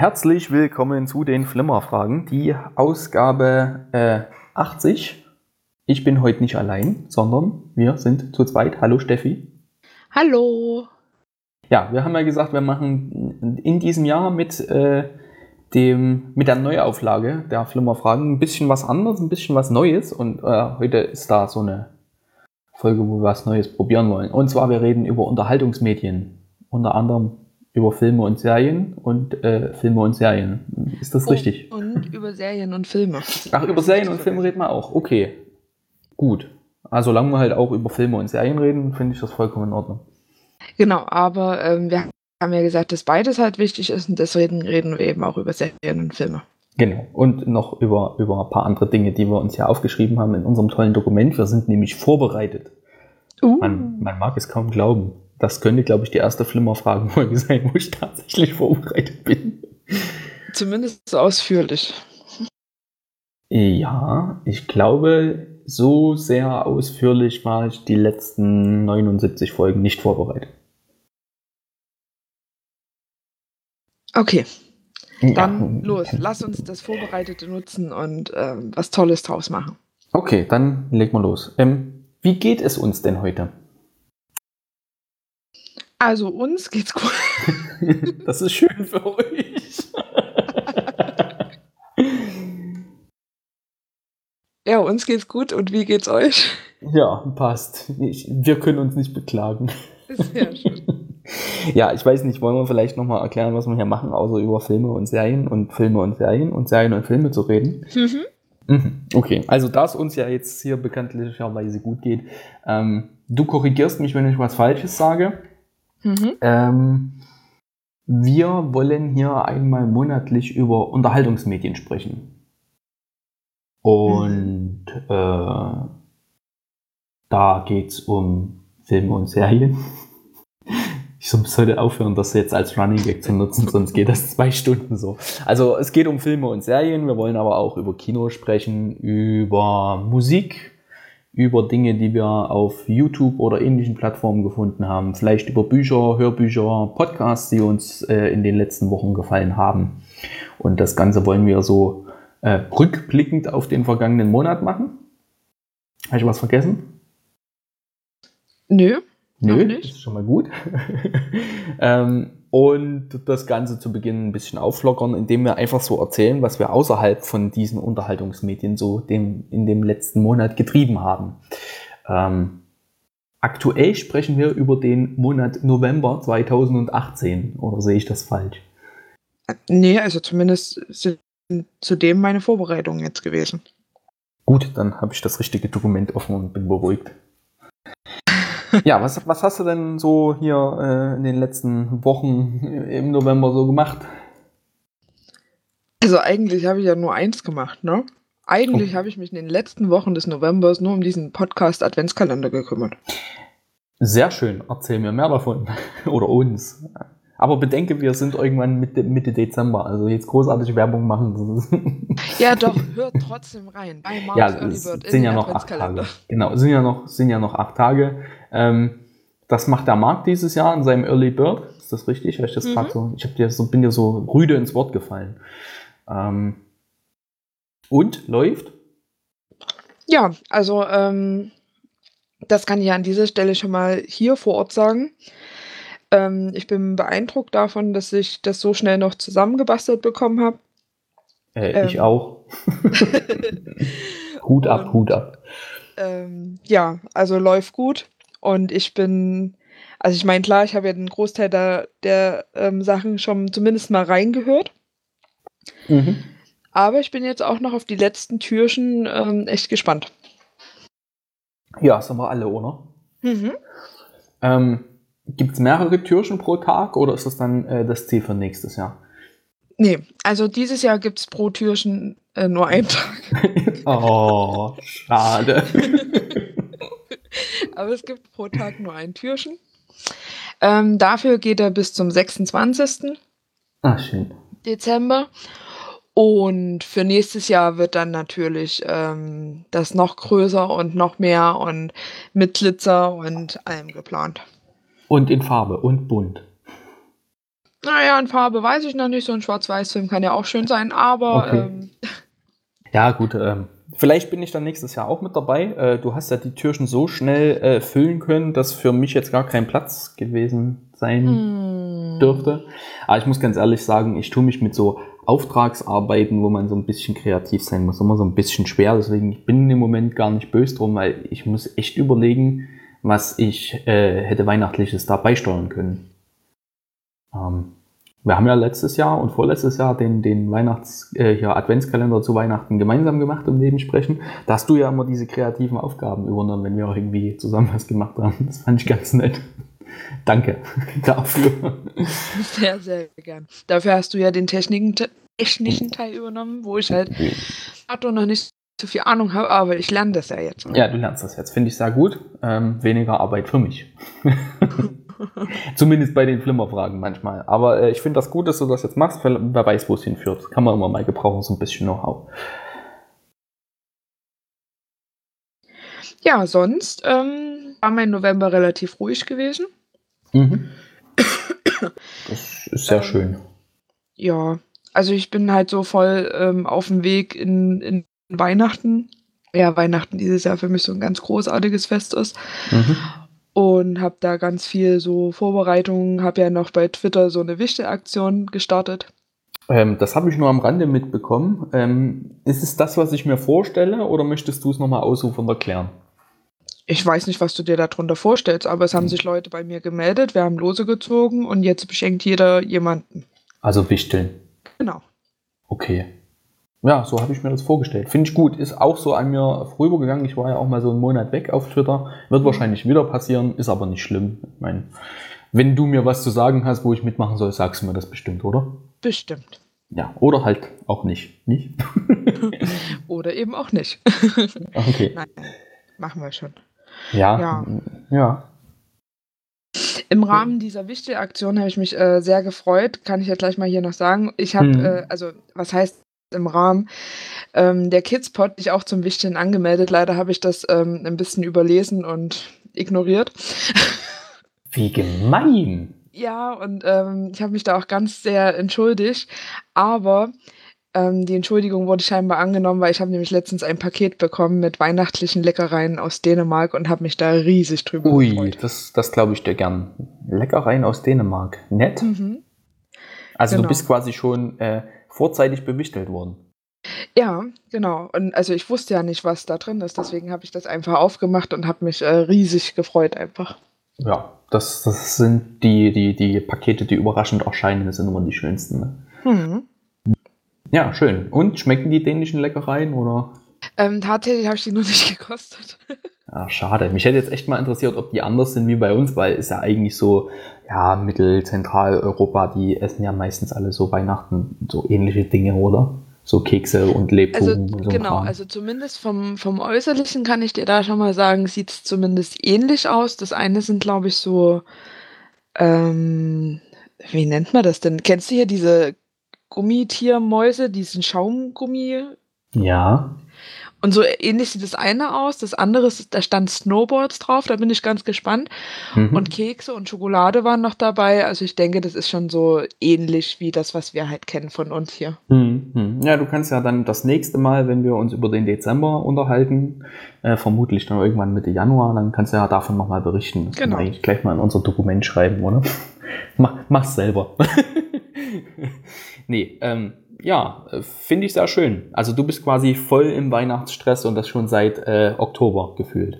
Herzlich willkommen zu den Flimmerfragen, die Ausgabe äh, 80. Ich bin heute nicht allein, sondern wir sind zu zweit. Hallo Steffi. Hallo. Ja, wir haben ja gesagt, wir machen in diesem Jahr mit, äh, dem, mit der Neuauflage der Flimmerfragen ein bisschen was anderes, ein bisschen was Neues. Und äh, heute ist da so eine Folge, wo wir was Neues probieren wollen. Und zwar, wir reden über Unterhaltungsmedien. Unter anderem über Filme und Serien und äh, Filme und Serien. Ist das Oh, richtig? Und über Serien und Filme. Ach, über Serien und Filme reden wir auch. Okay. Gut. Also, solange wir halt auch über Filme und Serien reden, finde ich das vollkommen in Ordnung. Genau, aber ähm, wir haben ja gesagt, dass beides halt wichtig ist und deswegen reden wir eben auch über Serien und Filme. Genau. Und noch über, über ein paar andere Dinge, die wir uns ja aufgeschrieben haben in unserem tollen Dokument. Wir sind nämlich vorbereitet. Uh, Man, man mag es kaum glauben. Das könnte, glaube ich, die erste Flimmerfragenfolge sein, wo ich tatsächlich vorbereitet bin. zumindest so ausführlich. Ja, ich glaube, so sehr ausführlich war ich die letzten 79 Folgen nicht vorbereitet. Okay, dann Ja. los. Lass uns das Vorbereitete nutzen und ähm, was Tolles draus machen. Okay, dann legen wir los. Ähm, wie geht es uns denn heute? Also uns geht's gut. Das ist schön für euch. Ja, uns geht's gut und wie geht's euch? Ja, passt. Ich, wir können uns nicht beklagen. Sehr schön. Ja, ich weiß nicht, wollen wir vielleicht nochmal erklären, was wir hier machen, außer über Filme und Serien und Filme und Serien und Serien und Filme zu reden? Mhm. Mhm. Okay, also da es uns ja jetzt hier bekanntlicherweise gut geht, ähm, du korrigierst mich, wenn ich was Falsches sage. Mhm. Ähm, wir wollen hier einmal monatlich über Unterhaltungsmedien sprechen. Und äh, da geht es um Filme und Serien. Ich sollte aufhören, das jetzt als Running Gag zu nutzen, sonst geht das zwei Stunden so. Also es geht um Filme und Serien, wir wollen aber auch über Kino sprechen, über Musik, über Dinge, die wir auf YouTube oder ähnlichen Plattformen gefunden haben, vielleicht über Bücher, Hörbücher, Podcasts, die uns äh, in den letzten Wochen gefallen haben. Und das Ganze wollen wir so äh, rückblickend auf den vergangenen Monat machen. Habe ich was vergessen? Nö. Nö, das ist schon mal gut. ähm, und das Ganze zu Beginn ein bisschen auflockern, indem wir einfach so erzählen, was wir außerhalb von diesen Unterhaltungsmedien so dem, in dem letzten Monat getrieben haben. Ähm, aktuell sprechen wir über den Monat November 2018, oder sehe ich das falsch? Nee, also zumindest sind zu dem meine Vorbereitungen jetzt gewesen. Gut, dann habe ich das richtige Dokument offen und bin beruhigt. Ja, was, was hast du denn so hier äh, in den letzten Wochen im November so gemacht? Also eigentlich habe ich ja nur eins gemacht, ne? Eigentlich habe ich mich in den letzten Wochen des Novembers nur um diesen Podcast Adventskalender gekümmert. Sehr schön, erzähl mir mehr davon. Oder uns. Aber bedenke, wir sind irgendwann Mitte, Mitte Dezember. Also jetzt großartige Werbung machen. Ja, doch, hört trotzdem rein. Bei Mars ja, Early Bird in sind ja noch acht. Tage. Genau, es sind ja noch, sind ja noch acht Tage. Ähm, das macht der Markt dieses Jahr in seinem Early Bird. Ist das richtig? Hab ich das Mhm. so, ich dir so, bin dir so rüde ins Wort gefallen. Ähm, und läuft? Ja, also ähm, das kann ich ja an dieser Stelle schon mal hier vor Ort sagen. Ähm, ich bin beeindruckt davon, dass ich das so schnell noch zusammengebastelt bekommen habe. Äh, ich Ähm. auch. Hut ab, Hut ab. Ähm, ja, also läuft gut. Und ich bin, also ich meine, klar, ich habe ja den Großteil der, der ähm, Sachen schon zumindest mal reingehört. Mhm. Aber ich bin jetzt auch noch auf die letzten Türchen ähm, echt gespannt. Ja, sind wir alle, oder? Mhm. Ähm, Gibt es mehrere Türchen pro Tag oder ist das dann äh, das Ziel für nächstes Jahr? Nee, also dieses Jahr gibt es pro Türchen äh, nur einen Tag. Oh, schade. Aber es gibt pro Tag nur ein Türchen. Ähm, dafür geht er bis zum 26. Ah, schön. Dezember. Und für nächstes Jahr wird dann natürlich ähm, das noch größer und noch mehr und mit Glitzer und allem geplant. Und in Farbe und bunt. Naja, in Farbe weiß ich noch nicht. So ein Schwarz-Weiß-Film kann ja auch schön sein, aber. Okay. Ähm, ja, gut. Ähm, vielleicht bin ich dann nächstes Jahr auch mit dabei. Äh, du hast ja die Türchen so schnell äh, füllen können, dass für mich jetzt gar kein Platz gewesen sein hm. dürfte. Aber ich muss ganz ehrlich sagen, ich tue mich mit so Auftragsarbeiten, wo man so ein bisschen kreativ sein muss, immer so ein bisschen schwer. Deswegen ich bin im Moment gar nicht böse drum, weil ich muss echt überlegen, was ich äh, hätte Weihnachtliches da beisteuern können. Ähm, wir haben ja letztes Jahr und vorletztes Jahr den, den Weihnachts, äh, hier Adventskalender zu Weihnachten gemeinsam gemacht im Nebensprechen. Da hast du ja immer diese kreativen Aufgaben übernommen, wenn wir auch irgendwie zusammen was gemacht haben. Das fand ich ganz nett. Danke dafür. Sehr, sehr gern. Dafür hast du ja den technischen, technischen Teil übernommen, wo ich halt okay. noch nicht so viel Ahnung habe, aber ich lerne das ja jetzt. Ja, du lernst das jetzt. Finde ich sehr gut. Ähm, weniger Arbeit für mich. Zumindest bei den Flimmerfragen manchmal. Aber äh, ich finde das gut, dass du das jetzt machst, weil wer weiß, wo es hinführt. Kann man immer mal gebrauchen, so ein bisschen Know-how. Ja, sonst ähm, war mein November relativ ruhig gewesen. Mhm. Das ist sehr ähm, schön. Ja, also ich bin halt so voll ähm, auf dem Weg in, in Weihnachten. Ja, Weihnachten dieses Jahr für mich so ein ganz großartiges Fest ist. Mhm. Und habe da ganz viel so Vorbereitungen, habe ja noch bei Twitter so eine Wichte-Aktion gestartet. Ähm, das habe ich nur am Rande mitbekommen. Ähm, ist es das, was ich mir vorstelle, oder möchtest du es nochmal ausrufend erklären? Ich weiß nicht, was du dir darunter vorstellst, aber es haben sich Leute bei mir gemeldet, wir haben Lose gezogen und jetzt beschenkt jeder jemanden. Also wichteln. Genau. Okay. Ja, so habe ich mir das vorgestellt. Finde ich gut. Ist auch so an mir vorübergegangen. Ich war ja auch mal so einen Monat weg auf Twitter. Wird wahrscheinlich wieder passieren, ist aber nicht schlimm. Ich meine, wenn du mir was zu sagen hast, wo ich mitmachen soll, sagst du mir das bestimmt, oder? Bestimmt. Ja, oder halt auch nicht. Nicht? oder eben auch nicht. okay. Nein, machen wir schon. Ja. Ja. ja. Im Rahmen dieser Wichtelaktion habe ich mich äh, sehr gefreut, kann ich ja gleich mal hier noch sagen. Ich habe, mhm. äh, also was heißt im Rahmen ähm, der Kidspot dich auch zum Wichteln angemeldet. Leider habe ich das ähm, ein bisschen überlesen und ignoriert. Wie gemein. Ja, und ähm, ich habe mich da auch ganz sehr entschuldigt. Aber ähm, die Entschuldigung wurde scheinbar angenommen, weil ich habe nämlich letztens ein Paket bekommen mit weihnachtlichen Leckereien aus Dänemark und habe mich da riesig drüber Ui, gefreut. Ui, das, das glaube ich dir gern. Leckereien aus Dänemark. Nett. Mhm. Also genau. du bist quasi schon äh, vorzeitig bewichtelt worden. Ja, genau. Und also ich wusste ja nicht, was da drin ist, deswegen habe ich das einfach aufgemacht und habe mich äh, riesig gefreut einfach. Ja, das, das sind die, die, die Pakete, die überraschend erscheinen, das sind immer die schönsten. Ne? Mhm. Ja, schön. Und schmecken die dänischen Leckereien oder? Ähm, tatsächlich habe ich die noch nicht gekostet. Ja, schade. Mich hätte jetzt echt mal interessiert, ob die anders sind wie bei uns, weil es ja eigentlich so, ja, Mittel-Zentraleuropa, die essen ja meistens alle so Weihnachten so ähnliche Dinge, oder? So Kekse und Lebkuchen also, und so. Genau, Kram. also zumindest vom, vom Äußerlichen kann ich dir da schon mal sagen, sieht es zumindest ähnlich aus. Das eine sind, glaube ich, so, ähm, wie nennt man das denn? Kennst du hier diese Gummitiermäuse, diesen Schaumgummi? Ja. Und so ähnlich sieht das eine aus. Das andere, ist, da stand Snowboards drauf, da bin ich ganz gespannt. Mhm. Und Kekse und Schokolade waren noch dabei. Also ich denke, das ist schon so ähnlich wie das, was wir halt kennen von uns hier. Mhm. Ja, du kannst ja dann das nächste Mal, wenn wir uns über den Dezember unterhalten, äh, vermutlich dann irgendwann Mitte Januar, dann kannst du ja davon nochmal berichten. Das genau. eigentlich gleich mal in unser Dokument schreiben, oder? Mach, mach's selber. nee, ähm, ja, äh, finde ich sehr schön. Also du bist quasi voll im Weihnachtsstress und das schon seit äh, Oktober gefühlt.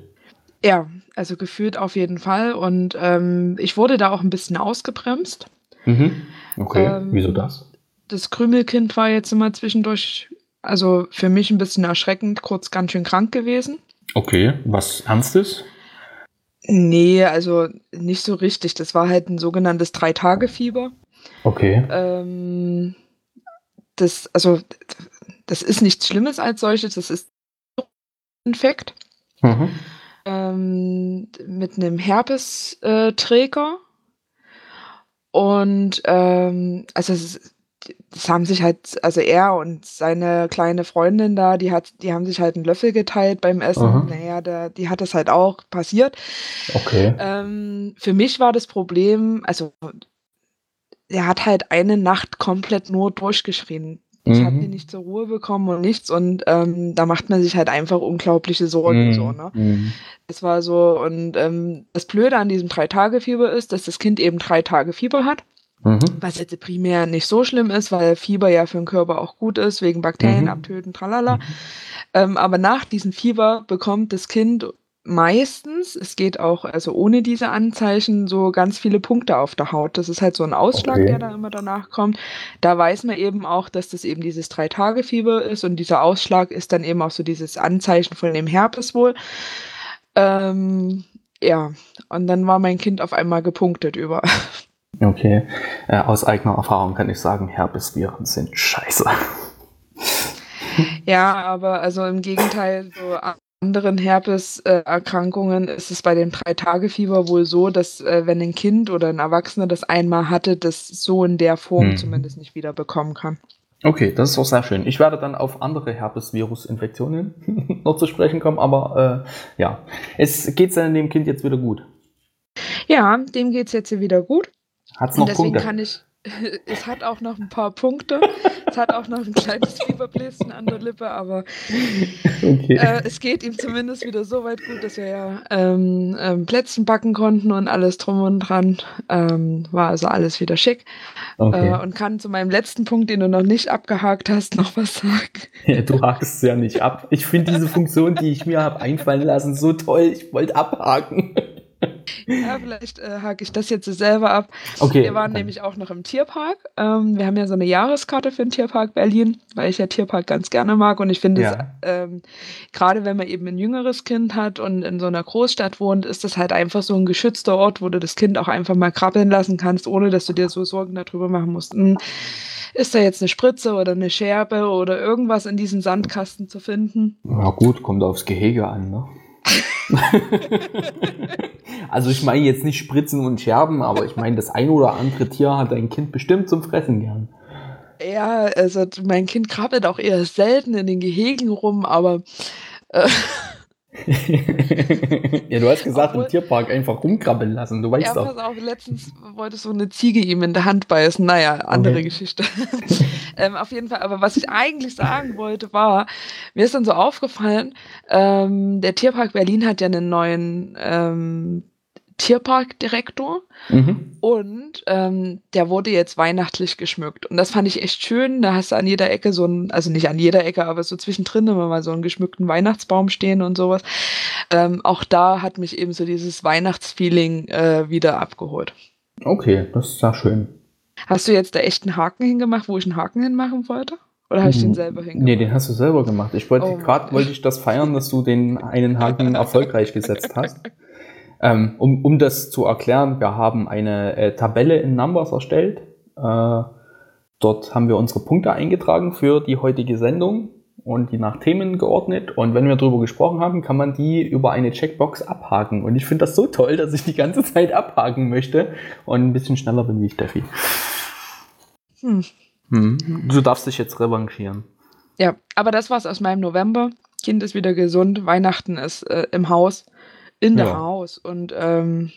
Ja, also gefühlt auf jeden Fall. Und ähm, ich wurde da auch ein bisschen ausgebremst. Mhm. Okay, ähm, wieso das? Das Krümelkind war jetzt immer zwischendurch, also für mich ein bisschen erschreckend, kurz ganz schön krank gewesen. Okay, was Ernstes? Nee, also nicht so richtig. Das war halt ein sogenanntes Drei-Tage-Fieber. Okay. Ähm, das, also, das ist nichts Schlimmes als solches, das ist ein Infekt. Mhm. Ähm, mit einem Herpesträger. Und ähm, also es, das haben sich halt, also er und seine kleine Freundin da, die hat, die haben sich halt einen Löffel geteilt beim Essen. Aha. Naja, der, die hat das halt auch passiert. Okay. Ähm, für mich war das Problem, also er hat halt eine Nacht komplett nur durchgeschrien. Ich mhm. habe ihn nicht zur Ruhe bekommen und nichts und ähm, da macht man sich halt einfach unglaubliche Sorgen. Mhm. So, ne? Mhm. Das war so und ähm, das Blöde an diesem Drei-Tage-Fieber ist, dass das Kind eben drei Tage Fieber hat. Mhm. Was jetzt primär nicht so schlimm ist, weil Fieber ja für den Körper auch gut ist, wegen Bakterien mhm. abtöten, tralala. Mhm. Ähm, aber nach diesem Fieber bekommt das Kind meistens, es geht auch also ohne diese Anzeichen, so ganz viele Punkte auf der Haut. Das ist halt so ein Ausschlag, okay. der da immer danach kommt. Da weiß man eben auch, dass das eben dieses Drei-Tage-Fieber ist und dieser Ausschlag ist dann eben auch so dieses Anzeichen von dem Herpes wohl. Ähm, ja, und dann war mein Kind auf einmal gepunktet über. Okay, äh, aus eigener Erfahrung kann ich sagen, Herpesviren sind scheiße. Ja, aber also im Gegenteil, so anderen Herpeserkrankungen ist es bei dem Drei-Tage-Fieber wohl so, dass äh, wenn ein Kind oder ein Erwachsener das einmal hatte, das so in der Form hm. zumindest nicht wieder bekommen kann. Okay, das ist auch sehr schön. Ich werde dann auf andere Herpesvirus-Infektionen noch zu sprechen kommen, aber äh, ja, es geht dann dem Kind jetzt wieder gut. Ja, dem geht es jetzt wieder gut. Hat es noch deswegen Punkte? kann ich es hat auch noch ein paar Punkte. es hat auch noch ein kleines Fieberbläschen an der Lippe, aber okay. äh, es geht ihm zumindest wieder so weit gut, dass wir ja ähm, ähm, Plätzchen backen konnten und alles drum und dran. Ähm, war also alles wieder schick. Okay. Äh, und kann zu meinem letzten Punkt, den du noch nicht abgehakt hast, noch was sagen. Ja, du hakst es ja nicht ab. Ich finde diese Funktion, die ich mir habe einfallen lassen, so toll. Ich wollte abhaken. Ja, vielleicht äh, hake ich das jetzt selber ab. Okay. Wir waren nämlich auch noch im Tierpark. Ähm, wir haben ja so eine Jahreskarte für den Tierpark Berlin, weil ich ja Tierpark ganz gerne mag und ich finde, ja. ähm, gerade wenn man eben ein jüngeres Kind hat und in so einer Großstadt wohnt, ist das halt einfach so ein geschützter Ort, wo du das Kind auch einfach mal krabbeln lassen kannst, ohne dass du dir so Sorgen darüber machen musst. Hm, ist da jetzt eine Spritze oder eine Scherbe oder irgendwas in diesem Sandkasten zu finden? Ja gut, kommt aufs Gehege an, ne? also ich meine jetzt nicht Spritzen und Scherben, aber ich meine, das ein oder andere Tier hat ein Kind bestimmt zum Fressen gern. Ja, also mein Kind krabbelt auch eher selten in den Gehegen rum, aber äh, ja, du hast gesagt, Obwohl, im Tierpark einfach rumkrabbeln lassen, du weißt ja, doch. Ja, pass auf, letztens wollte so eine Ziege ihm in der Hand beißen. Naja, andere okay. Geschichte. ähm, auf jeden Fall, aber was ich eigentlich sagen wollte, war, mir ist dann so aufgefallen, ähm, der Tierpark Berlin hat ja einen neuen ähm, Tierparkdirektor mhm. und ähm, der wurde jetzt weihnachtlich geschmückt. Und das fand ich echt schön. Da hast du an jeder Ecke so ein, also nicht an jeder Ecke, aber so zwischendrin immer mal so einen geschmückten Weihnachtsbaum stehen und sowas. Ähm, auch da hat mich eben so dieses Weihnachtsfeeling äh, wieder abgeholt. Okay, das ist ja schön. Hast du jetzt da echt einen Haken hingemacht, wo ich einen Haken hinmachen wollte? Oder habe ich den hm. selber hingemacht? Nee, den hast du selber gemacht. Ich wollte, oh. gerade wollte ich das feiern, dass du den einen Haken erfolgreich gesetzt hast. Ähm, um, um das zu erklären, wir haben eine äh, Tabelle in Numbers erstellt. Äh, dort haben wir unsere Punkte eingetragen für die heutige Sendung und die nach Themen geordnet. Und wenn wir darüber gesprochen haben, kann man die über eine Checkbox abhaken. Und ich finde das so toll, dass ich die ganze Zeit abhaken möchte und ein bisschen schneller bin wie Steffi. Hm. Hm. Du darfst dich jetzt revanchieren. Ja, aber das war's aus meinem November. Kind ist wieder gesund, Weihnachten ist äh, im Haus in der ja. Haus. Und ähm,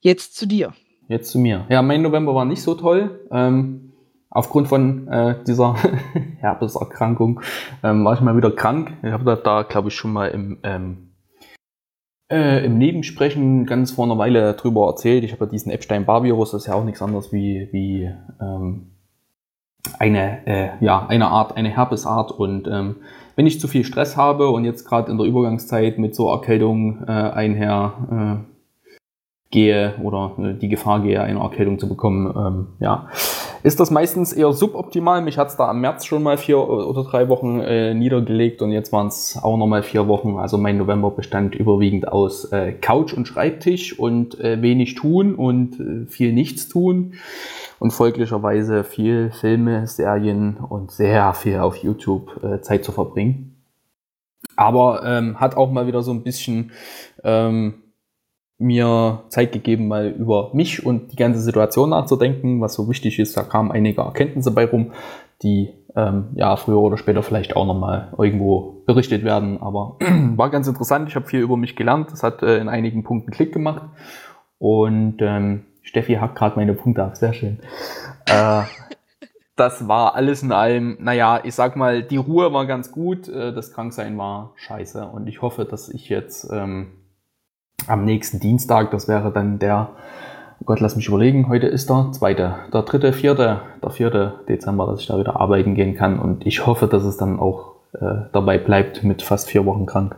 jetzt zu dir. Jetzt zu mir. Ja, mein November war nicht so toll. Ähm, aufgrund von äh, dieser Herpeserkrankung ähm, war ich mal wieder krank. Ich habe da, da glaube ich, schon mal im, ähm, äh, im Nebensprechen ganz vor einer Weile drüber erzählt. Ich habe ja diesen Epstein-Barr-Virus, das ist ja auch nichts anderes wie, wie ähm, eine, äh, ja, eine Art, eine Herpesart und ähm, wenn ich zu viel Stress habe und jetzt gerade in der Übergangszeit mit so Erkältung äh, einher äh, gehe oder äh, die Gefahr gehe, eine Erkältung zu bekommen, ähm, ja, ist das meistens eher suboptimal. Mich hat es da im März schon mal vier oder drei Wochen äh, niedergelegt und jetzt waren es auch nochmal vier Wochen. Also mein November bestand überwiegend aus äh, Couch und Schreibtisch und äh, wenig tun und äh, viel nichts tun und folglicherweise viel Filme, Serien und sehr viel auf YouTube äh, Zeit zu verbringen. Aber ähm, hat auch mal wieder so ein bisschen ähm, mir Zeit gegeben, mal über mich und die ganze Situation nachzudenken, was so wichtig ist. Da kamen einige Erkenntnisse bei rum, die ähm, ja früher oder später vielleicht auch nochmal irgendwo berichtet werden. Aber war ganz interessant. Ich habe viel über mich gelernt. Das hat äh, in einigen Punkten Klick gemacht. Und ähm, Steffi hackt gerade meine Punkte ab, sehr schön. Äh, das war alles in allem, naja, ich sag mal, die Ruhe war ganz gut, äh, das Kranksein war scheiße. Und ich hoffe, dass ich jetzt ähm, am nächsten Dienstag, das wäre dann der, oh Gott, lass mich überlegen, heute ist der zweite, der dritte, vierte, der vierte Dezember, dass ich da wieder arbeiten gehen kann. Und ich hoffe, dass es dann auch äh, dabei bleibt mit fast vier Wochen krank.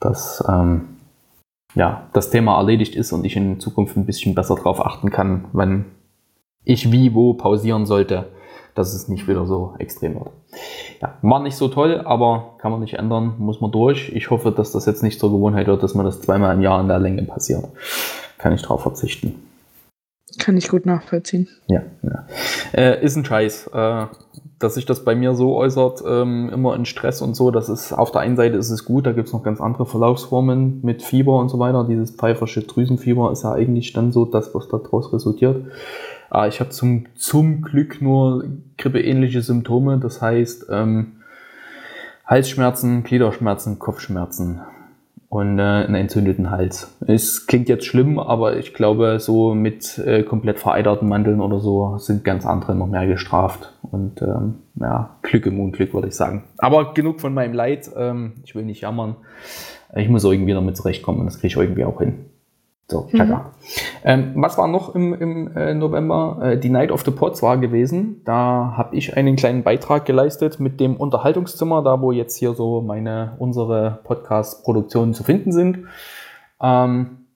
Dass ähm, ja, das Thema erledigt ist und ich in Zukunft ein bisschen besser darauf achten kann, wenn ich wie wo pausieren sollte dass es nicht wieder so extrem wird. Ja, war nicht so toll, aber kann man nicht ändern, muss man durch. Ich hoffe, dass das jetzt nicht zur Gewohnheit wird, dass mir das zweimal im Jahr in der Länge passiert. Kann ich darauf verzichten. Kann ich gut nachvollziehen. Ja, ja. Äh, ist ein Scheiß. Äh, dass sich das bei mir so äußert, ähm, immer in Stress und so, das ist auf der einen Seite ist es gut, da gibt es noch ganz andere Verlaufsformen mit Fieber und so weiter. Dieses pfeifersche Drüsenfieber ist ja eigentlich dann so das, was daraus resultiert. Ah, ich habe zum, zum Glück nur grippeähnliche Symptome, das heißt ähm, Halsschmerzen, Gliederschmerzen, Kopfschmerzen und äh, einen entzündeten Hals. Es klingt jetzt schlimm, aber ich glaube, so mit äh, komplett vereiterten Mandeln oder so sind ganz andere noch mehr gestraft. Und ähm, ja, Glück im Unglück, würde ich sagen. Aber genug von meinem Leid. Ähm, ich will nicht jammern. Ich muss irgendwie damit zurechtkommen und das kriege ich irgendwie auch hin. So, tschakka. Mhm. Ähm, was war noch im, im äh, November? Äh, die Night of the Pots war gewesen. Da habe ich einen kleinen Beitrag geleistet mit dem Unterhaltungszimmer, da wo jetzt hier so meine, unsere Podcast-Produktionen zu finden sind. Ähm,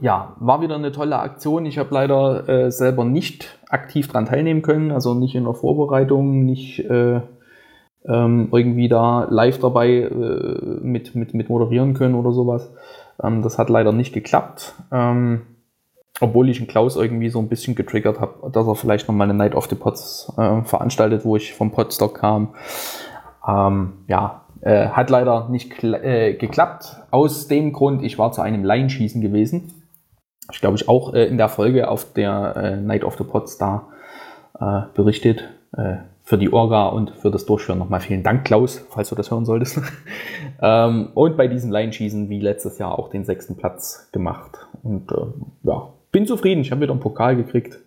ja, war wieder eine tolle Aktion. Ich habe leider äh, selber nicht aktiv dran teilnehmen können, also nicht in der Vorbereitung, nicht äh, ähm, irgendwie da live dabei äh, mit, mit, mit moderieren können oder sowas. Ähm, das hat leider nicht geklappt. Ähm, obwohl ich den Klaus irgendwie so ein bisschen getriggert habe, dass er vielleicht noch mal eine Night of the Pots äh, veranstaltet, wo ich vom Podstock kam. Ähm, ja, äh, hat leider nicht äh, geklappt. Aus dem Grund, ich war zu einem Laienschießen gewesen. Ich glaube, ich auch äh, in der Folge auf der äh, Night of the Pots da äh, berichtet. Äh, für die Orga und für das Durchführen nochmal vielen Dank, Klaus, falls du das hören solltest. ähm, und bei diesem Laienschießen wie letztes Jahr auch den sechsten Platz gemacht. Und äh, ja, bin zufrieden. Ich habe wieder einen Pokal gekriegt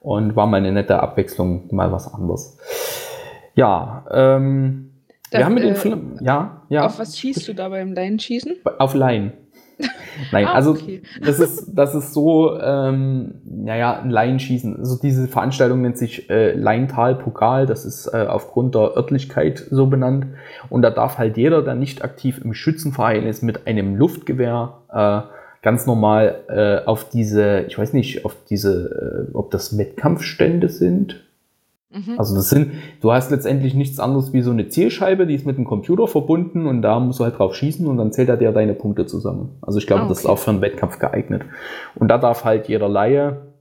und war mal eine nette Abwechslung, mal was anderes. Ja, ähm, das, wir haben mit äh, den Film. Ja, ja. Auf was schießt du da beim Laienschießen? Auf Laien. Nein, ah, also okay. das ist das ist so, ähm, naja, ein Laienschießen. Also diese Veranstaltung nennt sich äh, Laiental-Pokal. Das ist äh, aufgrund der Örtlichkeit so benannt. Und da darf halt jeder, der nicht aktiv im Schützenverein ist, mit einem Luftgewehr äh, ganz normal äh, auf diese, ich weiß nicht, auf diese, äh, ob das Wettkampfstände sind Mhm. Also das sind, du hast letztendlich nichts anderes wie so eine Zielscheibe, die ist mit dem Computer verbunden und da musst du halt drauf schießen und dann zählt er dir deine Punkte zusammen. Also ich glaube, ah, okay. das ist auch für einen Wettkampf geeignet. Und da darf halt jeder Laie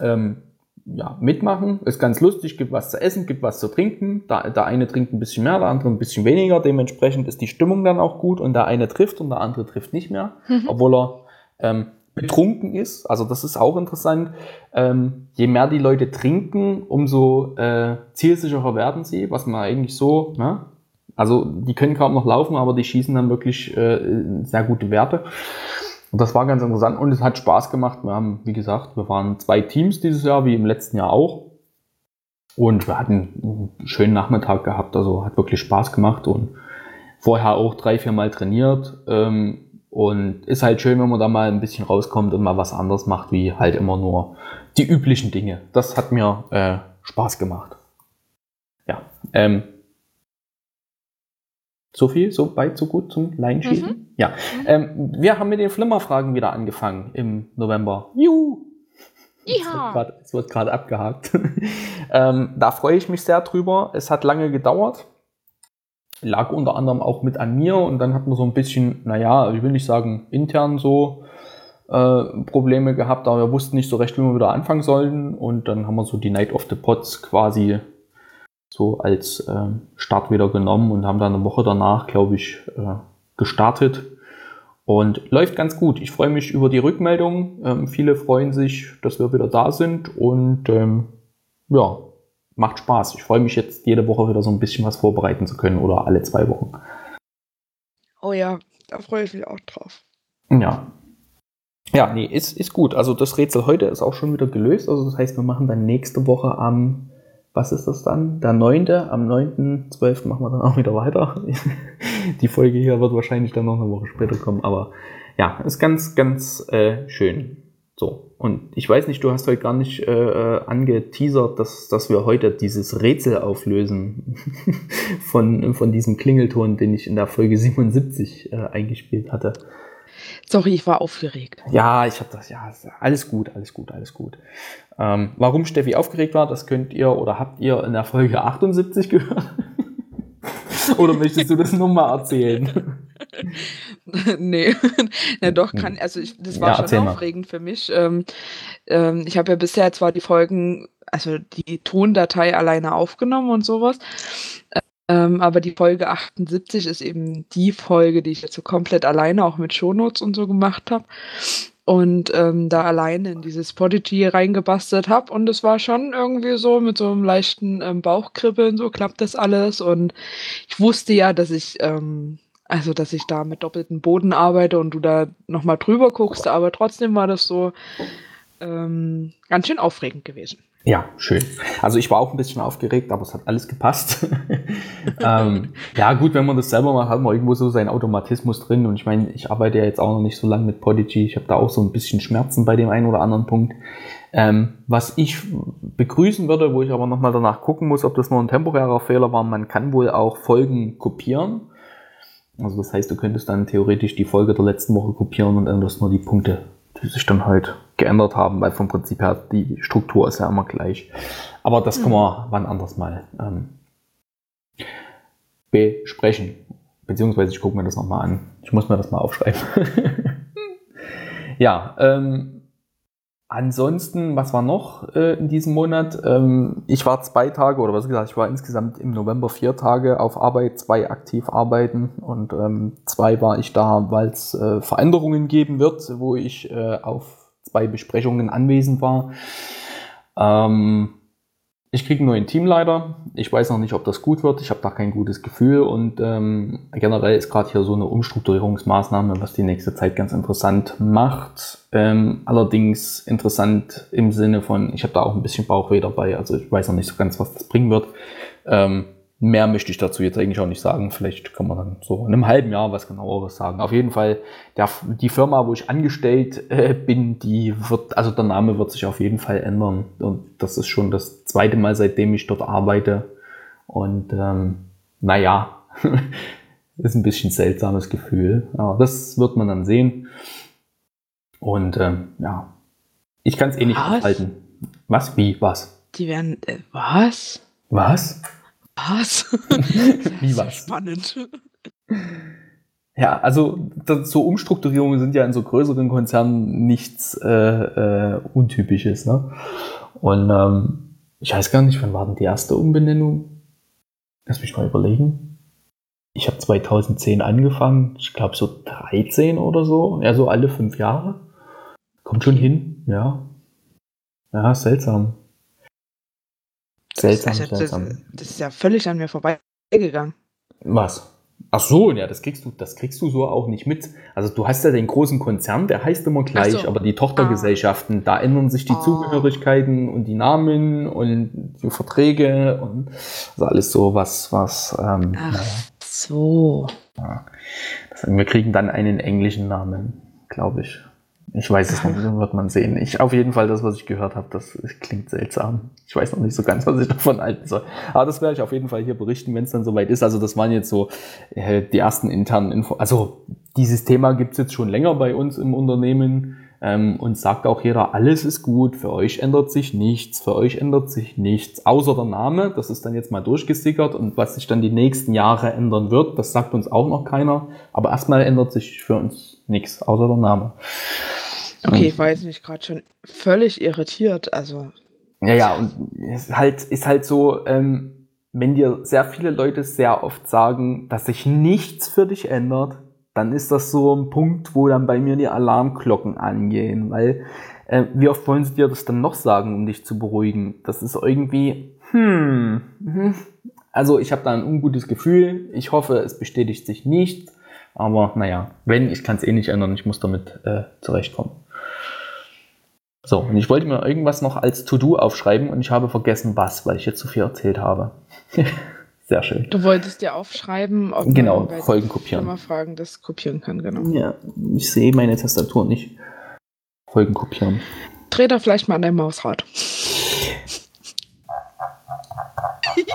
ähm, ja, mitmachen. Ist ganz lustig, gibt was zu essen, gibt was zu trinken. Da, der eine trinkt ein bisschen mehr, der andere ein bisschen weniger. Dementsprechend ist die Stimmung dann auch gut und der eine trifft und der andere trifft nicht mehr, mhm. obwohl er ähm, betrunken ist. Also das ist auch interessant. Ähm, je mehr die Leute trinken, umso äh, zielsicherer werden sie, was man eigentlich so, ne? also die können kaum noch laufen, aber die schießen dann wirklich äh, sehr gute Werte. Und das war ganz interessant und es hat Spaß gemacht. Wir haben, wie gesagt, wir waren zwei Teams dieses Jahr, wie im letzten Jahr auch. Und wir hatten einen schönen Nachmittag gehabt, also hat wirklich Spaß gemacht und vorher auch drei, vier Mal trainiert. Ähm, und ist halt schön, wenn man da mal ein bisschen rauskommt und mal was anderes macht, wie halt immer nur die üblichen Dinge. Das hat mir äh, Spaß gemacht. Ja. Ähm, so viel, so weit, so gut zum Leinschießen. Mhm. Ja. Mhm. Ähm, wir haben mit den Flimmerfragen wieder angefangen im November. Juhu! Ja. Es wird gerade abgehakt. ähm, da freue ich mich sehr drüber. Es hat lange gedauert lag unter anderem auch mit an mir und dann hat man so ein bisschen, naja, ich will nicht sagen intern so äh, Probleme gehabt, aber wir wussten nicht so recht, wie wir wieder anfangen sollten und dann haben wir so die Night of the Pots quasi so als äh, Start wieder genommen und haben dann eine Woche danach, glaube ich, äh, gestartet und läuft ganz gut. Ich freue mich über die Rückmeldung. Ähm, viele freuen sich, dass wir wieder da sind und ähm, ja, macht Spaß. Ich freue mich jetzt jede Woche wieder so ein bisschen was vorbereiten zu können oder alle zwei Wochen. Oh ja, da freue ich mich auch drauf. Ja. Ja, nee, ist, ist gut. Also das Rätsel heute ist auch schon wieder gelöst. Also das heißt, wir machen dann nächste Woche am, was ist das dann? Der 9. Am 9.12. machen wir dann auch wieder weiter. Die Folge hier wird wahrscheinlich dann noch eine Woche später kommen. Aber ja, ist ganz, ganz äh, schön. So, und ich weiß nicht, du hast heute gar nicht äh, äh angeteasert, dass, dass wir heute dieses Rätsel auflösen von, von diesem Klingelton, den ich in der Folge 77 äh, eingespielt hatte. Sorry, ich war aufgeregt. Ja, ich habe das, ja, alles gut, alles gut, alles gut. Ähm, warum Steffi aufgeregt war, das könnt ihr oder habt ihr in der Folge 78 gehört. oder möchtest du das nochmal erzählen? nee, na doch, kann, also ich, das war ja, schon aufregend mal. für mich. Ähm, ähm, ich habe ja bisher zwar die Folgen, also die Tondatei alleine aufgenommen und sowas, ähm, aber die Folge 78 ist eben die Folge, die ich jetzt so komplett alleine auch mit Shownotes und so gemacht habe. Und ähm, da alleine in dieses Podigy reingebastelt habe. Und es war schon irgendwie so mit so einem leichten ähm, Bauchkribbeln, so klappt das alles. Und ich wusste ja, dass ich, ähm, also dass ich da mit doppeltem Boden arbeite und du da nochmal drüber guckst, aber trotzdem war das so ähm, ganz schön aufregend gewesen. Ja, schön. Also ich war auch ein bisschen aufgeregt, aber es hat alles gepasst. ähm, ja, gut, wenn man das selber macht, hat man irgendwo so seinen Automatismus drin. Und ich meine, ich arbeite ja jetzt auch noch nicht so lange mit Podigy. Ich habe da auch so ein bisschen Schmerzen bei dem einen oder anderen Punkt. Ähm, was ich begrüßen würde, wo ich aber nochmal danach gucken muss, ob das nur ein temporärer Fehler war, man kann wohl auch Folgen kopieren. Also das heißt, du könntest dann theoretisch die Folge der letzten Woche kopieren und änderst nur die Punkte die sich dann halt geändert haben, weil vom Prinzip her die Struktur ist ja immer gleich. Aber das mhm. können wir wann anders mal ähm, besprechen. Beziehungsweise ich gucke mir das nochmal an. Ich muss mir das mal aufschreiben. ja, ähm, Ansonsten, was war noch äh, in diesem Monat? Ähm, ich war zwei Tage, oder was gesagt, ich war insgesamt im November vier Tage auf Arbeit, zwei aktiv arbeiten und ähm, zwei war ich da, weil es äh, Veränderungen geben wird, wo ich äh, auf zwei Besprechungen anwesend war. Ähm, ich kriege einen neuen Teamleiter. Ich weiß noch nicht, ob das gut wird. Ich habe da kein gutes Gefühl. Und ähm, generell ist gerade hier so eine Umstrukturierungsmaßnahme, was die nächste Zeit ganz interessant macht. Ähm, allerdings interessant im Sinne von, ich habe da auch ein bisschen Bauchweh dabei. Also ich weiß noch nicht so ganz, was das bringen wird. Ähm, Mehr möchte ich dazu jetzt eigentlich auch nicht sagen. Vielleicht kann man dann so in einem halben Jahr was genaueres sagen. Auf jeden Fall, der, die Firma, wo ich angestellt äh, bin, die wird, also der Name wird sich auf jeden Fall ändern. Und das ist schon das zweite Mal, seitdem ich dort arbeite. Und ähm, naja, ist ein bisschen seltsames Gefühl. Aber das wird man dann sehen. Und ähm, ja, ich kann es eh nicht was? aufhalten. Was? Wie? Was? Die werden. Äh, was? Was? Was? Wie was? Spannend. Ja, also das, so Umstrukturierungen sind ja in so größeren Konzernen nichts äh, äh, Untypisches. Ne? Und ähm, ich weiß gar nicht, wann war denn die erste Umbenennung? Lass mich mal überlegen. Ich habe 2010 angefangen, ich glaube so 13 oder so, ja so alle fünf Jahre. Kommt schon hin, ja. Ja, seltsam. Seltsam, das, seltsam. Das, das, ist ja völlig an mir vorbeigegangen. Was? Ach so, ja, das kriegst du, das kriegst du so auch nicht mit. Also du hast ja den großen Konzern, der heißt immer gleich, so. aber die Tochtergesellschaften, ah. da ändern sich die oh. Zugehörigkeiten und die Namen und die Verträge und also alles so was, was. Ähm, Ach naja. so. Ja. Das, wir kriegen dann einen englischen Namen, glaube ich. Ich weiß es nicht, wird man sehen. Ich, auf jeden Fall, das, was ich gehört habe, das klingt seltsam. Ich weiß noch nicht so ganz, was ich davon halten soll. Aber das werde ich auf jeden Fall hier berichten, wenn es dann soweit ist. Also das waren jetzt so äh, die ersten internen Info. Also dieses Thema gibt es jetzt schon länger bei uns im Unternehmen ähm, und sagt auch jeder, alles ist gut, für euch ändert sich nichts, für euch ändert sich nichts, außer der Name. Das ist dann jetzt mal durchgesickert und was sich dann die nächsten Jahre ändern wird, das sagt uns auch noch keiner. Aber erstmal ändert sich für uns nichts, außer der Name. Okay, ich war jetzt mich gerade schon völlig irritiert. Also. Ja, ja, und ist halt, ist halt so, ähm, wenn dir sehr viele Leute sehr oft sagen, dass sich nichts für dich ändert, dann ist das so ein Punkt, wo dann bei mir die Alarmglocken angehen, weil äh, wie oft wollen sie dir das dann noch sagen, um dich zu beruhigen? Das ist irgendwie, hm, mhm. also ich habe da ein ungutes Gefühl. Ich hoffe, es bestätigt sich nicht. Aber naja, wenn, ich kann es eh nicht ändern, ich muss damit äh, zurechtkommen. So, und ich wollte mir irgendwas noch als To-Do aufschreiben und ich habe vergessen, was, weil ich jetzt zu viel erzählt habe. Sehr schön. Du wolltest dir aufschreiben, ob genau, man Folgen kopieren. Mal fragen, das kopieren kann, genau. Ja, ich sehe meine Tastatur nicht. Folgen kopieren. Dreh da vielleicht mal an dein Mausrad.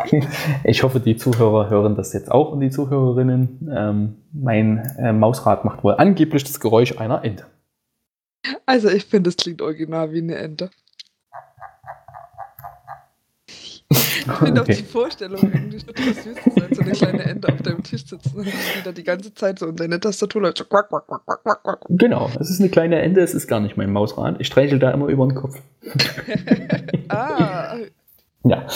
ich hoffe, die Zuhörer hören das jetzt auch und die Zuhörerinnen. Ähm, mein äh, Mausrad macht wohl angeblich das Geräusch einer Ente. Also ich finde, es klingt original wie eine Ente. Ich finde okay. auch die Vorstellung eigentlich total süß, dass so eine kleine Ente auf deinem Tisch sitzen und die da die ganze Zeit so in deine Tastatur läuft. So quack, quack, quack, quack, quack. Genau, es ist eine kleine Ente, es ist gar nicht mein Mausrad. Ich streichel da immer über den Kopf. ah. Ja.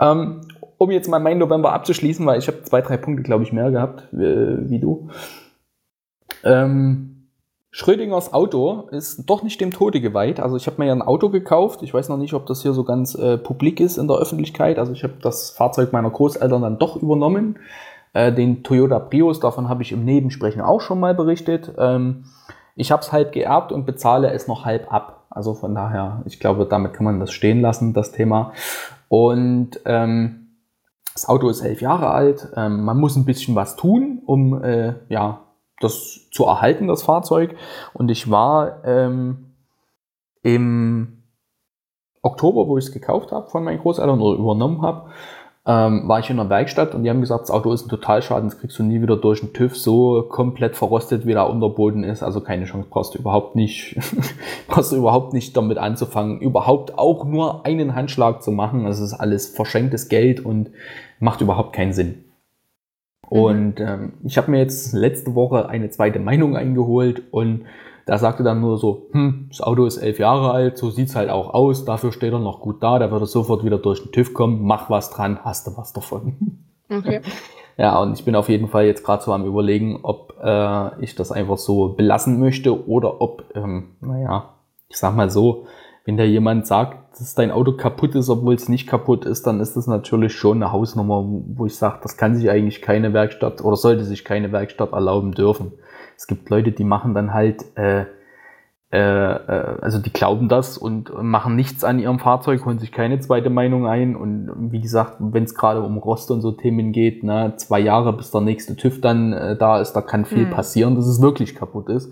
Ähm, um jetzt mal meinen November abzuschließen, weil ich habe zwei, drei Punkte, glaube ich, mehr gehabt, äh, wie du. Ähm, Schrödingers Auto ist doch nicht dem Tode geweiht. Also ich habe mir ja ein Auto gekauft. Ich weiß noch nicht, ob das hier so ganz äh, publik ist in der Öffentlichkeit. Also ich habe das Fahrzeug meiner Großeltern dann doch übernommen. Äh, den Toyota Prius, davon habe ich im Nebensprechen auch schon mal berichtet. Ähm, ich habe es halt geerbt und bezahle es noch halb ab. Also von daher, ich glaube, damit kann man das stehen lassen, das Thema. Und ähm, das Auto ist elf Jahre alt. Ähm, man muss ein bisschen was tun, um äh, ja, das zu erhalten, das Fahrzeug. Und ich war ähm, im Oktober, wo ich es gekauft habe von meinen Großeltern oder übernommen habe, ähm, war ich in der Werkstatt und die haben gesagt, das Auto ist ein Totalschaden, das kriegst du nie wieder durch den TÜV so komplett verrostet, wie der Unterboden ist. Also keine Chance, brauchst du überhaupt nicht, brauchst du überhaupt nicht damit anzufangen, überhaupt auch nur einen Handschlag zu machen. Das ist alles verschenktes Geld und macht überhaupt keinen Sinn. Mhm. Und ähm, ich habe mir jetzt letzte Woche eine zweite Meinung eingeholt und da sagte dann nur so, hm, das Auto ist elf Jahre alt, so sieht's halt auch aus, dafür steht er noch gut da, da wird er sofort wieder durch den TÜV kommen, mach was dran, hast du was davon. Okay. Ja, und ich bin auf jeden Fall jetzt gerade so am überlegen, ob äh, ich das einfach so belassen möchte oder ob, ähm, naja, ich sag mal so, wenn da jemand sagt, dass dein Auto kaputt ist, obwohl es nicht kaputt ist, dann ist das natürlich schon eine Hausnummer, wo ich sage, das kann sich eigentlich keine Werkstatt oder sollte sich keine Werkstatt erlauben dürfen. Es gibt Leute, die machen dann halt, äh, äh, äh, also die glauben das und machen nichts an ihrem Fahrzeug, holen sich keine zweite Meinung ein. Und wie gesagt, wenn es gerade um Rost und so Themen geht, ne, zwei Jahre bis der nächste TÜV dann äh, da ist, da kann viel mhm. passieren, dass es wirklich kaputt ist.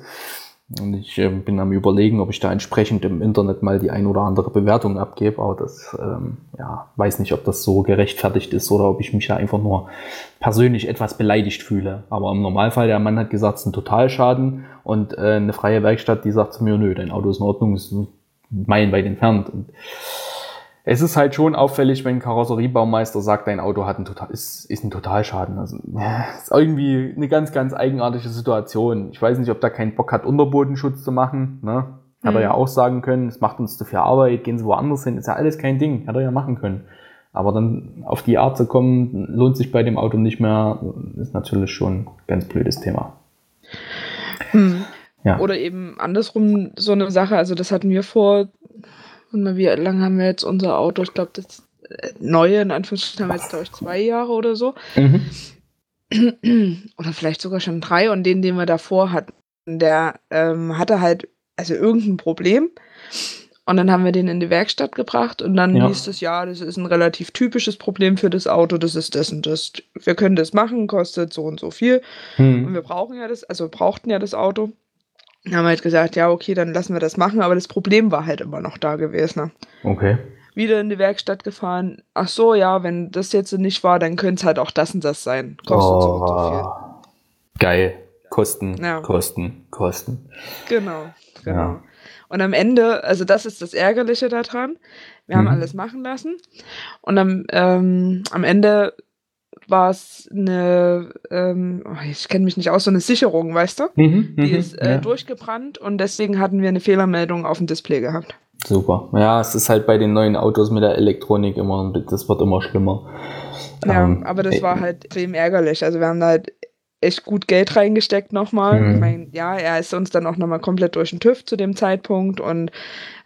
Und ich äh, bin am überlegen, ob ich da entsprechend im Internet mal die ein oder andere Bewertung abgebe. Aber das, ähm, ja, weiß nicht, ob das so gerechtfertigt ist oder ob ich mich da einfach nur persönlich etwas beleidigt fühle. Aber im Normalfall, der Mann hat gesagt, es ist ein Totalschaden und äh, eine freie Werkstatt, die sagt zu mir, nö, dein Auto ist in Ordnung, ist meilenweit entfernt. Und es ist halt schon auffällig, wenn ein Karosseriebaumeister sagt, dein Auto hat ein total, ist, ist ein Totalschaden. Also ist irgendwie eine ganz, ganz eigenartige Situation. Ich weiß nicht, ob da keinen Bock hat, Unterbodenschutz zu machen. Ne? Hat mhm. er ja auch sagen können, es macht uns zu viel Arbeit, gehen Sie woanders hin, ist ja alles kein Ding, hat er ja machen können. Aber dann auf die Art zu kommen, lohnt sich bei dem Auto nicht mehr, ist natürlich schon ein ganz blödes Thema. Hm. Ja. Oder eben andersrum so eine Sache, also das hatten wir vor und mal, wie lange haben wir jetzt unser Auto? Ich glaube, das äh, neue, in Anführungsstrichen, haben wir jetzt, glaube ich, zwei Jahre oder so. Mhm. Oder vielleicht sogar schon drei. Und den, den wir davor hatten, der ähm, hatte halt, also irgendein Problem. Und dann haben wir den in die Werkstatt gebracht und dann ja. hieß es, ja, das ist ein relativ typisches Problem für das Auto, das ist das und das. Wir können das machen, kostet so und so viel. Mhm. Und wir brauchen ja das, also brauchten ja das Auto haben wir halt gesagt, ja, okay, dann lassen wir das machen, aber das Problem war halt immer noch da gewesen. Ne? Okay. Wieder in die Werkstatt gefahren. Ach so, ja, wenn das jetzt nicht war, dann könnte es halt auch das und das sein. Kostet oh, so und so viel. Geil. Kosten, ja. Kosten, Kosten. Genau, genau. Ja. Und am Ende, also das ist das Ärgerliche daran. Wir mhm. haben alles machen lassen. Und am, ähm, am Ende war es eine, ähm, oh, ich kenne mich nicht aus, so eine Sicherung, weißt du? Mhm, die mhm, ist äh, ja. durchgebrannt und deswegen hatten wir eine Fehlermeldung auf dem Display gehabt. Super. Ja, es ist halt bei den neuen Autos mit der Elektronik immer, das wird immer schlimmer. Ja, ähm, aber das war halt extrem ärgerlich. Also wir haben da halt echt gut Geld reingesteckt nochmal. Mhm. Ich meine, ja, er ist uns dann auch nochmal komplett durch den TÜV zu dem Zeitpunkt und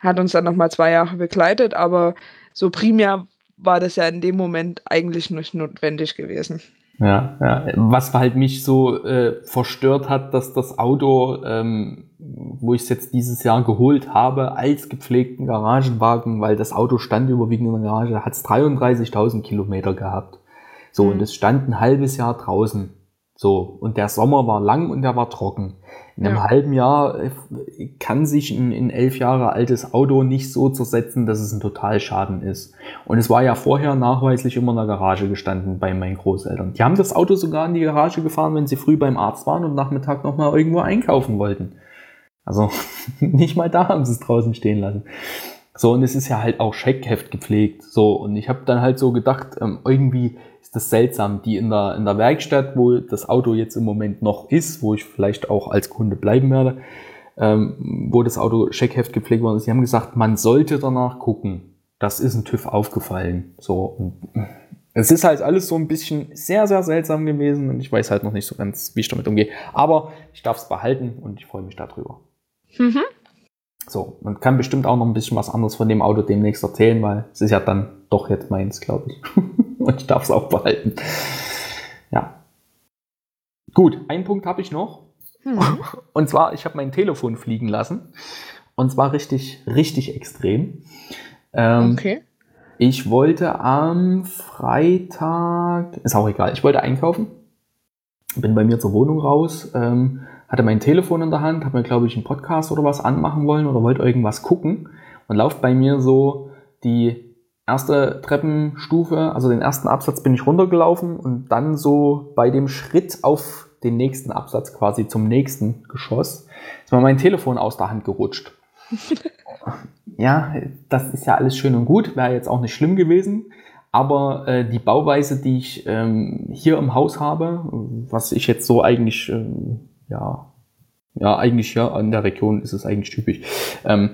hat uns dann nochmal zwei Jahre begleitet, aber so primär war das ja in dem Moment eigentlich nicht notwendig gewesen. Ja, ja. Was halt mich so äh, verstört hat, dass das Auto, ähm, wo ich es jetzt dieses Jahr geholt habe, als gepflegten Garagenwagen, weil das Auto stand überwiegend in der Garage, hat es 33.000 Kilometer gehabt. So, mhm. und es stand ein halbes Jahr draußen. So, und der Sommer war lang und der war trocken. In einem ja. halben Jahr äh, kann sich ein, ein elf Jahre altes Auto nicht so zersetzen, dass es ein Totalschaden ist. Und es war ja vorher nachweislich immer in der Garage gestanden bei meinen Großeltern. Die haben das Auto sogar in die Garage gefahren, wenn sie früh beim Arzt waren und Nachmittag nochmal irgendwo einkaufen wollten. Also nicht mal da haben sie es draußen stehen lassen. So, und es ist ja halt auch Scheckheft gepflegt. So, und ich habe dann halt so gedacht, ähm, irgendwie ist das seltsam. Die in der, in der Werkstatt, wo das Auto jetzt im Moment noch ist, wo ich vielleicht auch als Kunde bleiben werde, ähm, wo das Auto Scheckheft gepflegt worden ist, die haben gesagt, man sollte danach gucken. Das ist ein TÜV aufgefallen. So, und es ist halt alles so ein bisschen sehr, sehr seltsam gewesen und ich weiß halt noch nicht so ganz, wie ich damit umgehe. Aber ich darf es behalten und ich freue mich darüber. Mhm. So, man kann bestimmt auch noch ein bisschen was anderes von dem Auto demnächst erzählen, weil es ist ja dann doch jetzt meins, glaube ich. Und ich darf es auch behalten. Ja. Gut, einen Punkt habe ich noch. Hm. Und zwar, ich habe mein Telefon fliegen lassen. Und zwar richtig, richtig extrem. Ähm, okay. Ich wollte am Freitag, ist auch egal, ich wollte einkaufen. Bin bei mir zur Wohnung raus. Ähm, hatte mein Telefon in der Hand, habe mir, glaube ich, einen Podcast oder was anmachen wollen oder wollte irgendwas gucken und lauft bei mir so die erste Treppenstufe, also den ersten Absatz bin ich runtergelaufen und dann so bei dem Schritt auf den nächsten Absatz quasi zum nächsten Geschoss ist mir mein Telefon aus der Hand gerutscht. ja, das ist ja alles schön und gut, wäre jetzt auch nicht schlimm gewesen. Aber äh, die Bauweise, die ich ähm, hier im Haus habe, was ich jetzt so eigentlich ähm, ja, ja, eigentlich ja, in der Region ist es eigentlich typisch. Ähm,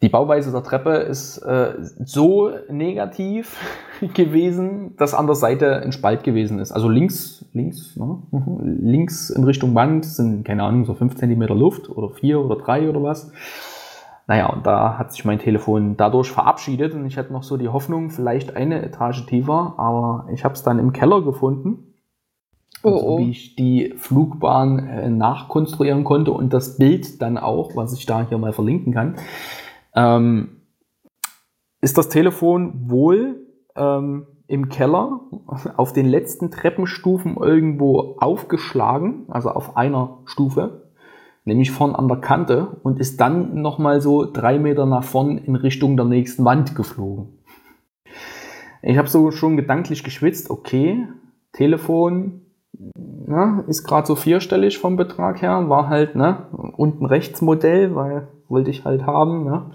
die Bauweise der Treppe ist äh, so negativ gewesen, dass an der Seite ein Spalt gewesen ist. Also links, links, ne? links in Richtung Wand sind, keine Ahnung, so fünf Zentimeter Luft oder vier oder drei oder was. Naja, und da hat sich mein Telefon dadurch verabschiedet und ich hatte noch so die Hoffnung, vielleicht eine Etage tiefer, aber ich habe es dann im Keller gefunden Oh, also, oh. wie ich die Flugbahn äh, nachkonstruieren konnte und das Bild dann auch, was ich da hier mal verlinken kann, ähm, ist das Telefon wohl ähm, im Keller auf den letzten Treppenstufen irgendwo aufgeschlagen, also auf einer Stufe, nämlich vorn an der Kante und ist dann nochmal so drei Meter nach vorn in Richtung der nächsten Wand geflogen. Ich habe so schon gedanklich geschwitzt, okay, Telefon ne, ist gerade so vierstellig vom Betrag her, war halt ne, unten rechts Modell, weil wollte ich halt haben. Ne.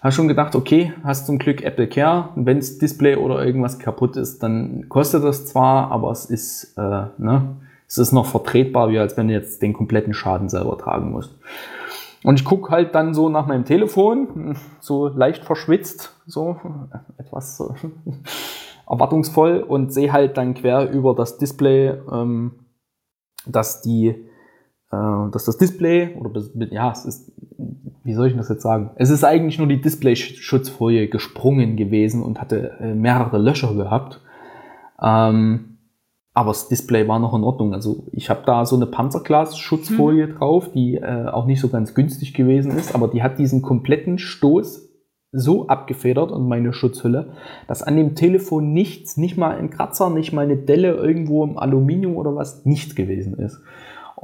Habe schon gedacht, okay, hast zum Glück Apple Care. Wenn das Display oder irgendwas kaputt ist, dann kostet das zwar, aber es ist, äh, ne, es ist noch vertretbar, wie als wenn du jetzt den kompletten Schaden selber tragen musst. Und ich gucke halt dann so nach meinem Telefon, so leicht verschwitzt, so etwas erwartungsvoll und sehe halt dann quer über das Display, ähm, dass die, äh, dass das Display oder ja, es ist, wie soll ich das jetzt sagen? Es ist eigentlich nur die Display-Schutzfolie gesprungen gewesen und hatte äh, mehrere Löcher gehabt. Ähm, aber das Display war noch in Ordnung. Also ich habe da so eine Panzerglas-Schutzfolie mhm. drauf, die äh, auch nicht so ganz günstig gewesen ist, aber die hat diesen kompletten Stoß so abgefedert und meine Schutzhülle, dass an dem Telefon nichts, nicht mal ein Kratzer, nicht mal eine Delle irgendwo im Aluminium oder was, nichts gewesen ist.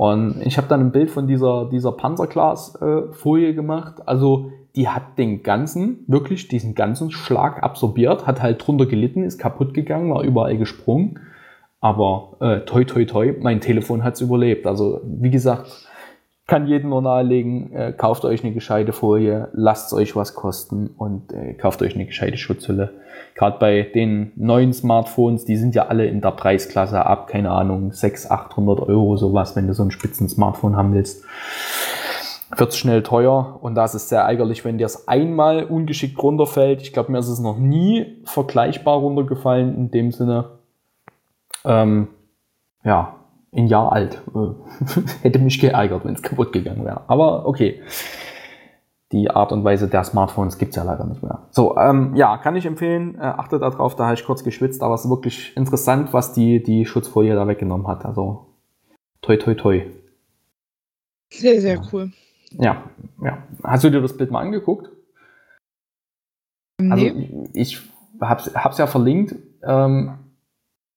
Und ich habe dann ein Bild von dieser, dieser Panzerglasfolie äh, gemacht. Also die hat den ganzen, wirklich diesen ganzen Schlag absorbiert, hat halt drunter gelitten, ist kaputt gegangen, war überall gesprungen. Aber äh, toi toi toi, mein Telefon hat's überlebt. Also wie gesagt, kann jedem nur nahelegen, äh, kauft euch eine gescheite Folie, lasst euch was kosten und äh, kauft euch eine gescheite Schutzhülle. Gerade bei den neuen Smartphones, die sind ja alle in der Preisklasse ab, keine Ahnung, 600, 800 Euro sowas, wenn du so ein spitzen Smartphone haben willst. Wird schnell teuer und das ist sehr ärgerlich, wenn dir es einmal ungeschickt runterfällt. Ich glaube, mir ist es noch nie vergleichbar runtergefallen in dem Sinne. Ähm, ja, ein Jahr alt. Hätte mich geärgert, wenn es kaputt gegangen wäre. Aber okay. die Art und Weise der Smartphones gibt es ja leider nicht mehr. So, ähm, ja, kann ich empfehlen. Äh, achtet darauf, da habe ich kurz geschwitzt, aber es ist wirklich interessant, was die, die Schutzfolie da weggenommen hat. Also, toi, toi, toi. Sehr, sehr cool. Ja, ja. Hast du dir das Bild mal angeguckt? Also, nee. Also, ich hab's, hab's ja verlinkt. Ähm,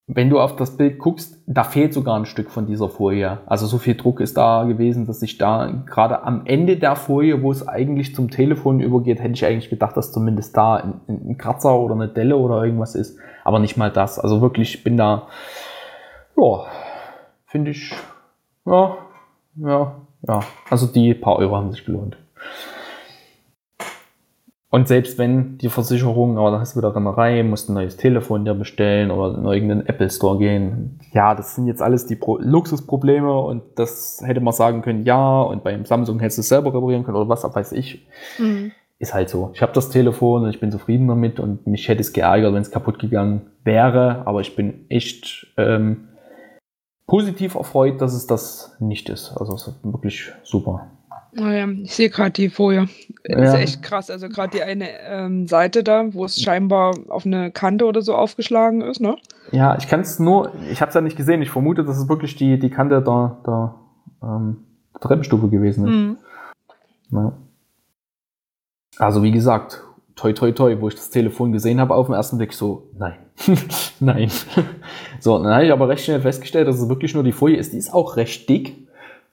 wenn du auf das Bild guckst, da fehlt sogar ein Stück von dieser Folie. Also so viel Druck ist da gewesen, dass ich da gerade am Ende der Folie, wo es eigentlich zum Telefon übergeht, hätte ich eigentlich gedacht, dass zumindest da ein, ein Kratzer oder eine Delle oder irgendwas ist. Aber nicht mal das. Also wirklich, ich bin da, ja, finde ich, ja, ja, ja. Also die paar Euro haben sich gelohnt. Und selbst wenn die Versicherung, aber da hast du wieder Rennerei, musst ein neues Telefon dir bestellen oder in irgendeinen Apple Store gehen. Ja, das sind jetzt alles die Pro Luxusprobleme und das hätte man sagen können, ja, und beim Samsung hättest du es selber reparieren können oder was weiß ich. Mhm. Ist halt so. Ich habe das Telefon und ich bin zufrieden damit und mich hätte es geärgert, wenn es kaputt gegangen wäre, aber ich bin echt ähm, positiv erfreut, dass es das nicht ist. Also es ist wirklich super. Naja, ich sehe gerade die Folie. Ja. Ist echt krass. Also gerade die eine ähm, Seite da, wo es scheinbar auf eine Kante oder so aufgeschlagen ist, ne? Ja, ich kann es nur, ich habe es ja nicht gesehen. Ich vermute, dass es wirklich die, die Kante der, der, ähm, Treppenstufe gewesen ist. Mhm. Ja. Also wie gesagt, toi toi toi, wo ich das Telefon gesehen habe auf den ersten Blick so, nein, nein. so, dann habe ich aber recht schnell festgestellt, dass es wirklich nur die Folie ist. Die ist auch recht dick.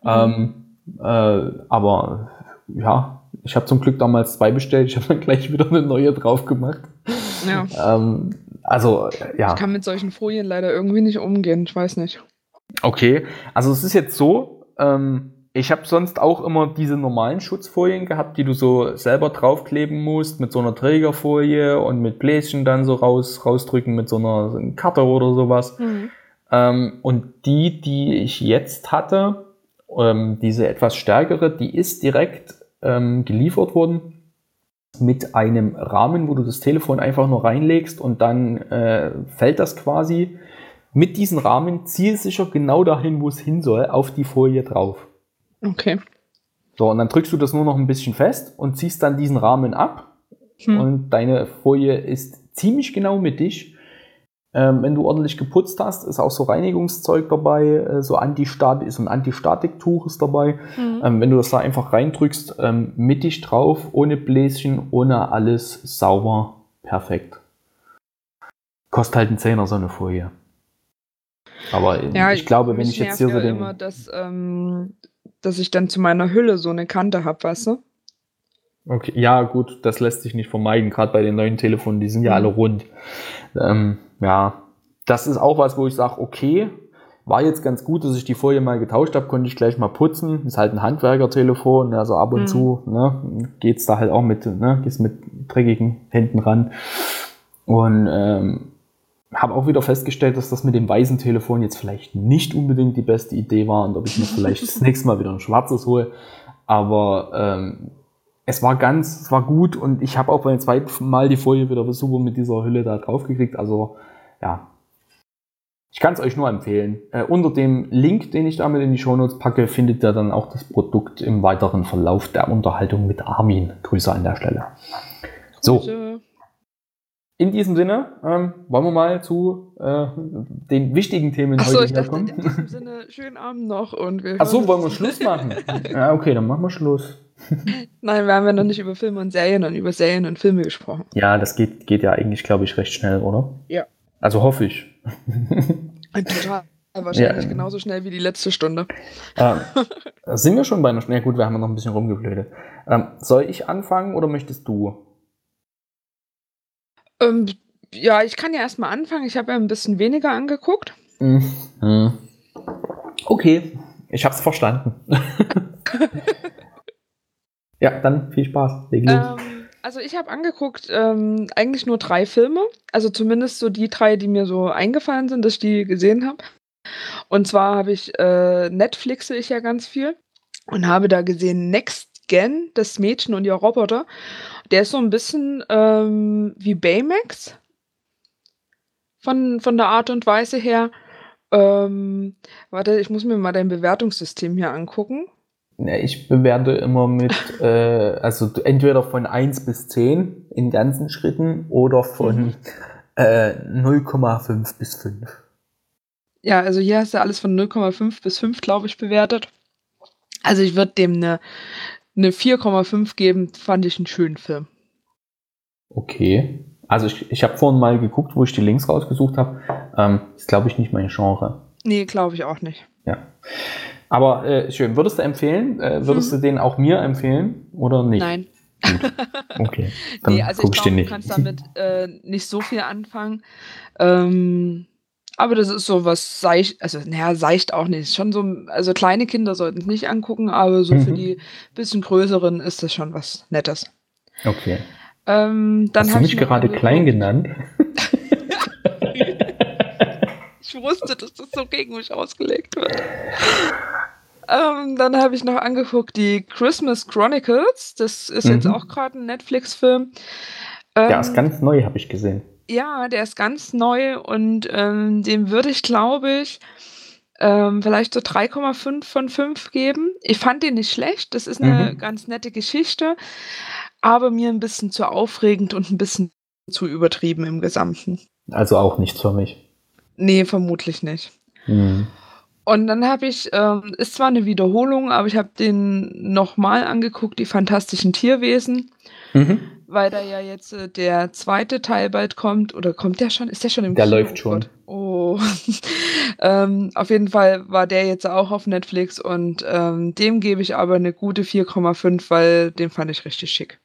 Mhm. Ähm, äh, aber ja, ich habe zum Glück damals zwei bestellt. Ich habe dann gleich wieder eine neue drauf gemacht. Ja. Ähm, also, ja. Ich kann mit solchen Folien leider irgendwie nicht umgehen. Ich weiß nicht. Okay, also es ist jetzt so, ähm, ich habe sonst auch immer diese normalen Schutzfolien gehabt, die du so selber draufkleben musst, mit so einer Trägerfolie und mit Bläschen dann so raus, rausdrücken mit so einer, so einer Karte oder sowas. Mhm. Ähm, und die, die ich jetzt hatte, ähm, diese etwas stärkere, die ist direkt ähm, geliefert worden mit einem Rahmen, wo du das Telefon einfach nur reinlegst und dann äh, fällt das quasi mit diesem Rahmen zielsicher genau dahin, wo es hin soll, auf die Folie drauf. Okay. So, und dann drückst du das nur noch ein bisschen fest und ziehst dann diesen Rahmen ab hm. und deine Folie ist ziemlich genau mittig ähm, wenn du ordentlich geputzt hast, ist auch so Reinigungszeug dabei, äh, so Antistat ist ein Antistatiktuch ist dabei. Mhm. Ähm, wenn du das da einfach reindrückst, ähm, mittig drauf, ohne Bläschen, ohne alles sauber, perfekt. Kostet halt ein Zehner so eine Folie. Aber ja, ich, ich glaube, wenn ich jetzt hier so den. immer, dass, ähm, dass ich dann zu meiner Hülle so eine Kante habe, weißt du? Okay, ja, gut, das lässt sich nicht vermeiden, gerade bei den neuen Telefonen, die sind ja mhm. alle rund. Ähm, ja, das ist auch was, wo ich sage, okay, war jetzt ganz gut, dass ich die Folie mal getauscht habe, konnte ich gleich mal putzen. Ist halt ein Handwerkertelefon, also ab und mhm. zu ne, geht's da halt auch mit, ne, geht's mit dreckigen Händen ran. Und ähm, habe auch wieder festgestellt, dass das mit dem weißen Telefon jetzt vielleicht nicht unbedingt die beste Idee war und ob ich mir vielleicht das nächste Mal wieder ein schwarzes hole. Aber ähm, es war ganz, es war gut und ich habe auch beim zweiten Mal die Folie wieder super mit dieser Hülle da drauf gekriegt. Also ja, ich kann es euch nur empfehlen. Äh, unter dem Link, den ich damit in die Shownotes packe, findet ihr dann auch das Produkt im weiteren Verlauf der Unterhaltung mit Armin. Grüße an der Stelle. So. In diesem Sinne ähm, wollen wir mal zu äh, den wichtigen Themen Ach so, heute ich dachte, kommen. In diesem Sinne, schönen Abend noch und wir Achso, wollen wir Schluss machen? ja, okay, dann machen wir Schluss. Nein, wir haben ja noch nicht über Filme und Serien und über Serien und Filme gesprochen. Ja, das geht, geht ja eigentlich, glaube ich, recht schnell, oder? Ja. Also hoffe ich. Total. Wahrscheinlich ja. genauso schnell wie die letzte Stunde. Ähm, sind wir schon bei einer Schnell? Gut, wir haben noch ein bisschen rumgeblödet. Ähm, soll ich anfangen oder möchtest du? Ähm, ja, ich kann ja erstmal anfangen. Ich habe ja ein bisschen weniger angeguckt. Mhm. Okay, ich habe es verstanden. Ja, dann viel Spaß. Ähm, also ich habe angeguckt ähm, eigentlich nur drei Filme, also zumindest so die drei, die mir so eingefallen sind, dass ich die gesehen habe. Und zwar habe ich äh, Netflixe ich ja ganz viel und habe da gesehen Next Gen, das Mädchen und ihr Roboter. Der ist so ein bisschen ähm, wie Baymax von, von der Art und Weise her. Ähm, warte, ich muss mir mal dein Bewertungssystem hier angucken. Ja, ich bewerte immer mit, äh, also entweder von 1 bis 10 in ganzen Schritten oder von mhm. äh, 0,5 bis 5. Ja, also hier hast du alles von 0,5 bis 5, glaube ich, bewertet. Also ich würde dem eine, eine 4,5 geben, fand ich einen schönen Film. Okay. Also ich, ich habe vorhin mal geguckt, wo ich die Links rausgesucht habe. Ähm, ist, glaube ich, nicht mein Genre. Nee, glaube ich auch nicht. Ja. Aber äh, schön. Würdest du empfehlen? Äh, würdest hm. du den auch mir empfehlen oder nicht? Nein. Okay. Dann nee, also ich glaube, du kannst damit äh, nicht so viel anfangen. Ähm, aber das ist so was seicht, also naja, seicht auch nicht. Schon so, also kleine Kinder sollten es nicht angucken, aber so mhm. für die bisschen größeren ist das schon was Nettes. Okay. Ähm, dann Hast du mich gerade klein genannt? ich wusste, dass das so gegen mich ausgelegt wird. Ähm, dann habe ich noch angeguckt die Christmas Chronicles. Das ist mhm. jetzt auch gerade ein Netflix-Film. Ähm, der ist ganz neu, habe ich gesehen. Ja, der ist ganz neu und ähm, dem würde ich, glaube ich, ähm, vielleicht so 3,5 von 5 geben. Ich fand den nicht schlecht. Das ist eine mhm. ganz nette Geschichte, aber mir ein bisschen zu aufregend und ein bisschen zu übertrieben im Gesamten. Also auch nichts für mich. Nee, vermutlich nicht. Mhm. Und dann habe ich, ähm, ist zwar eine Wiederholung, aber ich habe den nochmal angeguckt, die fantastischen Tierwesen. Mhm. Weil da ja jetzt äh, der zweite Teil bald kommt. Oder kommt der schon? Ist der schon im Der Kino? läuft schon. Oh. ähm, auf jeden Fall war der jetzt auch auf Netflix und ähm, dem gebe ich aber eine gute 4,5, weil den fand ich richtig schick.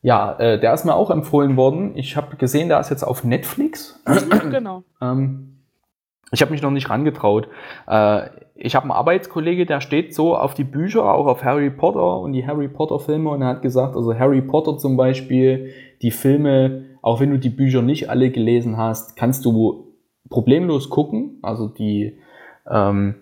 Ja, äh, der ist mir auch empfohlen worden. Ich habe gesehen, der ist jetzt auf Netflix. genau. ähm, ich habe mich noch nicht rangetraut. Äh, ich habe einen Arbeitskollege, der steht so auf die Bücher, auch auf Harry Potter und die Harry Potter Filme und er hat gesagt, also Harry Potter zum Beispiel, die Filme, auch wenn du die Bücher nicht alle gelesen hast, kannst du problemlos gucken. Also die, ähm,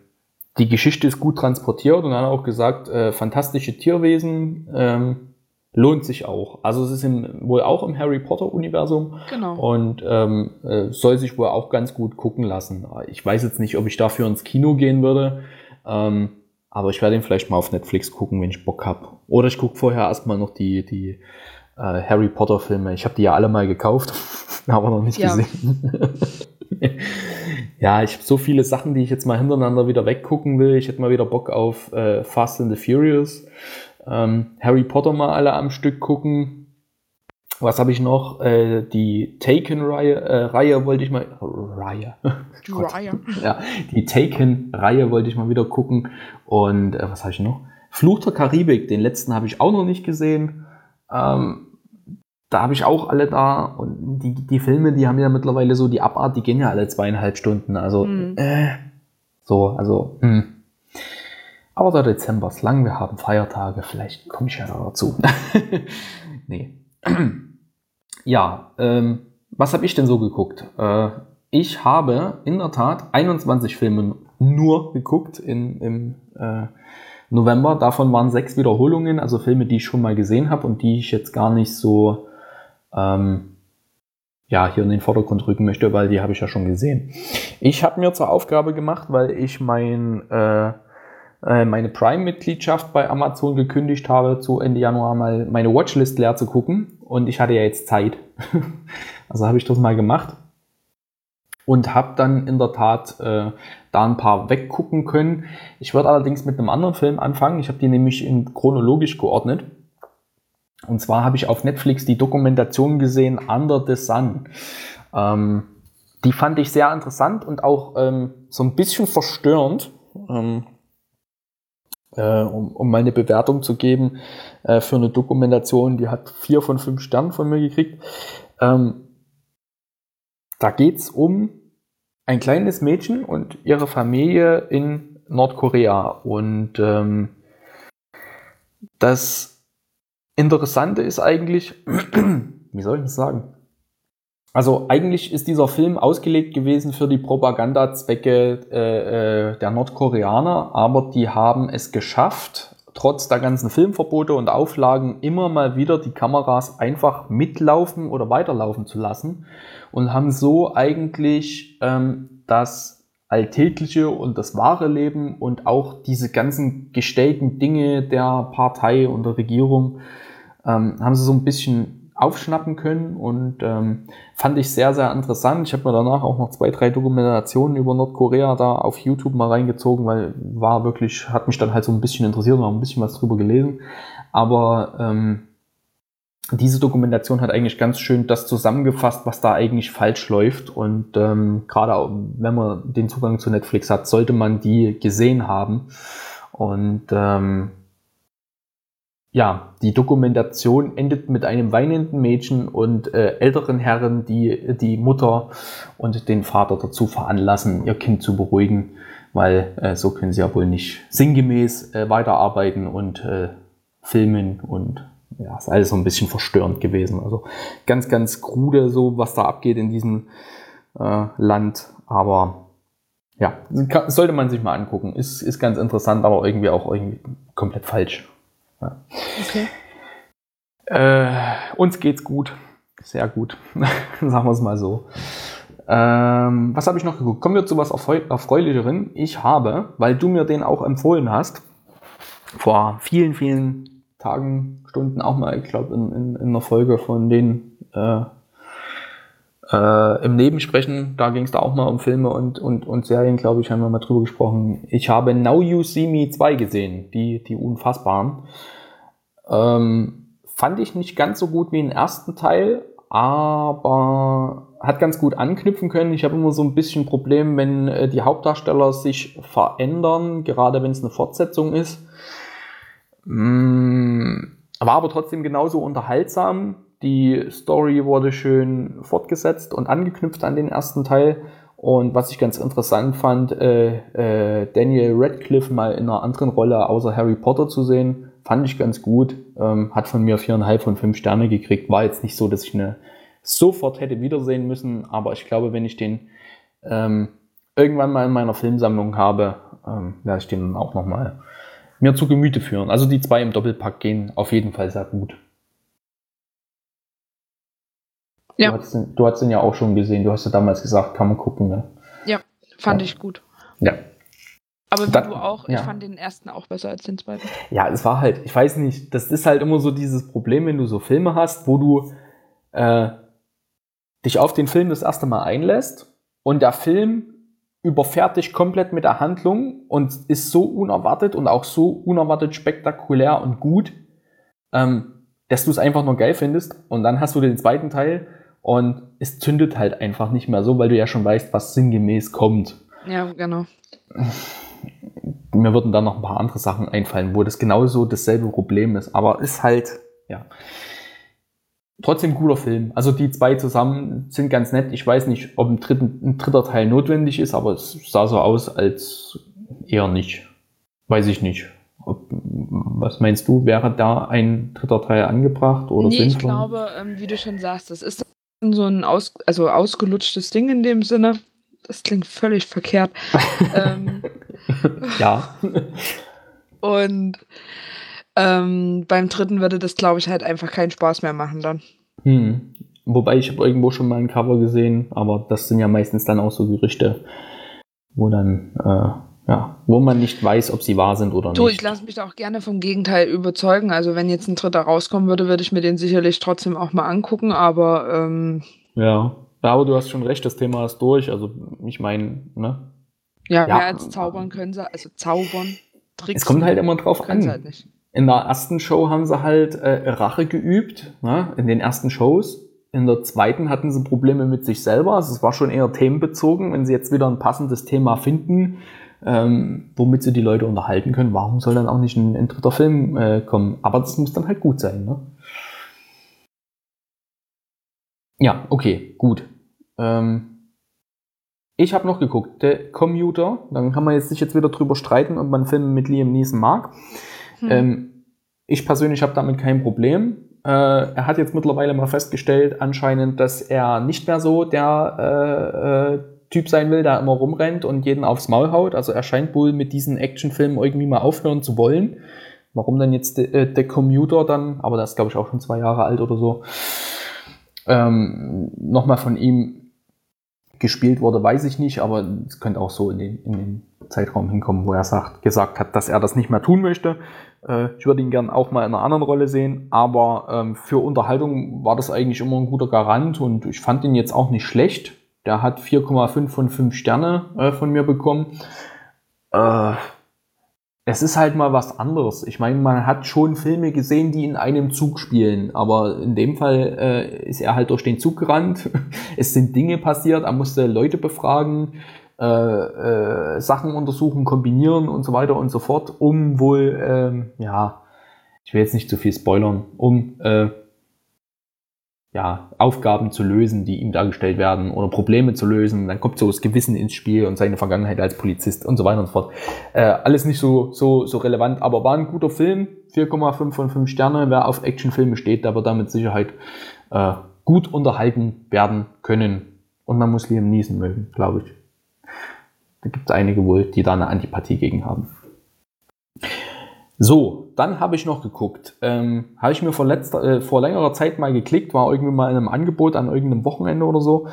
die Geschichte ist gut transportiert und dann hat er auch gesagt, äh, fantastische Tierwesen, ähm, lohnt sich auch. Also es ist im, wohl auch im Harry Potter Universum genau. und ähm, äh, soll sich wohl auch ganz gut gucken lassen. Ich weiß jetzt nicht, ob ich dafür ins Kino gehen würde, ähm, aber ich werde ihn vielleicht mal auf Netflix gucken, wenn ich Bock habe. Oder ich gucke vorher erstmal noch die, die äh, Harry Potter Filme. Ich habe die ja alle mal gekauft, aber noch nicht ja. gesehen. ja, ich habe so viele Sachen, die ich jetzt mal hintereinander wieder weggucken will. Ich hätte mal wieder Bock auf äh, Fast and the Furious ähm, Harry Potter mal alle am Stück gucken. Was habe ich noch? Äh, die Taken-Reihe äh, Reihe wollte ich mal. Reihe. Reihe. ja, die Taken-Reihe wollte ich mal wieder gucken. Und äh, was habe ich noch? Fluch der Karibik, den letzten habe ich auch noch nicht gesehen. Ähm, da habe ich auch alle da. Und die, die Filme, die haben ja mittlerweile so die Abart, die gehen ja alle zweieinhalb Stunden. Also, mhm. äh, so, also, hm. Aber der Dezember ist lang, wir haben Feiertage, vielleicht komme ich ja dazu. nee. ja, ähm, was habe ich denn so geguckt? Äh, ich habe in der Tat 21 Filme nur geguckt in, im äh, November. Davon waren sechs Wiederholungen, also Filme, die ich schon mal gesehen habe und die ich jetzt gar nicht so ähm, ja, hier in den Vordergrund rücken möchte, weil die habe ich ja schon gesehen. Ich habe mir zur Aufgabe gemacht, weil ich mein äh, meine Prime-Mitgliedschaft bei Amazon gekündigt habe, zu Ende Januar mal meine Watchlist leer zu gucken. Und ich hatte ja jetzt Zeit. also habe ich das mal gemacht. Und habe dann in der Tat äh, da ein paar weggucken können. Ich würde allerdings mit einem anderen Film anfangen. Ich habe die nämlich in chronologisch geordnet. Und zwar habe ich auf Netflix die Dokumentation gesehen Under the Sun. Ähm, die fand ich sehr interessant und auch ähm, so ein bisschen verstörend. Ähm, äh, um, um meine Bewertung zu geben äh, für eine Dokumentation, die hat vier von fünf Sternen von mir gekriegt. Ähm, da geht's um ein kleines Mädchen und ihre Familie in Nordkorea. Und ähm, das Interessante ist eigentlich, wie soll ich das sagen? Also eigentlich ist dieser Film ausgelegt gewesen für die Propagandazwecke äh, äh, der Nordkoreaner, aber die haben es geschafft, trotz der ganzen Filmverbote und Auflagen immer mal wieder die Kameras einfach mitlaufen oder weiterlaufen zu lassen und haben so eigentlich ähm, das Alltägliche und das wahre Leben und auch diese ganzen gestellten Dinge der Partei und der Regierung ähm, haben sie so ein bisschen aufschnappen können und ähm, fand ich sehr, sehr interessant. Ich habe mir danach auch noch zwei, drei Dokumentationen über Nordkorea da auf YouTube mal reingezogen, weil war wirklich, hat mich dann halt so ein bisschen interessiert und auch ein bisschen was drüber gelesen. Aber ähm, diese Dokumentation hat eigentlich ganz schön das zusammengefasst, was da eigentlich falsch läuft. Und ähm, gerade wenn man den Zugang zu Netflix hat, sollte man die gesehen haben. Und ähm, ja, die Dokumentation endet mit einem weinenden Mädchen und äh, älteren Herren, die die Mutter und den Vater dazu veranlassen, ihr Kind zu beruhigen, weil äh, so können sie ja wohl nicht sinngemäß äh, weiterarbeiten und äh, filmen und ja, ist alles so ein bisschen verstörend gewesen. Also ganz, ganz krude, so was da abgeht in diesem äh, Land. Aber ja, sollte man sich mal angucken. Ist, ist ganz interessant, aber irgendwie auch irgendwie komplett falsch. Ja. Okay. Äh, uns geht's gut. Sehr gut. Sagen wir es mal so. Ähm, was habe ich noch geguckt? Kommen wir zu was Erfreulicheren. Ich habe, weil du mir den auch empfohlen hast, vor vielen, vielen Tagen, Stunden auch mal, ich glaube, in, in, in einer Folge von den äh, äh, im Nebensprechen, da ging es da auch mal um Filme und, und, und Serien, glaube ich, haben wir mal drüber gesprochen. Ich habe Now You See Me 2 gesehen, die, die Unfassbaren. Ähm, fand ich nicht ganz so gut wie den ersten Teil, aber hat ganz gut anknüpfen können. Ich habe immer so ein bisschen Problem, wenn äh, die Hauptdarsteller sich verändern, gerade wenn es eine Fortsetzung ist Mm, war aber trotzdem genauso unterhaltsam. Die Story wurde schön fortgesetzt und angeknüpft an den ersten Teil. Und was ich ganz interessant fand, äh, äh, Daniel Radcliffe mal in einer anderen Rolle außer Harry Potter zu sehen, fand ich ganz gut. Ähm, hat von mir viereinhalb von fünf Sterne gekriegt. War jetzt nicht so, dass ich eine sofort hätte wiedersehen müssen, aber ich glaube, wenn ich den ähm, irgendwann mal in meiner Filmsammlung habe, ähm, werde ich den auch nochmal mir zu Gemüte führen. Also die zwei im Doppelpack gehen auf jeden Fall sehr gut. Ja. Du hast, den, du hast den ja auch schon gesehen. Du hast ja damals gesagt, kann man gucken. Ne? Ja, fand ja. ich gut. Ja. Aber wie da, du auch, ja. ich fand den ersten auch besser als den zweiten. Ja, es war halt, ich weiß nicht, das ist halt immer so dieses Problem, wenn du so Filme hast, wo du äh, dich auf den Film das erste Mal einlässt und der Film überfährt dich komplett mit der Handlung und ist so unerwartet und auch so unerwartet spektakulär und gut, ähm, dass du es einfach nur geil findest. Und dann hast du den zweiten Teil und es zündet halt einfach nicht mehr so, weil du ja schon weißt, was sinngemäß kommt. Ja, genau. Mir würden dann noch ein paar andere Sachen einfallen, wo das genauso dasselbe Problem ist. Aber ist halt, ja trotzdem cooler Film. Also die zwei zusammen sind ganz nett. Ich weiß nicht, ob ein, dritten, ein dritter Teil notwendig ist, aber es sah so aus, als eher nicht. Weiß ich nicht. Ob, was meinst du, wäre da ein dritter Teil angebracht oder nee, sinnvoll? Ich glaube, ähm, wie du schon sagst, das ist so ein aus, also ausgelutschtes Ding in dem Sinne. Das klingt völlig verkehrt. ähm, ja. Und ähm, beim dritten würde das, glaube ich, halt einfach keinen Spaß mehr machen dann. Hm. Wobei ich habe irgendwo schon mal ein Cover gesehen, aber das sind ja meistens dann auch so Gerüchte, wo dann, äh, ja, wo man nicht weiß, ob sie wahr sind oder du, nicht. Ich lasse mich da auch gerne vom Gegenteil überzeugen. Also wenn jetzt ein dritter rauskommen würde, würde ich mir den sicherlich trotzdem auch mal angucken, aber ähm, ja. aber du hast schon recht, das Thema ist durch. Also ich meine, ne? Ja, ja, mehr als zaubern können sie, also zaubern. Tricks. Es kommt halt immer drauf an. Halt in der ersten Show haben sie halt äh, Rache geübt, ne? in den ersten Shows. In der zweiten hatten sie Probleme mit sich selber. Also es war schon eher themenbezogen. Wenn sie jetzt wieder ein passendes Thema finden, ähm, womit sie die Leute unterhalten können, warum soll dann auch nicht ein, ein dritter Film äh, kommen? Aber das muss dann halt gut sein. Ne? Ja, okay, gut. Ähm, ich habe noch geguckt, der Commuter. Dann kann man jetzt nicht jetzt wieder drüber streiten, ob man Filme mit Liam Neeson mag. Hm. Ähm, ich persönlich habe damit kein Problem. Äh, er hat jetzt mittlerweile mal festgestellt, anscheinend, dass er nicht mehr so der äh, äh, Typ sein will, der immer rumrennt und jeden aufs Maul haut. Also er scheint wohl mit diesen Actionfilmen irgendwie mal aufhören zu wollen. Warum dann jetzt der äh, de Commuter dann, aber das ist glaube ich auch schon zwei Jahre alt oder so, ähm, nochmal von ihm gespielt wurde, weiß ich nicht, aber es könnte auch so in den, in den Zeitraum hinkommen, wo er sagt, gesagt hat, dass er das nicht mehr tun möchte. Äh, ich würde ihn gern auch mal in einer anderen Rolle sehen, aber ähm, für Unterhaltung war das eigentlich immer ein guter Garant und ich fand ihn jetzt auch nicht schlecht. Der hat 4,5 von 5 Sterne äh, von mir bekommen. Äh, es ist halt mal was anderes. Ich meine, man hat schon Filme gesehen, die in einem Zug spielen, aber in dem Fall äh, ist er halt durch den Zug gerannt. es sind Dinge passiert, er musste Leute befragen, äh, äh, Sachen untersuchen, kombinieren und so weiter und so fort, um wohl, ähm, ja, ich will jetzt nicht zu viel spoilern, um äh, ja, Aufgaben zu lösen, die ihm dargestellt werden oder Probleme zu lösen. Dann kommt so das Gewissen ins Spiel und seine Vergangenheit als Polizist und so weiter und so fort. Äh, alles nicht so, so, so relevant, aber war ein guter Film. 4,5 von 5 Sterne. Wer auf Actionfilme steht, der wird da mit Sicherheit äh, gut unterhalten werden können. Und man muss Liam Neeson mögen, glaube ich. Da gibt es einige wohl, die da eine Antipathie gegen haben. So, dann habe ich noch geguckt. Ähm, habe ich mir vor, letzter, äh, vor längerer Zeit mal geklickt, war irgendwie mal in einem Angebot an irgendeinem Wochenende oder so.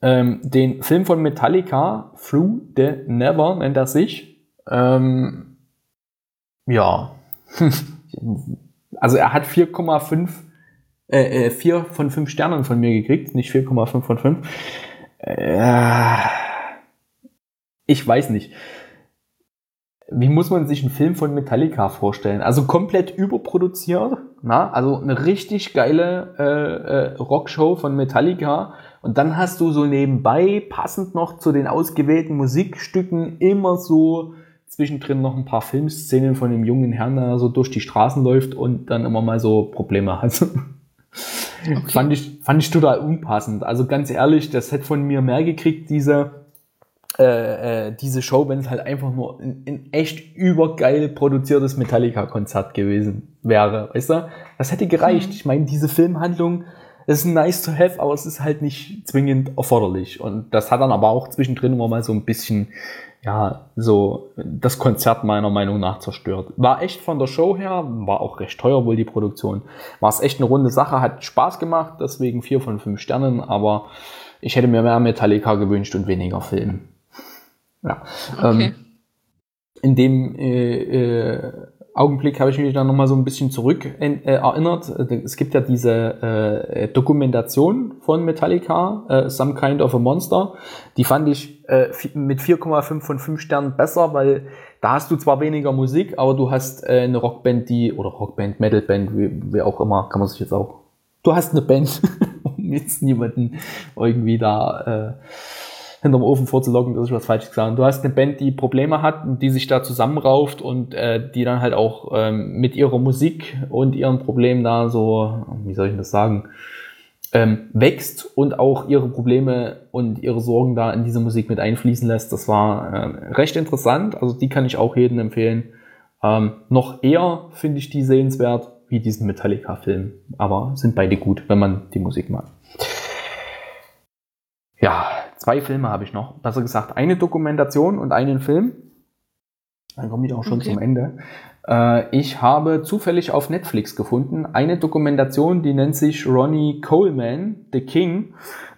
Ähm, den Film von Metallica, Through the Never, nennt er sich. Ähm, ja. also er hat 4,5 äh, 4 äh, von 5 Sternen von mir gekriegt, nicht 4,5 von 5. Äh, ich weiß nicht wie muss man sich einen Film von Metallica vorstellen? Also komplett überproduziert, na? also eine richtig geile äh, äh, Rockshow von Metallica. Und dann hast du so nebenbei, passend noch zu den ausgewählten Musikstücken, immer so zwischendrin noch ein paar Filmszenen von dem jungen Herrn, der so durch die Straßen läuft und dann immer mal so Probleme hat. Okay. Fand, ich, fand ich total unpassend. Also ganz ehrlich, das hätte von mir mehr gekriegt, diese äh, äh, diese Show, wenn es halt einfach nur ein, ein echt übergeil produziertes Metallica-Konzert gewesen wäre, weißt du? Das hätte gereicht. Mhm. Ich meine, diese Filmhandlung ist nice to have, aber es ist halt nicht zwingend erforderlich. Und das hat dann aber auch zwischendrin immer mal so ein bisschen, ja, so das Konzert meiner Meinung nach zerstört. War echt von der Show her, war auch recht teuer wohl die Produktion. War es echt eine runde Sache, hat Spaß gemacht, deswegen vier von fünf Sternen, aber ich hätte mir mehr Metallica gewünscht und weniger Film. Ja. Okay. Ähm, in dem äh, äh, Augenblick habe ich mich dann nochmal so ein bisschen zurück äh, erinnert. Es gibt ja diese äh, Dokumentation von Metallica, äh, Some Kind of a Monster. Die fand ich äh, mit 4,5 von 5 Sternen besser, weil da hast du zwar weniger Musik, aber du hast äh, eine Rockband, die, oder Rockband, Metalband, wie, wie auch immer, kann man sich jetzt auch. Du hast eine Band, um jetzt niemanden irgendwie da äh, hinterm Ofen vorzulocken, das ist was falsch gesagt. Du hast eine Band, die Probleme hat und die sich da zusammenrauft und äh, die dann halt auch ähm, mit ihrer Musik und ihren Problemen da so, wie soll ich das sagen, ähm, wächst und auch ihre Probleme und ihre Sorgen da in diese Musik mit einfließen lässt. Das war äh, recht interessant. Also die kann ich auch jedem empfehlen. Ähm, noch eher finde ich die sehenswert wie diesen Metallica-Film. Aber sind beide gut, wenn man die Musik mag. Ja, Zwei Filme habe ich noch. Besser gesagt, eine Dokumentation und einen Film. Dann komme ich auch schon okay. zum Ende. Äh, ich habe zufällig auf Netflix gefunden eine Dokumentation, die nennt sich Ronnie Coleman, The King.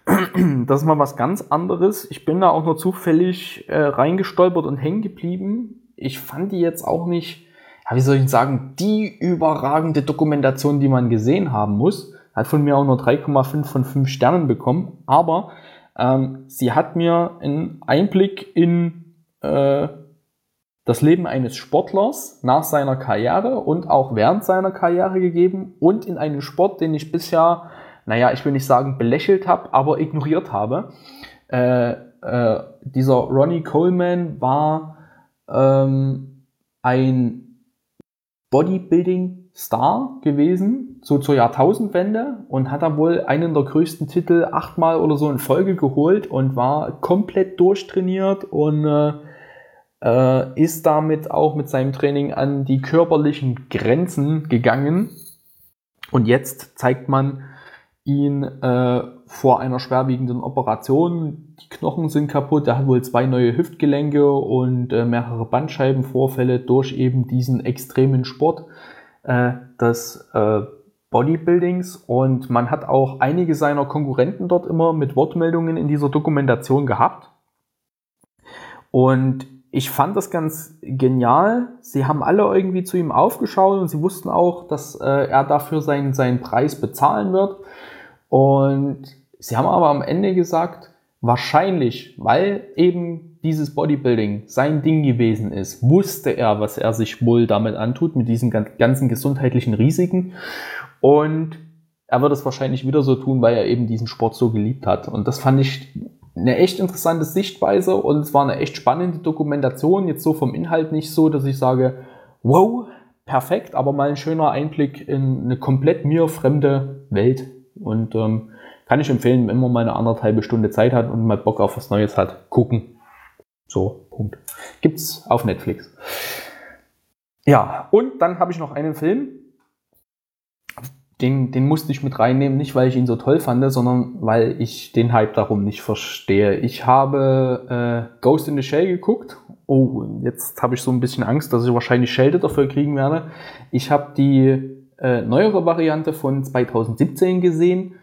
Das ist mal was ganz anderes. Ich bin da auch nur zufällig äh, reingestolpert und hängen geblieben. Ich fand die jetzt auch nicht, ja, wie soll ich sagen, die überragende Dokumentation, die man gesehen haben muss. Hat von mir auch nur 3,5 von 5 Sternen bekommen. Aber ähm, sie hat mir einen Einblick in äh, das Leben eines Sportlers nach seiner Karriere und auch während seiner Karriere gegeben und in einen Sport, den ich bisher, naja, ich will nicht sagen belächelt habe, aber ignoriert habe. Äh, äh, dieser Ronnie Coleman war ähm, ein Bodybuilding Star gewesen, so zur Jahrtausendwende und hat da wohl einen der größten Titel achtmal oder so in Folge geholt und war komplett durchtrainiert und äh, äh, ist damit auch mit seinem Training an die körperlichen Grenzen gegangen. Und jetzt zeigt man ihn äh, vor einer schwerwiegenden Operation. Die Knochen sind kaputt, er hat wohl zwei neue Hüftgelenke und äh, mehrere Bandscheibenvorfälle durch eben diesen extremen Sport äh, das äh, Bodybuildings und man hat auch einige seiner Konkurrenten dort immer mit Wortmeldungen in dieser Dokumentation gehabt. Und ich fand das ganz genial. Sie haben alle irgendwie zu ihm aufgeschaut und sie wussten auch, dass äh, er dafür seinen, seinen Preis bezahlen wird. Und sie haben aber am Ende gesagt, wahrscheinlich, weil eben dieses Bodybuilding sein Ding gewesen ist, wusste er, was er sich wohl damit antut, mit diesen ganzen gesundheitlichen Risiken. Und er wird es wahrscheinlich wieder so tun, weil er eben diesen Sport so geliebt hat. Und das fand ich eine echt interessante Sichtweise und es war eine echt spannende Dokumentation. Jetzt so vom Inhalt nicht so, dass ich sage, wow, perfekt, aber mal ein schöner Einblick in eine komplett mir fremde Welt. Und ähm, kann ich empfehlen, wenn man mal eine anderthalbe Stunde Zeit hat und mal Bock auf was Neues hat, gucken. So, Punkt. Gibt's auf Netflix. Ja, und dann habe ich noch einen Film, den, den musste ich mit reinnehmen, nicht weil ich ihn so toll fand, sondern weil ich den Hype darum nicht verstehe. Ich habe äh, Ghost in the Shell geguckt. Oh, jetzt habe ich so ein bisschen Angst, dass ich wahrscheinlich Schelte dafür kriegen werde. Ich habe die äh, neuere Variante von 2017 gesehen.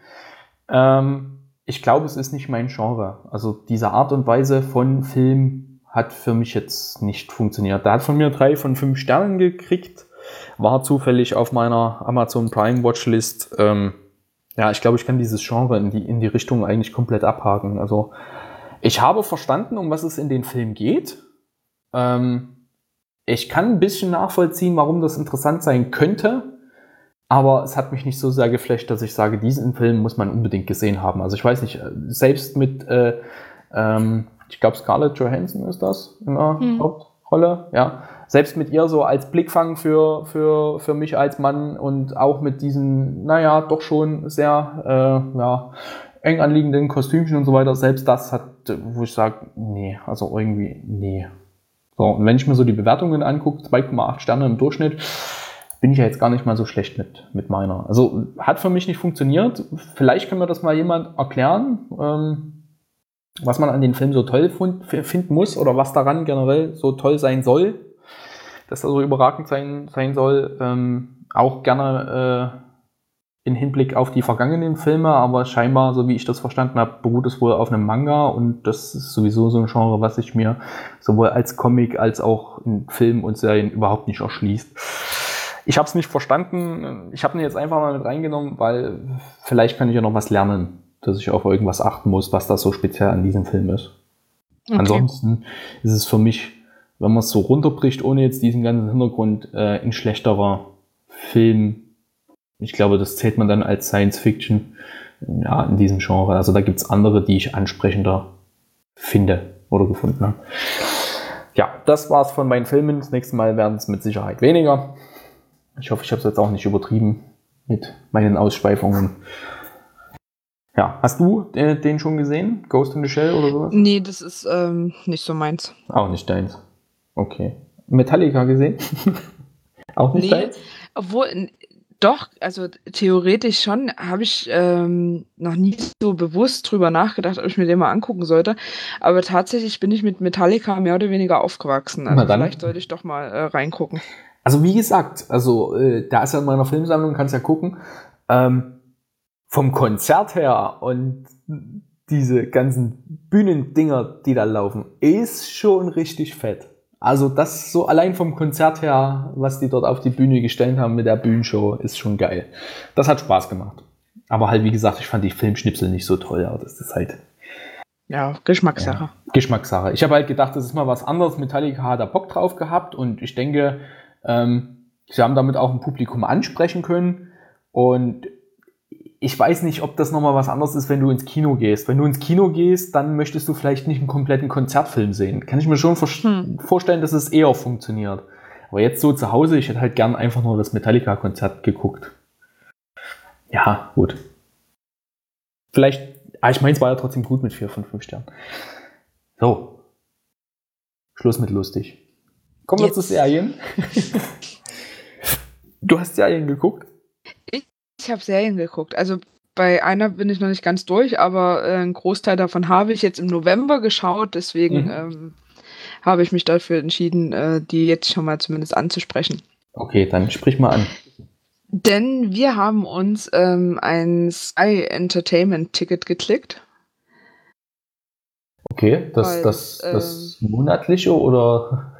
Ähm, ich glaube, es ist nicht mein Genre. Also diese Art und Weise von Film hat für mich jetzt nicht funktioniert. Da hat von mir drei von fünf Sternen gekriegt war zufällig auf meiner Amazon Prime Watchlist. Ähm, ja, ich glaube, ich kann dieses Genre in die, in die Richtung eigentlich komplett abhaken. Also ich habe verstanden, um was es in den Film geht. Ähm, ich kann ein bisschen nachvollziehen, warum das interessant sein könnte. Aber es hat mich nicht so sehr geflecht, dass ich sage, diesen Film muss man unbedingt gesehen haben. Also ich weiß nicht, äh, selbst mit, äh, ähm, ich glaube Scarlett Johansson ist das in der hm. Hauptrolle, ja selbst mit ihr so als Blickfang für, für, für mich als Mann und auch mit diesen, naja, doch schon sehr äh, ja, eng anliegenden Kostümchen und so weiter, selbst das hat, wo ich sage, nee, also irgendwie, nee. So, und wenn ich mir so die Bewertungen angucke, 2,8 Sterne im Durchschnitt, bin ich ja jetzt gar nicht mal so schlecht mit, mit meiner. Also hat für mich nicht funktioniert. Vielleicht kann mir das mal jemand erklären, ähm, was man an den Film so toll finden muss oder was daran generell so toll sein soll dass er so überragend sein, sein soll. Ähm, auch gerne äh, in Hinblick auf die vergangenen Filme, aber scheinbar, so wie ich das verstanden habe, beruht es wohl auf einem Manga und das ist sowieso so ein Genre, was sich mir sowohl als Comic als auch in Filmen und Serien überhaupt nicht erschließt. Ich habe es nicht verstanden. Ich habe ihn jetzt einfach mal mit reingenommen, weil vielleicht kann ich ja noch was lernen, dass ich auf irgendwas achten muss, was da so speziell an diesem Film ist. Okay. Ansonsten ist es für mich wenn man es so runterbricht, ohne jetzt diesen ganzen Hintergrund, äh, ein schlechterer Film. Ich glaube, das zählt man dann als Science Fiction ja, in diesem Genre. Also da gibt es andere, die ich ansprechender finde oder gefunden habe. Ja, das war's von meinen Filmen. Das nächste Mal werden es mit Sicherheit weniger. Ich hoffe, ich habe es jetzt auch nicht übertrieben mit meinen Ausschweifungen. Ja, hast du äh, den schon gesehen? Ghost in the Shell oder sowas? Nee, das ist ähm, nicht so meins. Auch nicht deins. Okay. Metallica gesehen? Auch nicht nee, obwohl, doch, also theoretisch schon, habe ich ähm, noch nie so bewusst drüber nachgedacht, ob ich mir den mal angucken sollte. Aber tatsächlich bin ich mit Metallica mehr oder weniger aufgewachsen. Also vielleicht sollte ich doch mal äh, reingucken. Also wie gesagt, also äh, da ist ja in meiner Filmsammlung, kannst ja gucken. Ähm, vom Konzert her und diese ganzen Bühnendinger, die da laufen, ist schon richtig fett. Also das so allein vom Konzert her, was die dort auf die Bühne gestellt haben mit der Bühnenshow, ist schon geil. Das hat Spaß gemacht. Aber halt, wie gesagt, ich fand die Filmschnipsel nicht so toll, aber das ist halt. Ja, Geschmackssache. Ja, Geschmackssache. Ich habe halt gedacht, das ist mal was anderes. Metallica hat da Bock drauf gehabt und ich denke, ähm, sie haben damit auch ein Publikum ansprechen können. Und ich weiß nicht, ob das nochmal was anderes ist, wenn du ins Kino gehst. Wenn du ins Kino gehst, dann möchtest du vielleicht nicht einen kompletten Konzertfilm sehen. Kann ich mir schon hm. vorstellen, dass es eher funktioniert. Aber jetzt so zu Hause, ich hätte halt gern einfach nur das Metallica-Konzert geguckt. Ja, gut. Vielleicht, ah, ich meine, es war ja trotzdem gut mit 4 von 5 Sternen. So. Schluss mit lustig. Kommen wir zu Serien. du hast Serien geguckt? Ich habe Serien geguckt. Also bei einer bin ich noch nicht ganz durch, aber äh, einen Großteil davon habe ich jetzt im November geschaut. Deswegen mhm. ähm, habe ich mich dafür entschieden, äh, die jetzt schon mal zumindest anzusprechen. Okay, dann sprich mal an. Denn wir haben uns ähm, ein Sky Entertainment Ticket geklickt. Okay, das, Weil, das, das ähm, monatliche oder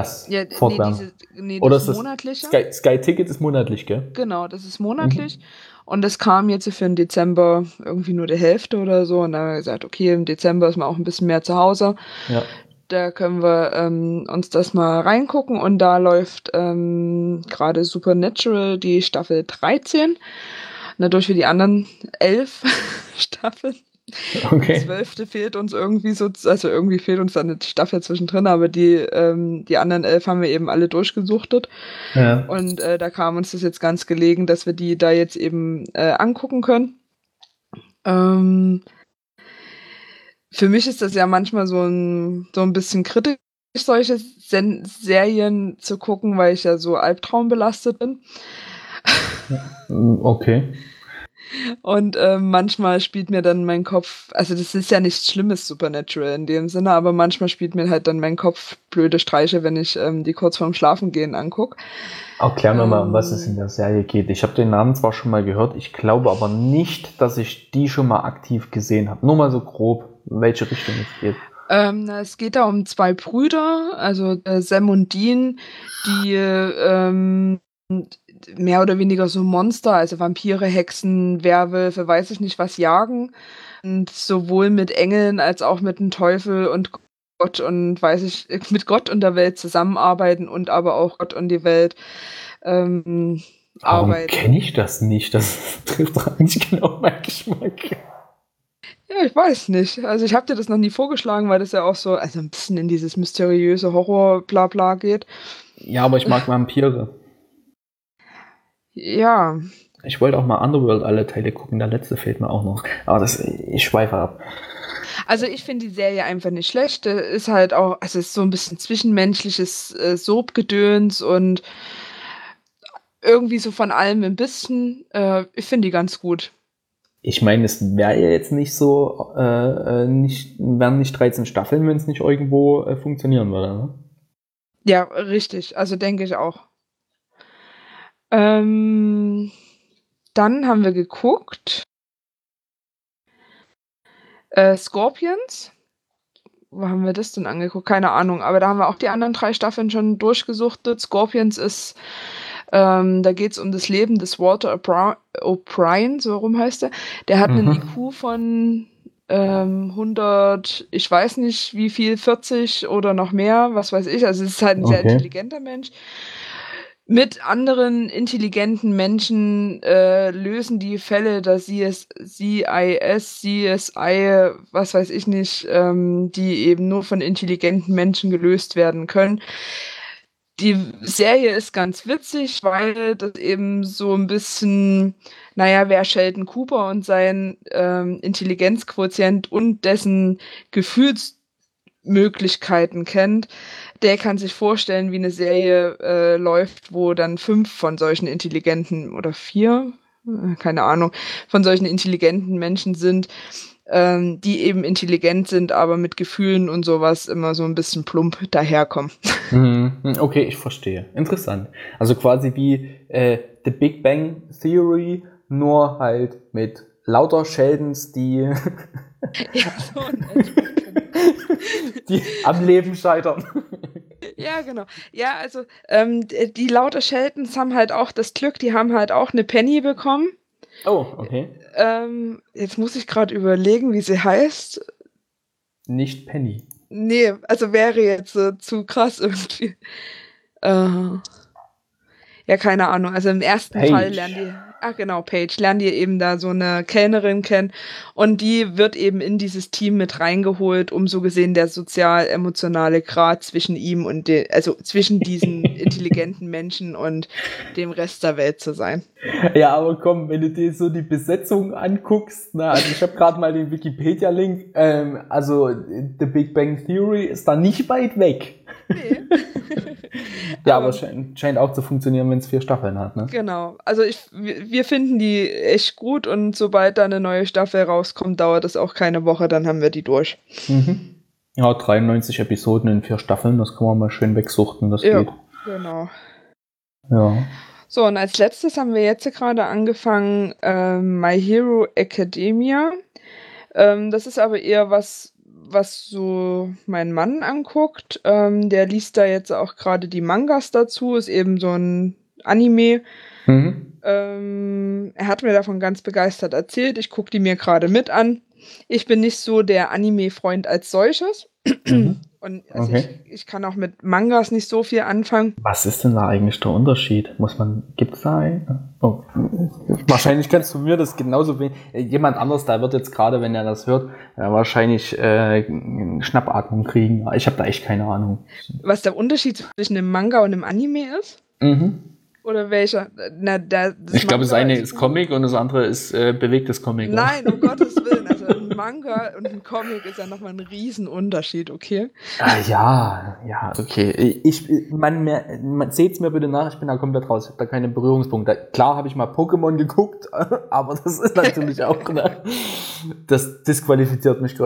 das ja, fortwährend? Nee, nee, oder das, das monatliche. Sky, Sky Ticket ist monatlich, gell? Genau, das ist monatlich. Mhm. Und das kam jetzt für den Dezember irgendwie nur die Hälfte oder so. Und dann haben wir gesagt, okay, im Dezember ist man auch ein bisschen mehr zu Hause. Ja. Da können wir ähm, uns das mal reingucken. Und da läuft ähm, gerade Supernatural die Staffel 13. Dadurch wie die anderen elf Staffeln. Okay. Die zwölfte fehlt uns irgendwie so, also irgendwie fehlt uns dann eine Staffel zwischendrin, aber die, ähm, die anderen elf haben wir eben alle durchgesuchtet. Ja. Und äh, da kam uns das jetzt ganz gelegen, dass wir die da jetzt eben äh, angucken können. Ähm, für mich ist das ja manchmal so ein, so ein bisschen kritisch, solche Sen Serien zu gucken, weil ich ja so albtraumbelastet bin. Okay. Und äh, manchmal spielt mir dann mein Kopf, also das ist ja nichts Schlimmes, Supernatural in dem Sinne, aber manchmal spielt mir halt dann mein Kopf blöde Streiche, wenn ich ähm, die kurz vorm Schlafengehen angucke. Erklär mir ähm, mal, um was es in der Serie geht. Ich habe den Namen zwar schon mal gehört, ich glaube aber nicht, dass ich die schon mal aktiv gesehen habe. Nur mal so grob in welche Richtung es geht. Ähm, es geht da um zwei Brüder, also äh, Sam und Dean, die ähm, mehr oder weniger so Monster, also Vampire, Hexen, Werwölfe, weiß ich nicht was jagen. Und sowohl mit Engeln als auch mit dem Teufel und Gott und weiß ich, mit Gott und der Welt zusammenarbeiten und aber auch Gott und die Welt ähm, Warum arbeiten. kenne ich das nicht? Das trifft eigentlich genau meinen Geschmack. Ja, ich weiß nicht. Also ich habe dir das noch nie vorgeschlagen, weil das ja auch so also ein bisschen in dieses mysteriöse Horror-Blabla geht. Ja, aber ich mag Vampire. Ja. Ich wollte auch mal Underworld alle Teile gucken, der letzte fehlt mir auch noch. Aber das, ich schweife ab. Also ich finde die Serie einfach nicht schlecht. Ist halt auch, also es ist so ein bisschen zwischenmenschliches äh, Soap-Gedöns und irgendwie so von allem ein bisschen. Äh, ich finde die ganz gut. Ich meine, es wäre ja jetzt nicht so, äh, äh nicht, wären nicht 13 Staffeln, wenn es nicht irgendwo äh, funktionieren würde. Ne? Ja, richtig. Also denke ich auch. Ähm, dann haben wir geguckt. Äh, Scorpions. Wo haben wir das denn angeguckt? Keine Ahnung. Aber da haben wir auch die anderen drei Staffeln schon durchgesuchtet. Scorpions ist ähm, da geht es um das Leben des Walter O'Brien, so rum heißt er. Der hat mhm. einen IQ von ähm, 100, ich weiß nicht wie viel, 40 oder noch mehr, was weiß ich. Also es ist halt ein okay. sehr intelligenter Mensch. Mit anderen intelligenten Menschen äh, lösen die Fälle der CS, CIS, CSI, was weiß ich nicht, ähm, die eben nur von intelligenten Menschen gelöst werden können. Die Serie ist ganz witzig, weil das eben so ein bisschen, naja, wer Sheldon Cooper und sein ähm, Intelligenzquotient und dessen Gefühlsmöglichkeiten kennt, der kann sich vorstellen, wie eine Serie äh, läuft, wo dann fünf von solchen intelligenten oder vier, äh, keine Ahnung, von solchen intelligenten Menschen sind, ähm, die eben intelligent sind, aber mit Gefühlen und sowas immer so ein bisschen plump daherkommen. Mhm. Okay, ich verstehe. Interessant. Also quasi wie äh, The Big Bang Theory, nur halt mit lauter Sheldons, die, ja, so die am Leben scheitern. Ja, genau. Ja, also ähm, die lauter Sheldons haben halt auch das Glück, die haben halt auch eine Penny bekommen. Oh, okay. Ähm, jetzt muss ich gerade überlegen, wie sie heißt. Nicht Penny. Nee, also wäre jetzt äh, zu krass irgendwie. Äh, ja, keine Ahnung. Also im ersten Page. Fall lernen die, ah genau, Paige, lernen die eben da so eine Kellnerin kennen und die wird eben in dieses Team mit reingeholt, um so gesehen der sozial-emotionale Grad zwischen ihm und den, also zwischen diesen intelligenten Menschen und dem Rest der Welt zu sein. Ja, aber komm, wenn du dir so die Besetzung anguckst, na, also ich habe gerade mal den Wikipedia-Link, ähm, also The Big Bang Theory ist da nicht weit weg. Nee. ja, aber, aber scheint, scheint, auch zu funktionieren, wenn es vier Staffeln hat, ne? Genau. Also ich, wir finden die echt gut und sobald da eine neue Staffel rauskommt, dauert es auch keine Woche, dann haben wir die durch. Mhm. Ja, 93 Episoden in vier Staffeln, das kann man mal schön wegsuchten, das ja, geht. Genau. Ja. So, und als letztes haben wir jetzt gerade angefangen ähm, My Hero Academia. Ähm, das ist aber eher was, was so mein Mann anguckt. Ähm, der liest da jetzt auch gerade die Mangas dazu, ist eben so ein Anime. Mhm. Ähm, er hat mir davon ganz begeistert erzählt. Ich gucke die mir gerade mit an. Ich bin nicht so der Anime-Freund als solches. Mhm. Und also okay. ich, ich, kann auch mit Mangas nicht so viel anfangen. Was ist denn da eigentlich der Unterschied? Muss man, gibt es da einen? Oh. wahrscheinlich kannst du mir das genauso wie jemand anders, da wird jetzt gerade, wenn er das hört, äh, wahrscheinlich äh, Schnappatmung kriegen. Ich habe da echt keine Ahnung. Was der Unterschied zwischen einem Manga und einem Anime ist? Mhm. Oder welcher? Na, da, ich glaube, das eine ist Comic und das andere ist äh, bewegtes Comic. Nein, um Gottes Willen. Also ein Manga und ein Comic ist ja nochmal ein Riesenunterschied, okay? Ah, ja, ja, okay. Ich, man, man seht's mir bitte nach, ich bin da komplett raus. Ich habe da keine Berührungspunkte. Klar habe ich mal Pokémon geguckt, aber das ist natürlich auch, ne, das disqualifiziert mich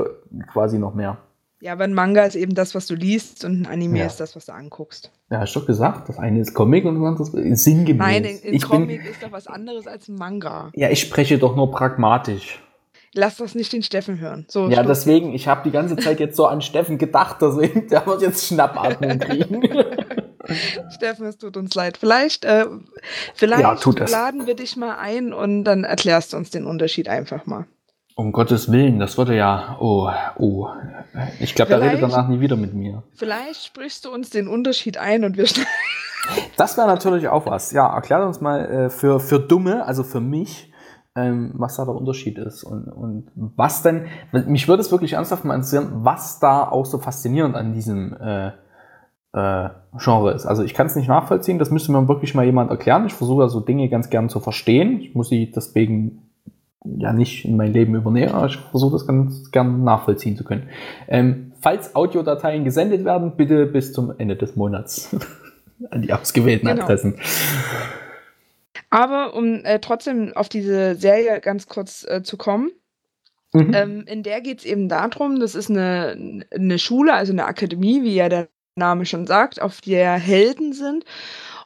quasi noch mehr. Ja, aber ein Manga ist eben das, was du liest und ein Anime ja. ist das, was du anguckst. Ja, hast du doch gesagt. Das eine ist Comic und das andere ist sinngemäß. Nein, ein, Comic bin, ist doch was anderes als ein Manga. Ja, ich spreche doch nur pragmatisch. Lass das nicht den Steffen hören. So, ja, Schluss. deswegen, ich habe die ganze Zeit jetzt so an Steffen gedacht, deswegen, der wird jetzt Schnappatmung kriegen. Steffen, es tut uns leid. Vielleicht, äh, vielleicht ja, laden wir dich mal ein und dann erklärst du uns den Unterschied einfach mal. Um Gottes Willen, das würde ja. Oh, oh. Ich glaube, er redet danach nie wieder mit mir. Vielleicht sprichst du uns den Unterschied ein und wir Das wäre natürlich auch was. Ja, erklär uns mal äh, für, für Dumme, also für mich, ähm, was da der Unterschied ist und, und was denn. Mich würde es wirklich ernsthaft mal interessieren, was da auch so faszinierend an diesem äh, äh, Genre ist. Also ich kann es nicht nachvollziehen, das müsste mir wirklich mal jemand erklären. Ich versuche also Dinge ganz gern zu verstehen. Ich muss sie deswegen ja nicht in mein Leben übernehme, aber ich versuche das ganz gern nachvollziehen zu können. Ähm, falls Audiodateien gesendet werden, bitte bis zum Ende des Monats an die ausgewählten genau. Adressen. Aber um äh, trotzdem auf diese Serie ganz kurz äh, zu kommen, mhm. ähm, in der geht es eben darum, das ist eine, eine Schule, also eine Akademie, wie ja der Name schon sagt, auf der Helden sind.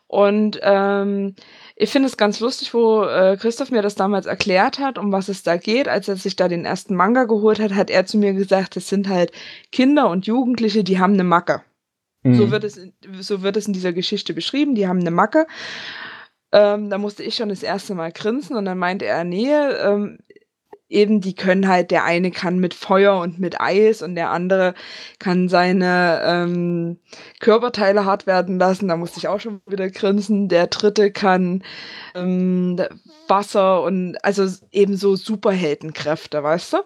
Und ähm, ich finde es ganz lustig, wo äh, Christoph mir das damals erklärt hat, um was es da geht. Als er sich da den ersten Manga geholt hat, hat er zu mir gesagt, es sind halt Kinder und Jugendliche, die haben eine Macke. Mhm. So, wird es in, so wird es in dieser Geschichte beschrieben, die haben eine Macke. Ähm, da musste ich schon das erste Mal grinsen und dann meinte er, nee, ähm, eben, die können halt, der eine kann mit Feuer und mit Eis und der andere kann seine ähm, Körperteile hart werden lassen. Da musste ich auch schon wieder grinsen. Der dritte kann ähm, Wasser und also eben so Superheldenkräfte, weißt du?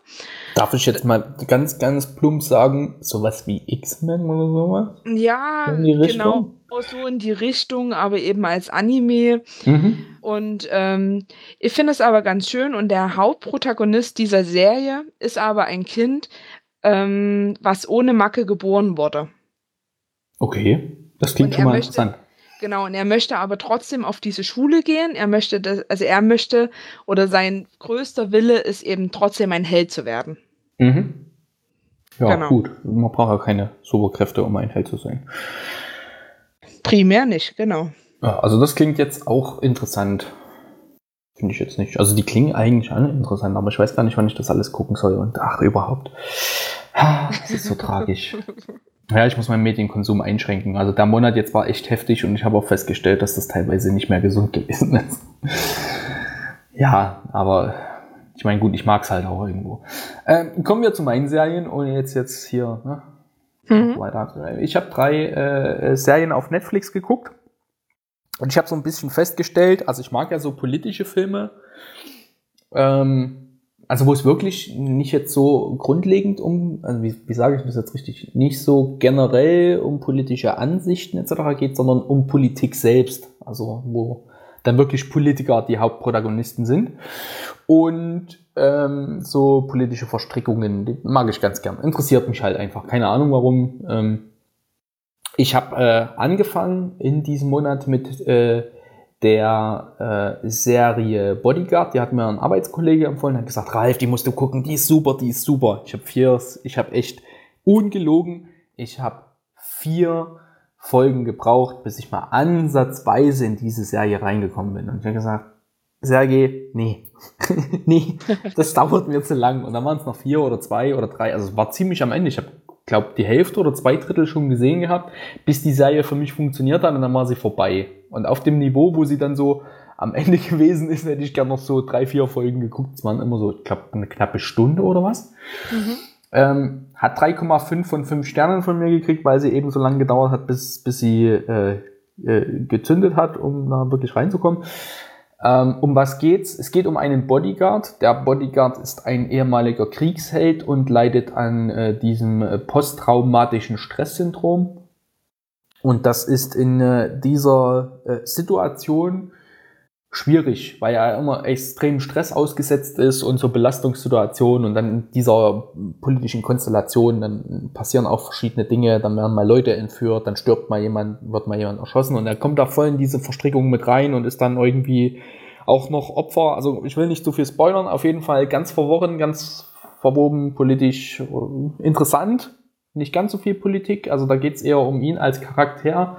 Darf ich jetzt mal ganz, ganz plump sagen, sowas wie X-Men oder sowas? Ja, genau so in die Richtung, aber eben als Anime. Mhm. Und ähm, ich finde es aber ganz schön. Und der Hauptprotagonist dieser Serie ist aber ein Kind, ähm, was ohne Macke geboren wurde. Okay, das klingt schon mal möchte, interessant. Genau, und er möchte aber trotzdem auf diese Schule gehen. Er möchte, das, also er möchte, oder sein größter Wille ist eben trotzdem ein Held zu werden. Mhm. Ja, genau. gut. Man braucht ja keine Superkräfte, um ein Held zu sein. Primär nicht, genau. Ja, also das klingt jetzt auch interessant. Finde ich jetzt nicht. Also die klingen eigentlich alle interessant, aber ich weiß gar nicht, wann ich das alles gucken soll. Und ach, überhaupt. Das ist so tragisch. Ja, ich muss meinen Medienkonsum einschränken. Also der Monat jetzt war echt heftig und ich habe auch festgestellt, dass das teilweise nicht mehr gesund gewesen ist. ja, aber ich meine, gut, ich mag es halt auch irgendwo. Ähm, kommen wir zu meinen Serien, ohne jetzt jetzt hier ne, Mhm. Ich habe drei äh, Serien auf Netflix geguckt und ich habe so ein bisschen festgestellt, also ich mag ja so politische Filme, ähm, also wo es wirklich nicht jetzt so grundlegend um, also wie, wie sage ich das jetzt richtig, nicht so generell um politische Ansichten etc. geht, sondern um Politik selbst, also wo dann wirklich Politiker die Hauptprotagonisten sind. Und ähm, so politische Verstrickungen, die mag ich ganz gern. Interessiert mich halt einfach. Keine Ahnung warum. Ähm, ich habe äh, angefangen in diesem Monat mit äh, der äh, Serie Bodyguard. Die hat mir ein Arbeitskollege empfohlen, hat gesagt, Ralf, die musst du gucken, die ist super, die ist super. Ich habe vier, ich habe echt ungelogen, ich habe vier Folgen gebraucht, bis ich mal ansatzweise in diese Serie reingekommen bin. Und ich habe gesagt, Sergej, nee, nee, das dauert mir zu lang. Und dann waren es noch vier oder zwei oder drei. Also es war ziemlich am Ende. Ich habe, glaube die Hälfte oder zwei Drittel schon gesehen gehabt, bis die Serie für mich funktioniert hat und dann war sie vorbei. Und auf dem Niveau, wo sie dann so am Ende gewesen ist, hätte ich gerne noch so drei, vier Folgen geguckt. Es waren immer so, ich glaube, eine knappe Stunde oder was. Mhm. Ähm, hat 3,5 von 5 Sternen von mir gekriegt, weil sie eben so lange gedauert hat, bis, bis sie äh, äh, gezündet hat, um da wirklich reinzukommen. Ähm, um was geht's? Es geht um einen Bodyguard. Der Bodyguard ist ein ehemaliger Kriegsheld und leidet an äh, diesem äh, posttraumatischen Stresssyndrom. Und das ist in äh, dieser äh, Situation schwierig, weil er immer extrem Stress ausgesetzt ist und so Belastungssituationen und dann in dieser politischen Konstellation, dann passieren auch verschiedene Dinge, dann werden mal Leute entführt, dann stirbt mal jemand, wird mal jemand erschossen und er kommt da voll in diese Verstrickung mit rein und ist dann irgendwie auch noch Opfer, also ich will nicht zu viel spoilern, auf jeden Fall ganz verworren, ganz verwoben, politisch äh, interessant, nicht ganz so viel Politik, also da geht's eher um ihn als Charakter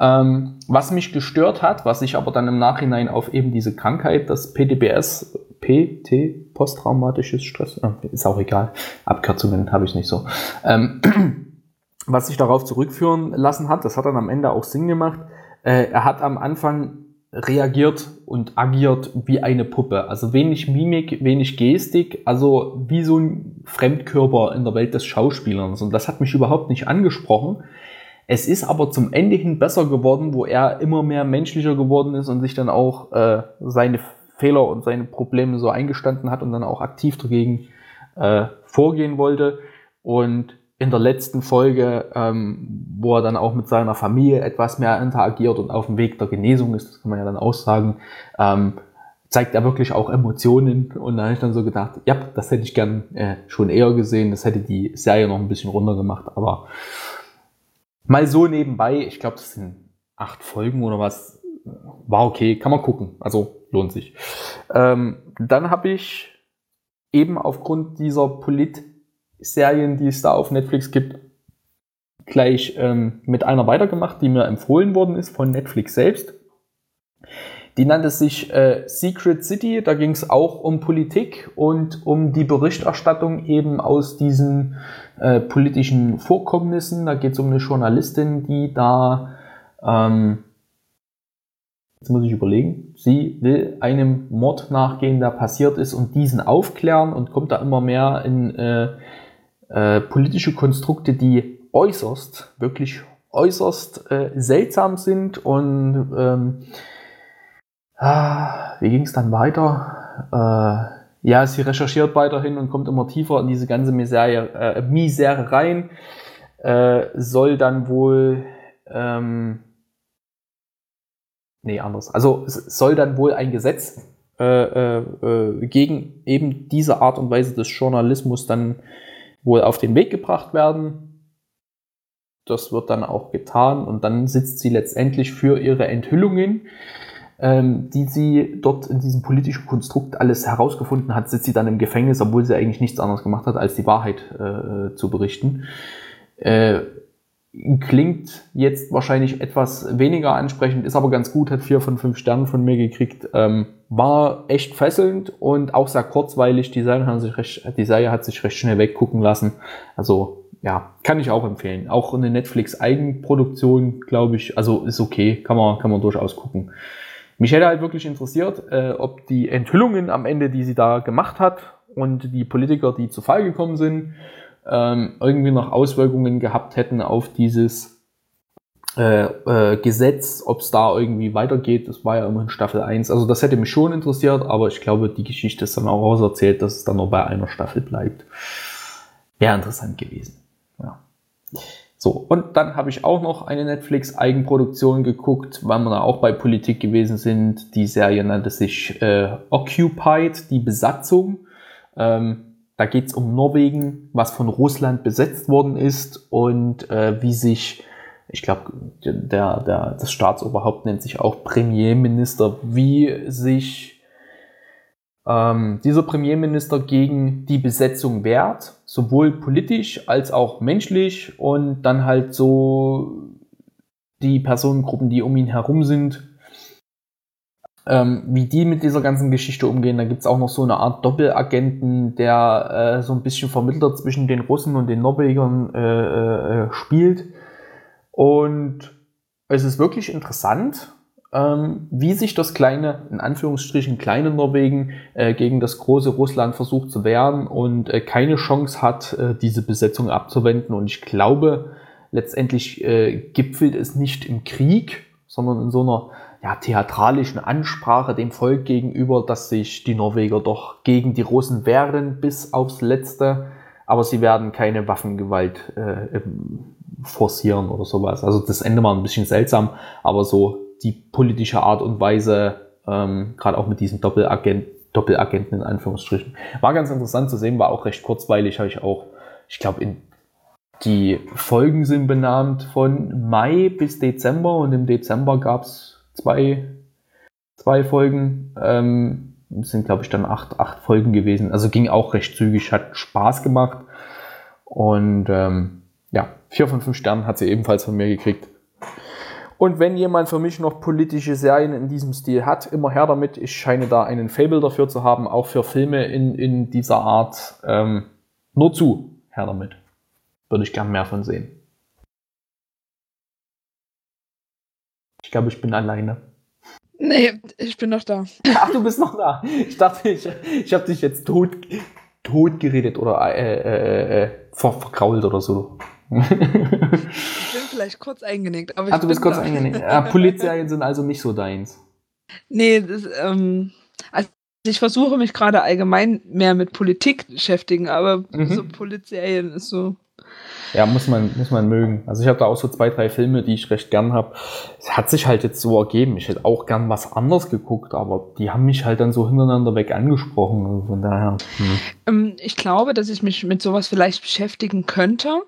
ähm, was mich gestört hat, was ich aber dann im Nachhinein auf eben diese Krankheit, das PTBS, PT, posttraumatisches Stress, äh, ist auch egal, Abkürzungen habe ich nicht so, ähm, was sich darauf zurückführen lassen hat, das hat dann am Ende auch Sinn gemacht. Äh, er hat am Anfang reagiert und agiert wie eine Puppe. Also wenig Mimik, wenig Gestik, also wie so ein Fremdkörper in der Welt des Schauspielers. Und das hat mich überhaupt nicht angesprochen. Es ist aber zum Ende hin besser geworden, wo er immer mehr menschlicher geworden ist und sich dann auch äh, seine Fehler und seine Probleme so eingestanden hat und dann auch aktiv dagegen äh, vorgehen wollte. Und in der letzten Folge, ähm, wo er dann auch mit seiner Familie etwas mehr interagiert und auf dem Weg der Genesung ist, das kann man ja dann aussagen, ähm, zeigt er wirklich auch Emotionen. Und da habe ich dann so gedacht, ja, das hätte ich gern äh, schon eher gesehen, das hätte die Serie noch ein bisschen runtergemacht, aber Mal so nebenbei, ich glaube, das sind acht Folgen oder was. War okay, kann man gucken. Also lohnt sich. Ähm, dann habe ich eben aufgrund dieser Polit-Serien, die es da auf Netflix gibt, gleich ähm, mit einer weitergemacht, die mir empfohlen worden ist von Netflix selbst. Die nannte sich äh, Secret City. Da ging es auch um Politik und um die Berichterstattung eben aus diesen äh, politischen Vorkommnissen. Da geht es um eine Journalistin, die da, ähm, jetzt muss ich überlegen, sie will einem Mord nachgehen, der passiert ist und diesen aufklären und kommt da immer mehr in äh, äh, politische Konstrukte, die äußerst, wirklich äußerst äh, seltsam sind und ähm, Ah, wie ging es dann weiter? Ja, sie recherchiert weiterhin und kommt immer tiefer in diese ganze Misere, äh, Misere rein. Äh, soll dann wohl, ähm, nee, anders. Also soll dann wohl ein Gesetz äh, äh, äh, gegen eben diese Art und Weise des Journalismus dann wohl auf den Weg gebracht werden. Das wird dann auch getan und dann sitzt sie letztendlich für ihre Enthüllungen ähm, die sie dort in diesem politischen Konstrukt alles herausgefunden hat, sitzt sie dann im Gefängnis, obwohl sie eigentlich nichts anderes gemacht hat, als die Wahrheit äh, zu berichten. Äh, klingt jetzt wahrscheinlich etwas weniger ansprechend, ist aber ganz gut, hat vier von fünf Sternen von mir gekriegt, ähm, war echt fesselnd und auch sehr kurzweilig. Die Serie hat sich recht, die Serie hat sich recht schnell weggucken lassen. Also ja, kann ich auch empfehlen. Auch eine Netflix Eigenproduktion, glaube ich, also ist okay, kann man, kann man durchaus gucken. Mich hätte halt wirklich interessiert, äh, ob die Enthüllungen am Ende, die sie da gemacht hat und die Politiker, die zu Fall gekommen sind, ähm, irgendwie noch Auswirkungen gehabt hätten auf dieses äh, äh, Gesetz, ob es da irgendwie weitergeht. Das war ja immer in Staffel 1. Also das hätte mich schon interessiert, aber ich glaube, die Geschichte ist dann auch auserzählt, dass es dann nur bei einer Staffel bleibt. Wäre interessant gewesen. Ja. So, und dann habe ich auch noch eine Netflix-Eigenproduktion geguckt, weil wir da auch bei Politik gewesen sind. Die Serie nannte sich äh, Occupied, die Besatzung. Ähm, da geht es um Norwegen, was von Russland besetzt worden ist und äh, wie sich, ich glaube, der, der, das Staatsoberhaupt nennt sich auch Premierminister, wie sich ähm, dieser Premierminister gegen die Besetzung wehrt, sowohl politisch als auch menschlich und dann halt so die Personengruppen, die um ihn herum sind, ähm, wie die mit dieser ganzen Geschichte umgehen. Da gibt es auch noch so eine Art Doppelagenten, der äh, so ein bisschen Vermittler zwischen den Russen und den Norwegern äh, äh, spielt. Und es ist wirklich interessant, wie sich das kleine, in Anführungsstrichen kleine Norwegen äh, gegen das große Russland versucht zu wehren und äh, keine Chance hat, äh, diese Besetzung abzuwenden. Und ich glaube, letztendlich äh, gipfelt es nicht im Krieg, sondern in so einer ja, theatralischen Ansprache dem Volk gegenüber, dass sich die Norweger doch gegen die Russen wehren bis aufs Letzte, aber sie werden keine Waffengewalt äh, forcieren oder sowas. Also das Ende war ein bisschen seltsam, aber so die politische Art und Weise, ähm, gerade auch mit diesem Doppelagent, Doppelagenten in Anführungsstrichen, war ganz interessant zu sehen, war auch recht kurzweilig, habe ich auch, ich glaube, in die Folgen sind benannt von Mai bis Dezember und im Dezember gab es zwei, zwei Folgen. Ähm, sind, glaube ich, dann acht, acht Folgen gewesen. Also ging auch recht zügig, hat Spaß gemacht. Und ähm, ja, vier von fünf Sternen hat sie ebenfalls von mir gekriegt. Und wenn jemand für mich noch politische Serien in diesem Stil hat, immer her damit. Ich scheine da einen Fable dafür zu haben, auch für Filme in, in dieser Art. Ähm, nur zu, her damit. Würde ich gern mehr von sehen. Ich glaube, ich bin alleine. Nee, ich bin noch da. Ach, du bist noch da. Ich dachte, ich, ich habe dich jetzt tot, tot geredet oder äh, äh, äh, ver, verkrault oder so. Ich bin vielleicht kurz eingenickt. Aber Ach, du bist kurz da. eingenickt. Ja, Polizserien sind also nicht so deins. Nee, das, ähm, also ich versuche mich gerade allgemein mehr mit Politik beschäftigen, aber mhm. so Polizserien ist so. Ja, muss man, muss man mögen. Also ich habe da auch so zwei, drei Filme, die ich recht gern habe. Es hat sich halt jetzt so ergeben. Ich hätte auch gern was anderes geguckt, aber die haben mich halt dann so hintereinander weg angesprochen. Also von daher. Hm. Ähm, ich glaube, dass ich mich mit sowas vielleicht beschäftigen könnte,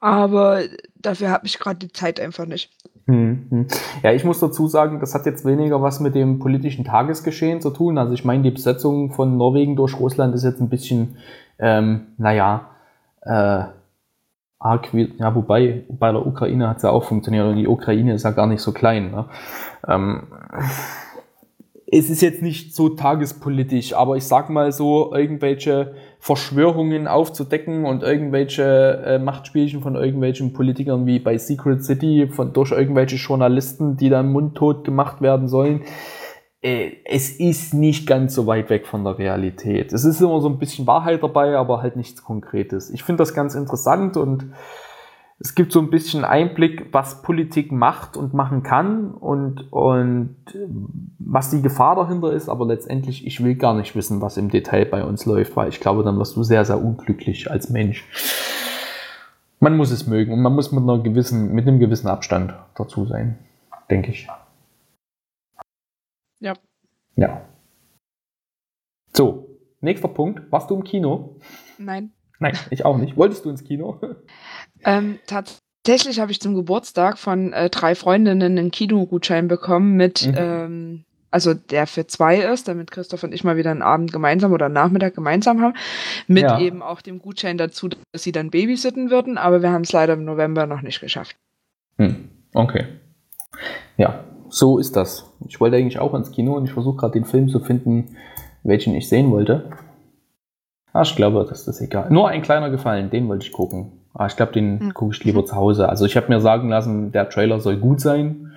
aber dafür habe ich gerade die Zeit einfach nicht. Hm, hm. Ja, ich muss dazu sagen, das hat jetzt weniger was mit dem politischen Tagesgeschehen zu tun. Also ich meine, die Besetzung von Norwegen durch Russland ist jetzt ein bisschen, ähm, naja, äh, arg, ja, wobei bei der Ukraine hat es ja auch funktioniert und die Ukraine ist ja gar nicht so klein. Ne? Ähm, es ist jetzt nicht so tagespolitisch, aber ich sag mal so, irgendwelche Verschwörungen aufzudecken und irgendwelche äh, Machtspielchen von irgendwelchen Politikern wie bei Secret City von durch irgendwelche Journalisten, die dann mundtot gemacht werden sollen, äh, es ist nicht ganz so weit weg von der Realität. Es ist immer so ein bisschen Wahrheit dabei, aber halt nichts Konkretes. Ich finde das ganz interessant und es gibt so ein bisschen Einblick, was Politik macht und machen kann und, und was die Gefahr dahinter ist, aber letztendlich, ich will gar nicht wissen, was im Detail bei uns läuft, weil ich glaube, dann wirst du sehr, sehr unglücklich als Mensch. Man muss es mögen und man muss mit, einer gewissen, mit einem gewissen Abstand dazu sein, denke ich. Ja. Ja. So, nächster Punkt. Warst du im Kino? Nein. Nein, ich auch nicht. Wolltest du ins Kino? Ähm, tatsächlich habe ich zum Geburtstag von äh, drei Freundinnen einen Kinogutschein bekommen mit, mhm. ähm, also der für zwei ist, damit Christoph und ich mal wieder einen Abend gemeinsam oder einen Nachmittag gemeinsam haben, mit ja. eben auch dem Gutschein dazu, dass sie dann babysitten würden, aber wir haben es leider im November noch nicht geschafft. Hm. Okay. Ja, so ist das. Ich wollte eigentlich auch ins Kino und ich versuche gerade den Film zu finden, welchen ich sehen wollte. Ah, ich glaube, das ist egal. Nur ein kleiner Gefallen, den wollte ich gucken. Ah, ich glaube, den mhm. gucke ich lieber zu Hause. Also ich habe mir sagen lassen, der Trailer soll gut sein.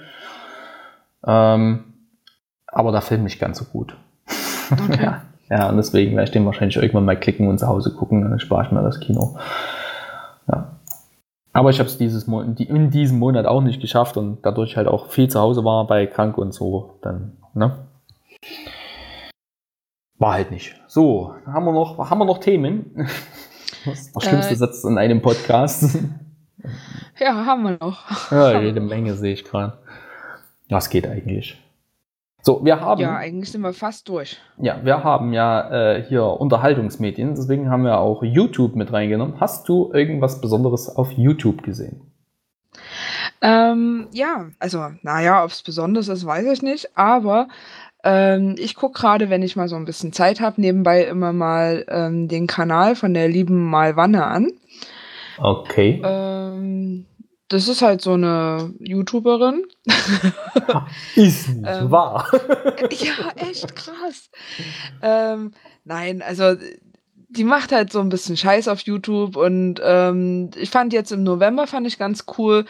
Ähm, aber der Film nicht ganz so gut. Okay. ja, ja, und deswegen werde ich den wahrscheinlich irgendwann mal klicken und zu Hause gucken, dann spare ich mir das Kino. Ja. Aber ich habe es dieses in diesem Monat auch nicht geschafft und dadurch halt auch viel zu Hause war bei krank und so, dann, ne? War halt nicht. So, haben wir noch, haben wir noch Themen? Was der schlimmste äh, Satz in einem Podcast? Ja, haben wir noch. Ja, jede Menge sehe ich gerade. Was geht eigentlich? So, wir haben. Ja, eigentlich sind wir fast durch. Ja, wir haben ja äh, hier Unterhaltungsmedien, deswegen haben wir auch YouTube mit reingenommen. Hast du irgendwas Besonderes auf YouTube gesehen? Ähm, ja, also, naja, ob es besonders ist, weiß ich nicht, aber ähm, ich gucke gerade, wenn ich mal so ein bisschen Zeit habe, nebenbei immer mal ähm, den Kanal von der lieben Malwanne an. Okay. Ähm, das ist halt so eine YouTuberin. ist nicht ähm, wahr. ja, echt krass. Ähm, nein, also die macht halt so ein bisschen Scheiß auf YouTube und ähm, ich fand jetzt im November fand ich ganz cool.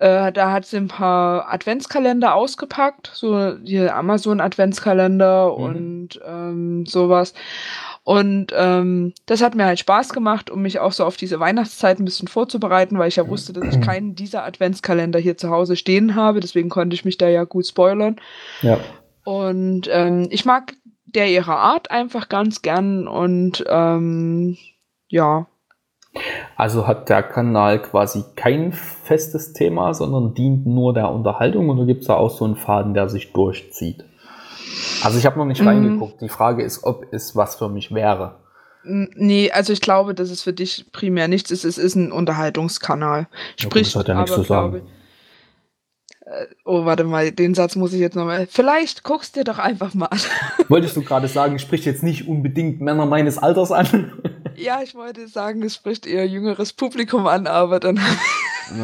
Äh, da hat sie ein paar Adventskalender ausgepackt, so die Amazon Adventskalender mhm. und ähm, sowas. Und ähm, das hat mir halt Spaß gemacht, um mich auch so auf diese Weihnachtszeit ein bisschen vorzubereiten, weil ich ja wusste, dass ich keinen dieser Adventskalender hier zu Hause stehen habe. Deswegen konnte ich mich da ja gut spoilern. Ja. Und ähm, ich mag der ihre Art einfach ganz gern und ähm, ja. Also hat der Kanal quasi kein festes Thema, sondern dient nur der Unterhaltung oder gibt es da auch so einen Faden, der sich durchzieht? Also ich habe noch nicht mm. reingeguckt. Die Frage ist, ob es was für mich wäre. Nee, also ich glaube, dass es für dich primär nichts ist. Es ist ein Unterhaltungskanal. Sprich, ja, das hat ja nichts aber, zu sagen. Glaube, äh, oh, warte mal, den Satz muss ich jetzt nochmal. Vielleicht guckst dir doch einfach mal an. Wolltest du gerade sagen, spricht jetzt nicht unbedingt Männer meines Alters an? ja, ich wollte sagen, es spricht eher jüngeres Publikum an, aber dann.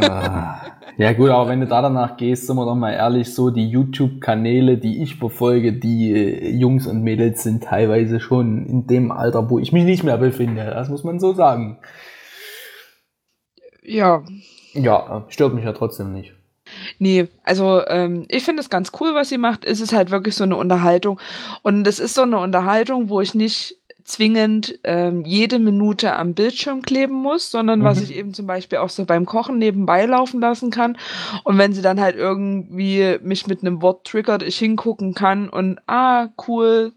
Ah. ja, gut, aber wenn du da danach gehst, sind wir doch mal ehrlich, so die YouTube-Kanäle, die ich verfolge, die äh, Jungs und Mädels sind teilweise schon in dem Alter, wo ich mich nicht mehr befinde. Das muss man so sagen. Ja. Ja, stört mich ja trotzdem nicht. Nee, also ähm, ich finde es ganz cool, was sie macht. Es ist halt wirklich so eine Unterhaltung. Und es ist so eine Unterhaltung, wo ich nicht zwingend ähm, jede Minute am Bildschirm kleben muss, sondern mhm. was ich eben zum Beispiel auch so beim Kochen nebenbei laufen lassen kann. Und wenn sie dann halt irgendwie mich mit einem Wort triggert, ich hingucken kann und ah, cool,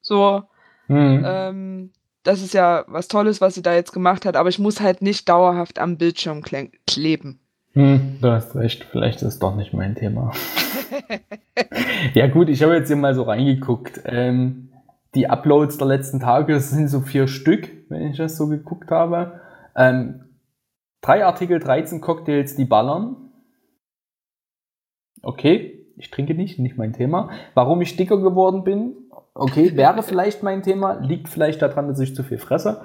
so. Mhm. Ähm, das ist ja was Tolles, was sie da jetzt gemacht hat, aber ich muss halt nicht dauerhaft am Bildschirm kleben. Hm, du hast recht, vielleicht ist es doch nicht mein Thema. ja gut, ich habe jetzt hier mal so reingeguckt. Ähm, die Uploads der letzten Tage sind so vier Stück, wenn ich das so geguckt habe. Ähm, drei Artikel, 13 Cocktails, die ballern. Okay, ich trinke nicht, nicht mein Thema. Warum ich dicker geworden bin, okay, wäre vielleicht mein Thema, liegt vielleicht daran, dass ich zu viel fresse.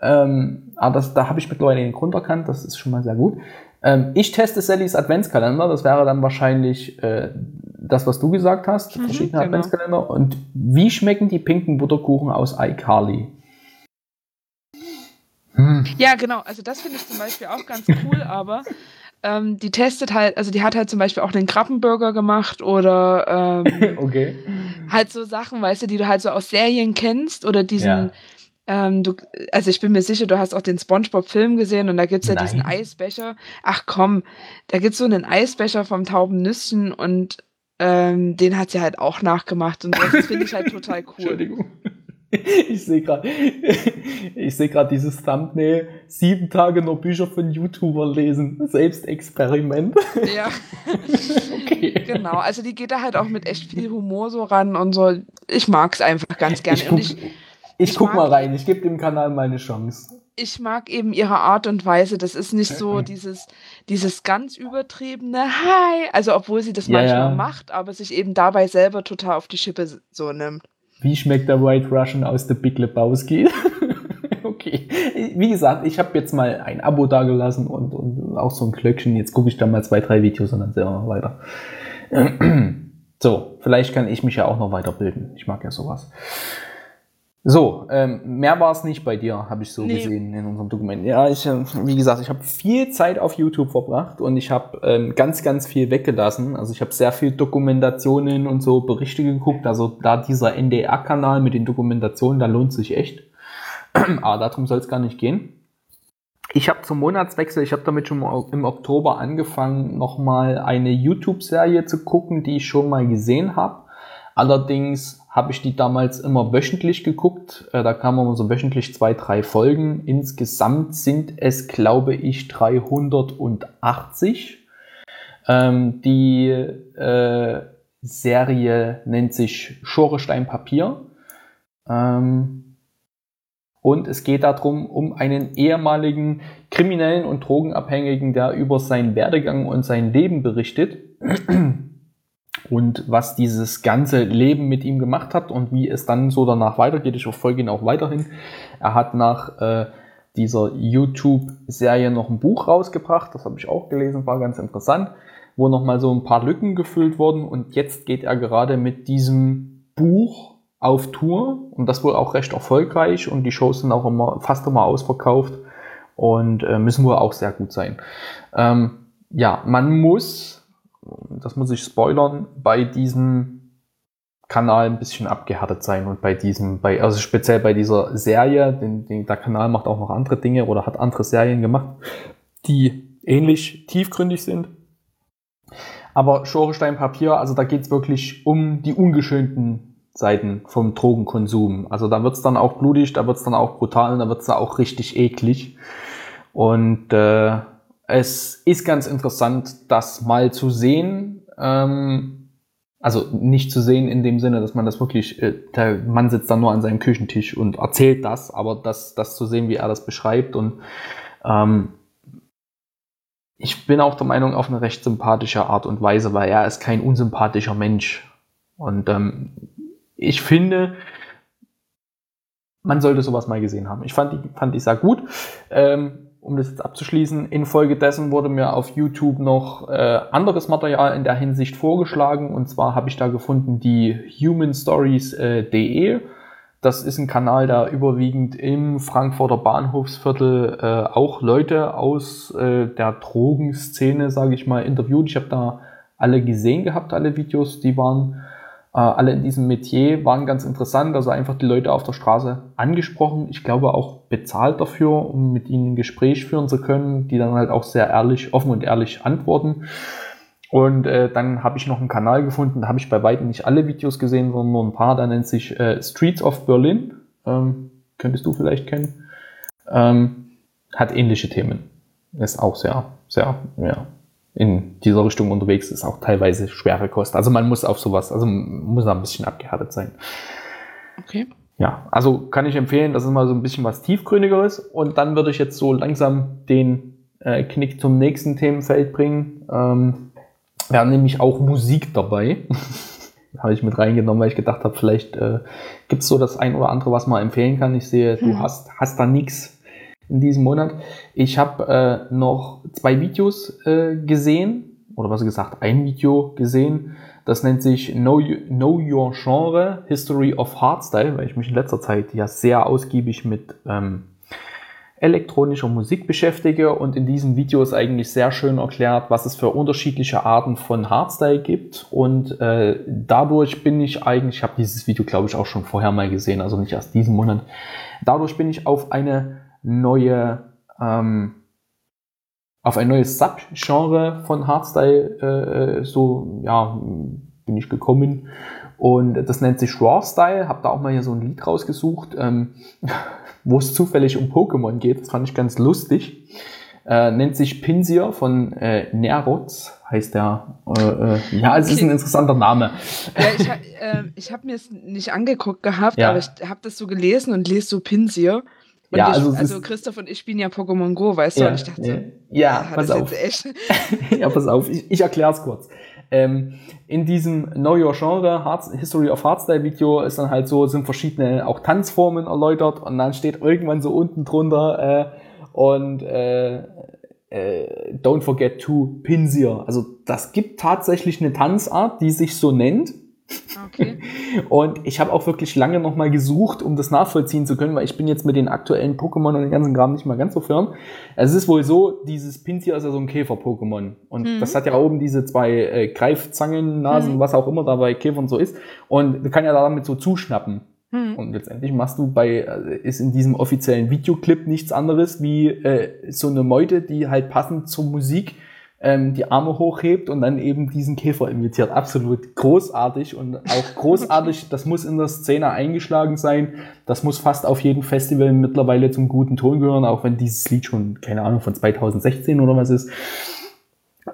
Ähm, aber das, da habe ich mittlerweile den Grund erkannt, das ist schon mal sehr gut. Ähm, ich teste Sallys Adventskalender, das wäre dann wahrscheinlich äh, das, was du gesagt hast, mhm, verschiedene genau. Adventskalender. Und wie schmecken die pinken Butterkuchen aus iCarly? Hm. Ja, genau. Also das finde ich zum Beispiel auch ganz cool, aber ähm, die testet halt, also die hat halt zum Beispiel auch den Krabbenburger gemacht oder ähm, okay. halt so Sachen, weißt du, die du halt so aus Serien kennst oder diesen ja. Ähm, du, also ich bin mir sicher, du hast auch den SpongeBob-Film gesehen und da gibt's ja Nein. diesen Eisbecher. Ach komm, da gibt's so einen Eisbecher vom tauben Nüsschen und ähm, den hat sie halt auch nachgemacht und das finde ich halt total cool. Entschuldigung. Ich sehe gerade, ich sehe gerade dieses Thumbnail: sieben Tage nur Bücher von YouTubern lesen, Selbstexperiment. Ja. okay. Genau, also die geht da halt auch mit echt viel Humor so ran und so. Ich mag's einfach ganz gerne. Ich guck, ich, ich, ich guck mal rein, ich gebe dem Kanal meine Chance. Ich mag eben ihre Art und Weise. Das ist nicht so dieses, dieses ganz übertriebene Hi. Also, obwohl sie das ja, manchmal ja. macht, aber sich eben dabei selber total auf die Schippe so nimmt. Wie schmeckt der White Russian aus der Big Lebowski? okay. Wie gesagt, ich habe jetzt mal ein Abo dagelassen und, und auch so ein Glöckchen. Jetzt gucke ich da mal zwei, drei Videos und dann sehen wir weiter. so, vielleicht kann ich mich ja auch noch weiterbilden. Ich mag ja sowas. So, ähm, mehr war es nicht bei dir, habe ich so nee. gesehen in unserem Dokument. Ja, ich, äh, wie gesagt, ich habe viel Zeit auf YouTube verbracht und ich habe ähm, ganz, ganz viel weggelassen. Also ich habe sehr viel Dokumentationen und so Berichte geguckt. Also da dieser NDR-Kanal mit den Dokumentationen, da lohnt sich echt. Aber darum soll es gar nicht gehen. Ich habe zum Monatswechsel, ich habe damit schon im Oktober angefangen, nochmal eine YouTube-Serie zu gucken, die ich schon mal gesehen habe. Allerdings habe ich die damals immer wöchentlich geguckt. Äh, da kamen immer so wöchentlich zwei, drei Folgen. Insgesamt sind es, glaube ich, 380. Ähm, die äh, Serie nennt sich Schorestein Papier. Ähm, und es geht darum, um einen ehemaligen Kriminellen und Drogenabhängigen, der über seinen Werdegang und sein Leben berichtet und was dieses ganze Leben mit ihm gemacht hat und wie es dann so danach weitergeht. Ich verfolge ihn auch weiterhin. Er hat nach äh, dieser YouTube-Serie noch ein Buch rausgebracht. Das habe ich auch gelesen, war ganz interessant, wo nochmal so ein paar Lücken gefüllt wurden. Und jetzt geht er gerade mit diesem Buch auf Tour und das wohl auch recht erfolgreich und die Shows sind auch immer fast immer ausverkauft und äh, müssen wohl auch sehr gut sein. Ähm, ja, man muss, das muss ich spoilern, bei diesem Kanal ein bisschen abgehärtet sein und bei diesem, bei, also speziell bei dieser Serie, den, den, der Kanal macht auch noch andere Dinge oder hat andere Serien gemacht, die ähnlich tiefgründig sind. Aber Schorestein Papier, also da geht's wirklich um die ungeschönten Seiten vom Drogenkonsum. Also da wird's dann auch blutig, da wird's dann auch brutal, da wird's dann auch richtig eklig. Und äh, es ist ganz interessant, das mal zu sehen. Ähm, also nicht zu sehen in dem Sinne, dass man das wirklich, äh, der Mann sitzt dann nur an seinem Küchentisch und erzählt das, aber das, das zu sehen, wie er das beschreibt und ähm, ich bin auch der Meinung auf eine recht sympathische Art und Weise, weil er ist kein unsympathischer Mensch und ähm, ich finde, man sollte sowas mal gesehen haben. Ich fand die, fand die sehr gut. Ähm, um das jetzt abzuschließen, infolgedessen wurde mir auf YouTube noch äh, anderes Material in der Hinsicht vorgeschlagen. Und zwar habe ich da gefunden die humanstories.de. Äh, das ist ein Kanal, der überwiegend im Frankfurter Bahnhofsviertel äh, auch Leute aus äh, der Drogenszene, sage ich mal, interviewt. Ich habe da alle gesehen gehabt, alle Videos, die waren alle in diesem Metier waren ganz interessant, also einfach die Leute auf der Straße angesprochen. Ich glaube auch bezahlt dafür, um mit ihnen ein Gespräch führen zu können, die dann halt auch sehr ehrlich, offen und ehrlich antworten. Und äh, dann habe ich noch einen Kanal gefunden, da habe ich bei weitem nicht alle Videos gesehen, sondern nur ein paar. Da nennt sich äh, Streets of Berlin. Ähm, könntest du vielleicht kennen. Ähm, hat ähnliche Themen. Ist auch sehr, sehr, ja, in dieser Richtung unterwegs ist, auch teilweise schwere Kost. Also man muss auf sowas, also muss da ein bisschen abgehärtet sein. Okay. Ja, also kann ich empfehlen, das ist mal so ein bisschen was tiefgründigeres. Und dann würde ich jetzt so langsam den äh, Knick zum nächsten Themenfeld bringen. Ähm, wir haben nämlich auch Musik dabei. habe ich mit reingenommen, weil ich gedacht habe, vielleicht äh, gibt es so das ein oder andere, was man empfehlen kann. Ich sehe, du hm. hast, hast da nichts in diesem Monat. Ich habe äh, noch zwei Videos äh, gesehen, oder was gesagt, ein Video gesehen. Das nennt sich Know, know Your Genre, History of Hardstyle, weil ich mich in letzter Zeit ja sehr ausgiebig mit ähm, elektronischer Musik beschäftige und in diesem Video ist eigentlich sehr schön erklärt, was es für unterschiedliche Arten von Hardstyle gibt und äh, dadurch bin ich eigentlich, ich habe dieses Video glaube ich auch schon vorher mal gesehen, also nicht erst diesen Monat, dadurch bin ich auf eine neue, ähm, auf ein neues Subgenre von Hardstyle äh, so, ja, bin ich gekommen. Und das nennt sich Raw Style. Hab da auch mal hier so ein Lied rausgesucht, ähm, wo es zufällig um Pokémon geht. Das fand ich ganz lustig. Äh, nennt sich Pinsir von äh, Neroz, heißt der. Äh, äh, ja, es okay. ist ein interessanter Name. Ich, äh, ich habe mir es nicht angeguckt gehabt, ja. aber ich habe das so gelesen und lese so Pinsir. Und ja, also, also Christoph und ich spielen ja Pokémon Go, weißt du? Ja, und ich dachte, ja, ja pass auf. ja, pass auf, ich, ich erkläre es kurz. Ähm, in diesem Know Your Genre Hearts, History of Hardstyle Video ist dann halt so, sind verschiedene auch Tanzformen erläutert und dann steht irgendwann so unten drunter äh, und äh, äh, Don't forget to Pinsir. Also das gibt tatsächlich eine Tanzart, die sich so nennt Okay. Und ich habe auch wirklich lange nochmal gesucht, um das nachvollziehen zu können, weil ich bin jetzt mit den aktuellen Pokémon und den ganzen Kram nicht mal ganz so firm. Es ist wohl so, dieses Pinsir ist ja so ein Käfer-Pokémon. Und mhm. das hat ja oben diese zwei äh, Greifzangen, Nasen, mhm. was auch immer da bei Käfern so ist. Und kann ja damit so zuschnappen. Mhm. Und letztendlich machst du bei, äh, ist in diesem offiziellen Videoclip nichts anderes wie äh, so eine Meute, die halt passend zur Musik ähm, die Arme hochhebt und dann eben diesen Käfer imitiert. Absolut großartig und auch großartig. Das muss in der Szene eingeschlagen sein. Das muss fast auf jedem Festival mittlerweile zum guten Ton gehören, auch wenn dieses Lied schon, keine Ahnung, von 2016 oder was ist.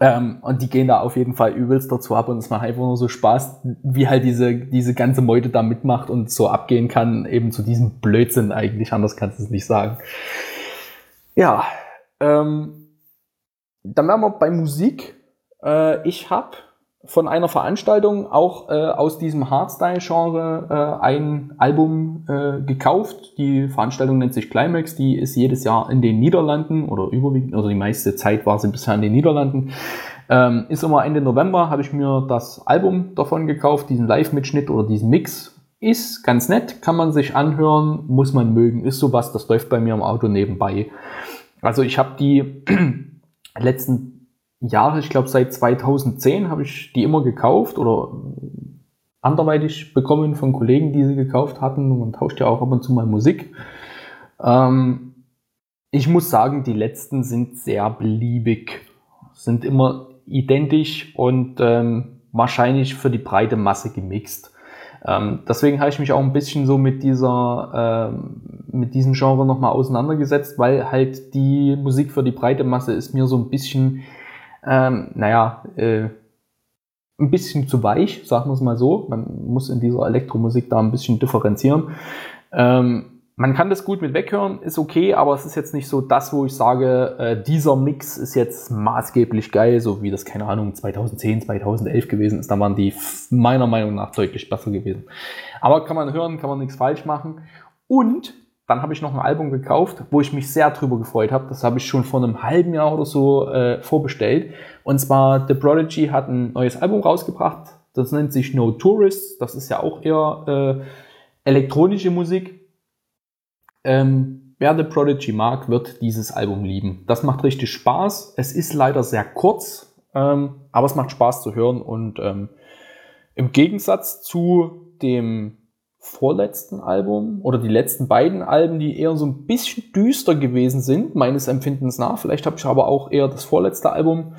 Ähm, und die gehen da auf jeden Fall übelst dazu ab und es macht einfach nur so Spaß, wie halt diese, diese ganze Meute da mitmacht und so abgehen kann, eben zu diesem Blödsinn eigentlich, anders kannst du es nicht sagen. Ja, ähm, dann wären wir bei Musik. Äh, ich habe von einer Veranstaltung auch äh, aus diesem Hardstyle-Genre äh, ein Album äh, gekauft. Die Veranstaltung nennt sich Climax, die ist jedes Jahr in den Niederlanden oder überwiegend, oder die meiste Zeit war sie bisher in den Niederlanden. Ähm, ist immer Ende November, habe ich mir das Album davon gekauft, diesen Live-Mitschnitt oder diesen Mix. Ist ganz nett, kann man sich anhören, muss man mögen, ist sowas, das läuft bei mir im Auto nebenbei. Also ich habe die letzten Jahre, ich glaube seit 2010 habe ich die immer gekauft oder anderweitig bekommen von Kollegen, die sie gekauft hatten. Man tauscht ja auch ab und zu mal Musik. Ähm, ich muss sagen, die letzten sind sehr beliebig, sind immer identisch und ähm, wahrscheinlich für die breite Masse gemixt. Ähm, deswegen habe ich mich auch ein bisschen so mit dieser, ähm, mit diesem Genre nochmal auseinandergesetzt, weil halt die Musik für die breite Masse ist mir so ein bisschen ähm, naja, äh, ein bisschen zu weich, sagen wir es mal so. Man muss in dieser Elektromusik da ein bisschen differenzieren. Ähm, man kann das gut mit weghören, ist okay, aber es ist jetzt nicht so das, wo ich sage, äh, dieser Mix ist jetzt maßgeblich geil, so wie das, keine Ahnung, 2010, 2011 gewesen ist. Da waren die meiner Meinung nach deutlich besser gewesen. Aber kann man hören, kann man nichts falsch machen. Und dann habe ich noch ein Album gekauft, wo ich mich sehr drüber gefreut habe. Das habe ich schon vor einem halben Jahr oder so äh, vorbestellt. Und zwar The Prodigy hat ein neues Album rausgebracht. Das nennt sich No Tourists. Das ist ja auch eher äh, elektronische Musik. Ähm, wer The Prodigy mag, wird dieses Album lieben. Das macht richtig Spaß. Es ist leider sehr kurz, ähm, aber es macht Spaß zu hören. Und ähm, im Gegensatz zu dem vorletzten Album oder die letzten beiden Alben, die eher so ein bisschen düster gewesen sind, meines Empfindens nach. Vielleicht habe ich aber auch eher das vorletzte Album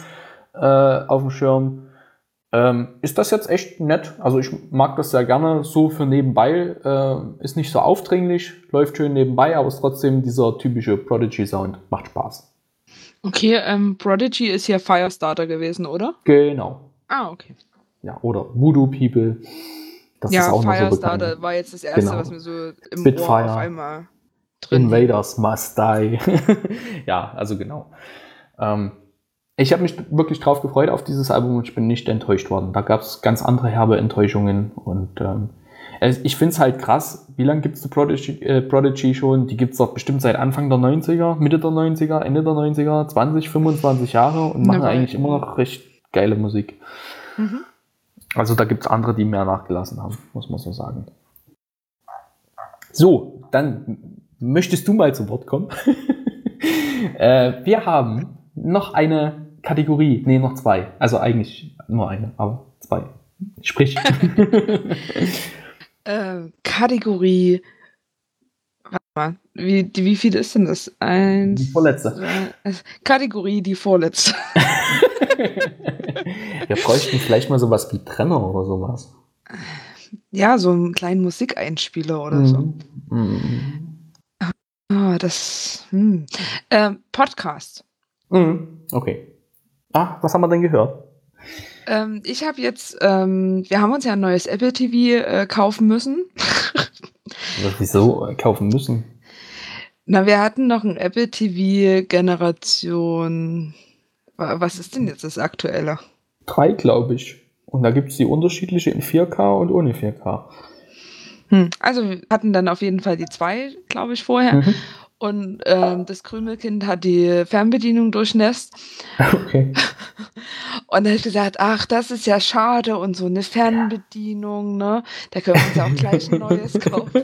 äh, auf dem Schirm. Ähm, ist das jetzt echt nett? Also ich mag das sehr gerne so für nebenbei. Äh, ist nicht so aufdringlich, läuft schön nebenbei, aber ist trotzdem dieser typische Prodigy-Sound. Macht Spaß. Okay, ähm, Prodigy ist ja Firestarter gewesen, oder? Genau. Ah, okay. Ja, oder Voodoo People. Das ja, ist auch Firestarter so war jetzt das erste, genau. was mir so im Spitfire, Ohr auf einmal drin Invaders Must Die. ja, also genau. Ähm, ich habe mich wirklich drauf gefreut auf dieses Album und ich bin nicht enttäuscht worden. Da gab es ganz andere herbe Enttäuschungen und ähm, ich finde es halt krass, wie lange gibt es die Prodigy, äh, Prodigy schon? Die gibt es doch bestimmt seit Anfang der 90er, Mitte der 90er, Ende der 90er, 20, 25 Jahre und machen eigentlich immer noch recht geile Musik. Mhm. Also da gibt es andere, die mehr nachgelassen haben, muss man so sagen. So, dann möchtest du mal zu Wort kommen. äh, wir haben noch eine Kategorie, nee, noch zwei. Also eigentlich nur eine, aber zwei. Sprich. äh, Kategorie. Warte mal, wie, wie viel ist denn das? Eins. Die vorletzte. Zwei, Kategorie, die vorletzte. Wir bräuchten vielleicht mal sowas wie Trenner oder sowas. Ja, so einen kleinen Musikeinspieler oder mhm. so. Mhm. Ah, das. Hm. Ähm, Podcast. Mhm. Okay. Ah, was haben wir denn gehört? Ähm, ich habe jetzt, ähm, wir haben uns ja ein neues Apple TV äh, kaufen müssen. Wieso äh, kaufen müssen? Na, wir hatten noch ein Apple TV Generation was ist denn jetzt das aktuelle? Drei, glaube ich. Und da gibt es die unterschiedliche in 4K und ohne 4K. Hm. Also wir hatten dann auf jeden Fall die zwei, glaube ich, vorher. Mhm. Und ähm, das Krümelkind hat die Fernbedienung durchnässt. Okay. Und er hat gesagt, ach, das ist ja schade und so eine Fernbedienung, ne? Da können wir uns auch gleich ein neues kaufen.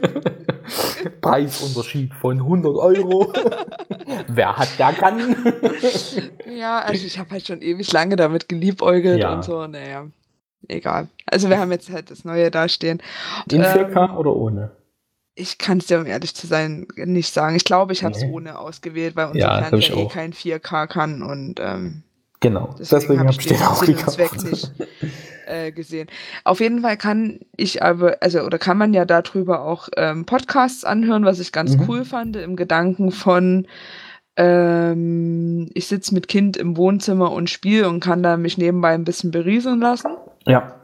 Preisunterschied von 100 Euro. Wer hat, der kann. ja, also ich habe halt schon ewig lange damit geliebäugelt ja. und so, naja, egal. Also wir haben jetzt halt das Neue dastehen. In 4K ähm, oder ohne? Ich kann es dir, um ehrlich zu sein, nicht sagen. Ich glaube, ich habe es nee. ohne ausgewählt, weil unser ja, Fernseher eh kein 4K kann und ähm, genau. Deswegen, deswegen habe ich den auch gekauft. nicht äh, gesehen. Auf jeden Fall kann ich aber, also oder kann man ja darüber auch ähm, Podcasts anhören, was ich ganz mhm. cool fand, im Gedanken von ähm, ich sitze mit Kind im Wohnzimmer und spiele und kann da mich nebenbei ein bisschen berieseln lassen. Ja.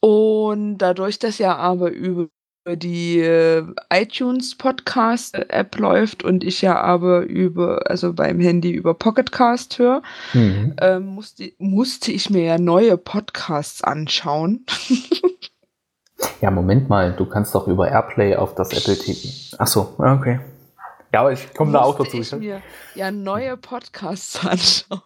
Und dadurch, dass ja aber über die äh, iTunes Podcast App läuft und ich ja aber über, also beim Handy über Pocketcast höre, mhm. ähm, musste, musste ich mir ja neue Podcasts anschauen. ja, Moment mal, du kannst doch über Airplay auf das Apple TV. Achso, okay. Ja, aber ich komme da auch dazu. Ich mir ja neue Podcasts anschauen.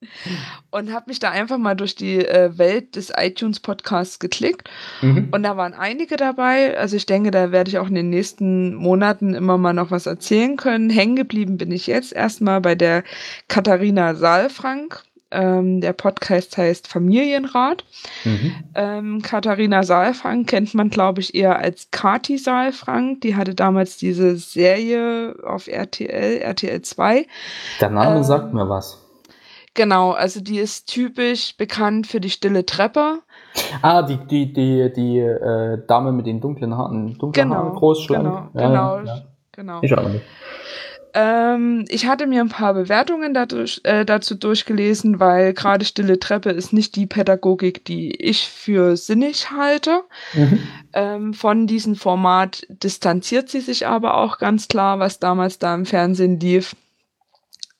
Und habe mich da einfach mal durch die äh, Welt des iTunes-Podcasts geklickt. Mhm. Und da waren einige dabei. Also ich denke, da werde ich auch in den nächsten Monaten immer mal noch was erzählen können. Hängen geblieben bin ich jetzt erstmal bei der Katharina Saalfrank. Ähm, der Podcast heißt Familienrat. Mhm. Ähm, Katharina Saalfrank kennt man, glaube ich, eher als Kati Saalfrank. Die hatte damals diese Serie auf RTL, RTL 2. Der Name ähm, sagt mir was. Genau, also die ist typisch bekannt für die stille Treppe. Ah, die, die, die, die äh, Dame mit den dunklen Haaren, dunklen genau, Haaren, groß. Genau, ja, genau, ja. genau. Ich auch nicht. Ähm, ich hatte mir ein paar Bewertungen dadurch, äh, dazu durchgelesen, weil gerade Stille Treppe ist nicht die Pädagogik, die ich für sinnig halte. Mhm. Ähm, von diesem Format distanziert sie sich aber auch ganz klar, was damals da im Fernsehen lief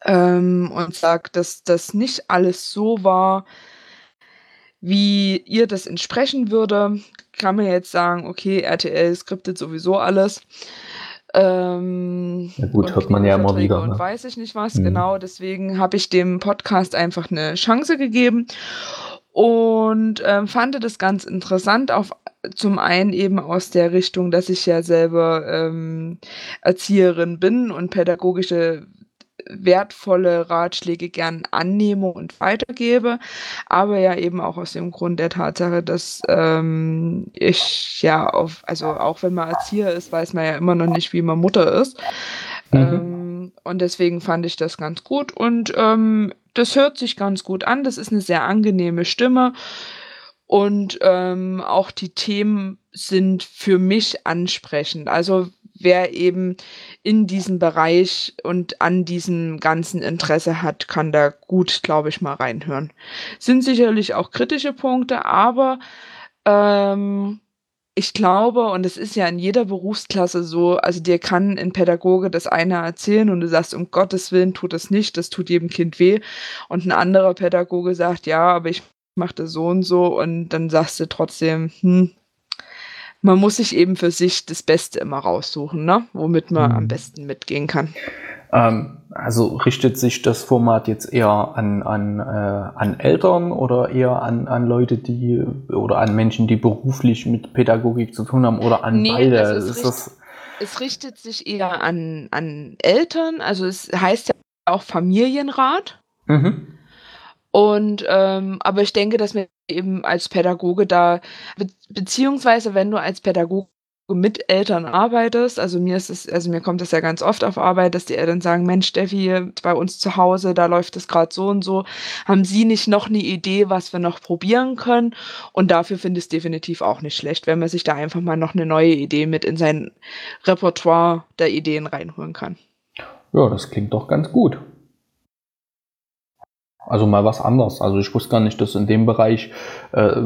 ähm, und sagt, dass das nicht alles so war, wie ihr das entsprechen würde. Kann man jetzt sagen, okay, RTL skriptet sowieso alles. Ähm, ja gut, hört man ja immer wieder. Ne? Und weiß ich nicht was, mhm. genau. Deswegen habe ich dem Podcast einfach eine Chance gegeben und ähm, fand das ganz interessant. Auf, zum einen eben aus der Richtung, dass ich ja selber ähm, Erzieherin bin und pädagogische wertvolle Ratschläge gern annehme und weitergebe, aber ja eben auch aus dem Grund der Tatsache, dass ähm, ich ja auf, also auch wenn man Erzieher ist, weiß man ja immer noch nicht, wie man Mutter ist. Mhm. Ähm, und deswegen fand ich das ganz gut und ähm, das hört sich ganz gut an. Das ist eine sehr angenehme Stimme. Und ähm, auch die Themen sind für mich ansprechend. Also wer eben in diesem Bereich und an diesem ganzen Interesse hat, kann da gut, glaube ich, mal reinhören. Sind sicherlich auch kritische Punkte, aber ähm, ich glaube, und es ist ja in jeder Berufsklasse so, also dir kann ein Pädagoge das eine erzählen und du sagst, um Gottes Willen tut das nicht, das tut jedem Kind weh. Und ein anderer Pädagoge sagt, ja, aber ich mache das so und so und dann sagst du trotzdem, hm, man muss sich eben für sich das Beste immer raussuchen, ne? womit man mhm. am besten mitgehen kann. Ähm, also richtet sich das Format jetzt eher an, an, äh, an Eltern oder eher an, an Leute, die oder an Menschen, die beruflich mit Pädagogik zu tun haben oder an nee, beide? Also es, richtet, es richtet sich eher an, an Eltern, also es heißt ja auch Familienrat. Mhm. Und ähm, aber ich denke, dass man eben als Pädagoge da, be beziehungsweise wenn du als Pädagoge mit Eltern arbeitest, also mir ist es, also mir kommt das ja ganz oft auf Arbeit, dass die Eltern sagen, Mensch, Steffi, bei uns zu Hause, da läuft es gerade so und so, haben sie nicht noch eine Idee, was wir noch probieren können? Und dafür finde ich es definitiv auch nicht schlecht, wenn man sich da einfach mal noch eine neue Idee mit in sein Repertoire der Ideen reinholen kann. Ja, das klingt doch ganz gut. Also mal was anderes. Also ich wusste gar nicht, dass in dem Bereich äh,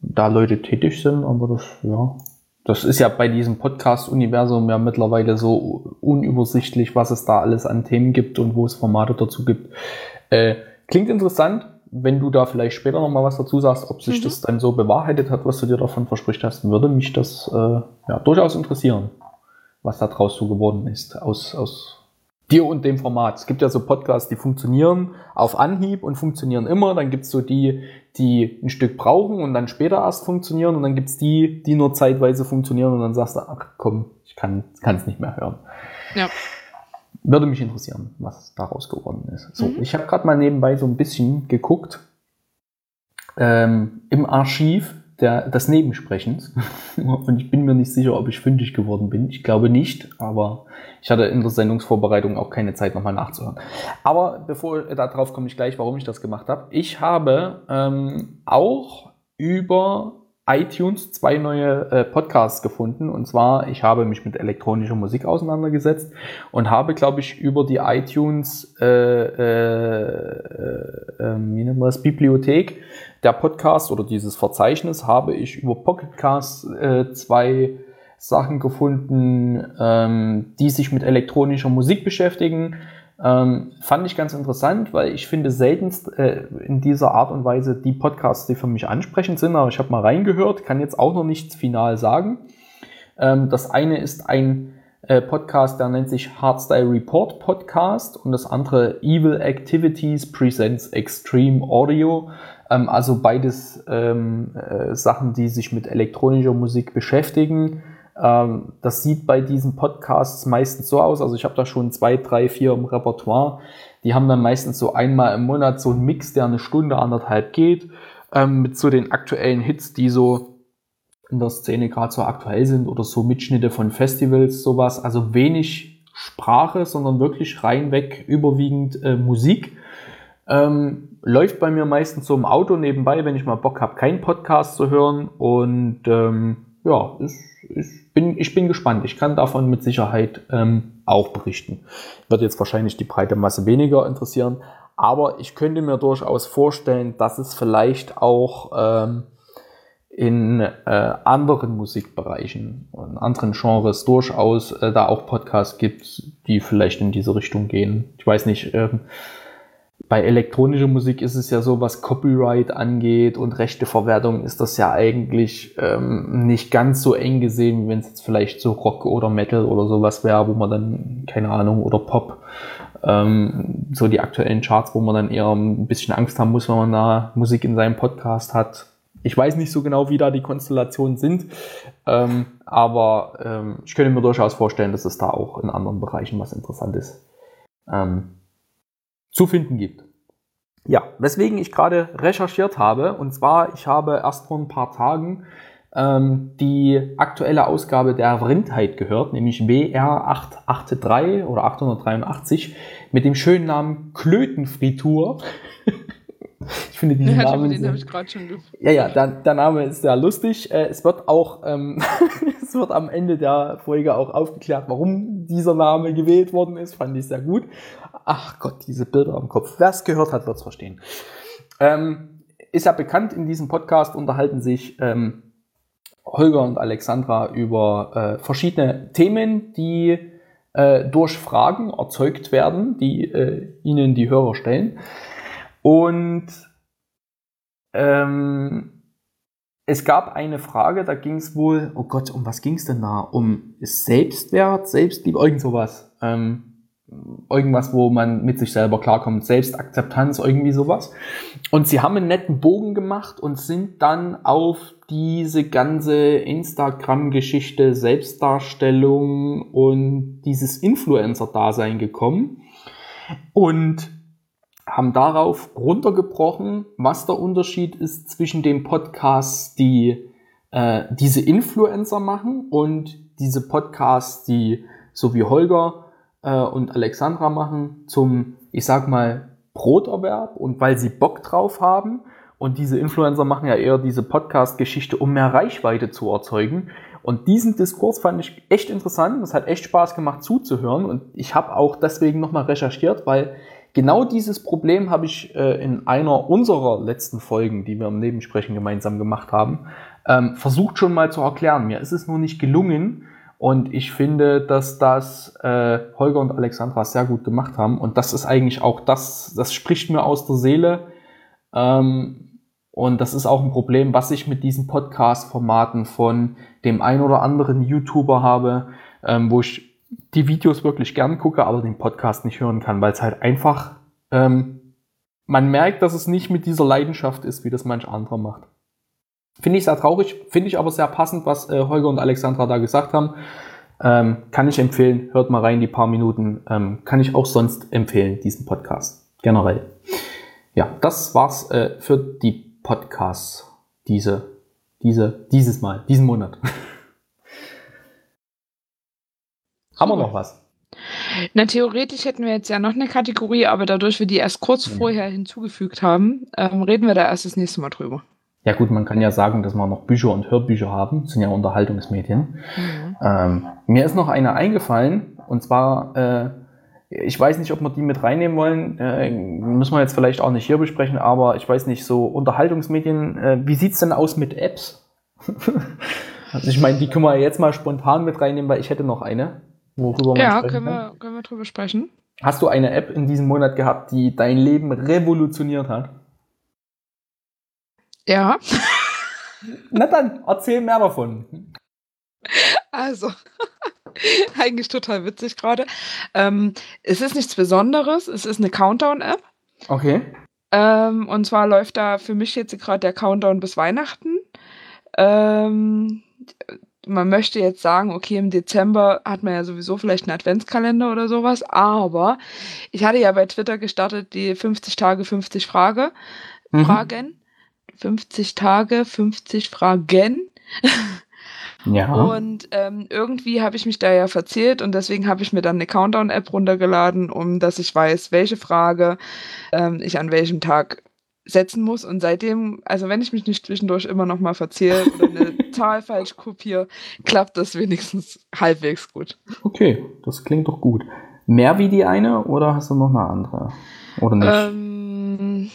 da Leute tätig sind, aber das, ja, das ist ja bei diesem Podcast-Universum ja mittlerweile so unübersichtlich, was es da alles an Themen gibt und wo es Formate dazu gibt. Äh, klingt interessant, wenn du da vielleicht später nochmal was dazu sagst, ob sich mhm. das dann so bewahrheitet hat, was du dir davon verspricht hast, würde mich das äh, ja, durchaus interessieren, was da draus so geworden ist aus, aus dir und dem Format. Es gibt ja so Podcasts, die funktionieren auf Anhieb und funktionieren immer. Dann gibt's so die, die ein Stück brauchen und dann später erst funktionieren. Und dann gibt's die, die nur zeitweise funktionieren und dann sagst du, ach komm, ich kann es nicht mehr hören. Ja. Würde mich interessieren, was daraus geworden ist. So, mhm. ich habe gerade mal nebenbei so ein bisschen geguckt ähm, im Archiv der, des Nebensprechens. Und ich bin mir nicht sicher, ob ich fündig geworden bin. Ich glaube nicht, aber ich hatte in der Sendungsvorbereitung auch keine Zeit, nochmal nachzuhören. Aber bevor darauf komme ich gleich, warum ich das gemacht habe. Ich habe ähm, auch über iTunes zwei neue äh, Podcasts gefunden. Und zwar, ich habe mich mit elektronischer Musik auseinandergesetzt und habe, glaube ich, über die iTunes äh, äh, äh, wie nennt man das, Bibliothek der Podcast oder dieses Verzeichnis habe ich über Pocketcast äh, zwei Sachen gefunden, ähm, die sich mit elektronischer Musik beschäftigen. Ähm, fand ich ganz interessant, weil ich finde seltenst äh, in dieser Art und Weise die Podcasts, die für mich ansprechend sind, aber ich habe mal reingehört, kann jetzt auch noch nichts final sagen. Ähm, das eine ist ein äh, Podcast, der nennt sich Hardstyle Report Podcast und das andere Evil Activities Presents Extreme Audio. Ähm, also beides ähm, äh, Sachen, die sich mit elektronischer Musik beschäftigen. Ähm, das sieht bei diesen Podcasts meistens so aus. Also ich habe da schon zwei, drei, vier im Repertoire. Die haben dann meistens so einmal im Monat so einen Mix, der eine Stunde, anderthalb geht, ähm, mit so den aktuellen Hits, die so in der Szene gerade so aktuell sind oder so Mitschnitte von Festivals, sowas. Also wenig Sprache, sondern wirklich reinweg überwiegend äh, Musik. Ähm, läuft bei mir meistens so im Auto nebenbei, wenn ich mal Bock habe, keinen Podcast zu hören. Und ähm, ja, ist, ich, bin, ich bin gespannt. Ich kann davon mit Sicherheit ähm, auch berichten. Wird jetzt wahrscheinlich die breite Masse weniger interessieren. Aber ich könnte mir durchaus vorstellen, dass es vielleicht auch ähm, in äh, anderen Musikbereichen und anderen Genres durchaus äh, da auch Podcasts gibt, die vielleicht in diese Richtung gehen. Ich weiß nicht, ähm, bei elektronischer Musik ist es ja so, was Copyright angeht und Rechteverwertung ist das ja eigentlich ähm, nicht ganz so eng gesehen, wie wenn es jetzt vielleicht so Rock oder Metal oder sowas wäre, wo man dann, keine Ahnung, oder Pop, ähm, so die aktuellen Charts, wo man dann eher ein bisschen Angst haben muss, wenn man da Musik in seinem Podcast hat, ich weiß nicht so genau, wie da die Konstellationen sind, ähm, aber ähm, ich könnte mir durchaus vorstellen, dass es da auch in anderen Bereichen was Interessantes ähm, zu finden gibt. Ja, weswegen ich gerade recherchiert habe, und zwar, ich habe erst vor ein paar Tagen ähm, die aktuelle Ausgabe der Vrindheit gehört, nämlich WR 883 oder 883 mit dem schönen Namen Klötenfritur. Ich finde diesen ja, Namen. Den habe ich gerade schon Ja, ja, der, der, Name ist sehr lustig. Äh, es wird auch, ähm, es wird am Ende der Folge auch aufgeklärt, warum dieser Name gewählt worden ist. Fand ich sehr gut. Ach Gott, diese Bilder am Kopf. Wer es gehört hat, wird es verstehen. Ähm, ist ja bekannt, in diesem Podcast unterhalten sich ähm, Holger und Alexandra über äh, verschiedene Themen, die äh, durch Fragen erzeugt werden, die äh, ihnen die Hörer stellen. Und ähm, es gab eine Frage, da ging es wohl, oh Gott, um was ging es denn da? Um Selbstwert, Selbstliebe, irgend sowas. Ähm, irgendwas, wo man mit sich selber klarkommt, Selbstakzeptanz, irgendwie sowas. Und sie haben einen netten Bogen gemacht und sind dann auf diese ganze Instagram-Geschichte, Selbstdarstellung und dieses Influencer-Dasein gekommen. Und haben darauf runtergebrochen, was der Unterschied ist zwischen den Podcasts, die äh, diese Influencer machen und diese Podcasts, die so wie Holger äh, und Alexandra machen, zum, ich sag mal, Broterwerb und weil sie Bock drauf haben. Und diese Influencer machen ja eher diese Podcast-Geschichte, um mehr Reichweite zu erzeugen. Und diesen Diskurs fand ich echt interessant. Es hat echt Spaß gemacht zuzuhören. Und ich habe auch deswegen nochmal recherchiert, weil Genau dieses Problem habe ich äh, in einer unserer letzten Folgen, die wir im Nebensprechen gemeinsam gemacht haben, ähm, versucht schon mal zu erklären. Mir ist es nur nicht gelungen und ich finde, dass das äh, Holger und Alexandra sehr gut gemacht haben und das ist eigentlich auch das, das spricht mir aus der Seele. Ähm, und das ist auch ein Problem, was ich mit diesen Podcast-Formaten von dem ein oder anderen YouTuber habe, ähm, wo ich die Videos wirklich gern gucke, aber den Podcast nicht hören kann, weil es halt einfach, ähm, man merkt, dass es nicht mit dieser Leidenschaft ist, wie das manch anderer macht. Finde ich sehr traurig, finde ich aber sehr passend, was äh, Holger und Alexandra da gesagt haben. Ähm, kann ich empfehlen, hört mal rein, die paar Minuten. Ähm, kann ich auch sonst empfehlen, diesen Podcast. Generell. Ja, das war's äh, für die Podcasts diese, diese, dieses Mal, diesen Monat. Haben wir noch was? Na, theoretisch hätten wir jetzt ja noch eine Kategorie, aber dadurch wir die erst kurz mhm. vorher hinzugefügt haben, ähm, reden wir da erst das nächste Mal drüber. Ja gut, man kann ja sagen, dass wir noch Bücher und Hörbücher haben, das sind ja Unterhaltungsmedien. Mhm. Ähm, mir ist noch eine eingefallen, und zwar, äh, ich weiß nicht, ob wir die mit reinnehmen wollen, äh, müssen wir jetzt vielleicht auch nicht hier besprechen, aber ich weiß nicht, so Unterhaltungsmedien, äh, wie sieht's denn aus mit Apps? Also ich meine, die können wir jetzt mal spontan mit reinnehmen, weil ich hätte noch eine, worüber man Ja, können wir, können wir drüber sprechen. Hast du eine App in diesem Monat gehabt, die dein Leben revolutioniert hat? Ja. Na dann, erzähl mehr davon. Also, eigentlich total witzig gerade. Ähm, es ist nichts Besonderes, es ist eine Countdown-App. Okay. Ähm, und zwar läuft da für mich jetzt gerade der Countdown bis Weihnachten. Ähm, man möchte jetzt sagen, okay, im Dezember hat man ja sowieso vielleicht einen Adventskalender oder sowas, aber ich hatte ja bei Twitter gestartet die 50 Tage, 50 Frage, mhm. Fragen. 50 Tage, 50 Fragen. Ja. Und ähm, irgendwie habe ich mich da ja verzählt und deswegen habe ich mir dann eine Countdown-App runtergeladen, um dass ich weiß, welche Frage ähm, ich an welchem Tag setzen muss. Und seitdem, also wenn ich mich nicht zwischendurch immer noch mal verzähle oder eine Zahl falsch kopiere, klappt das wenigstens halbwegs gut. Okay, das klingt doch gut. Mehr wie die eine oder hast du noch eine andere? Oder nicht? Ähm,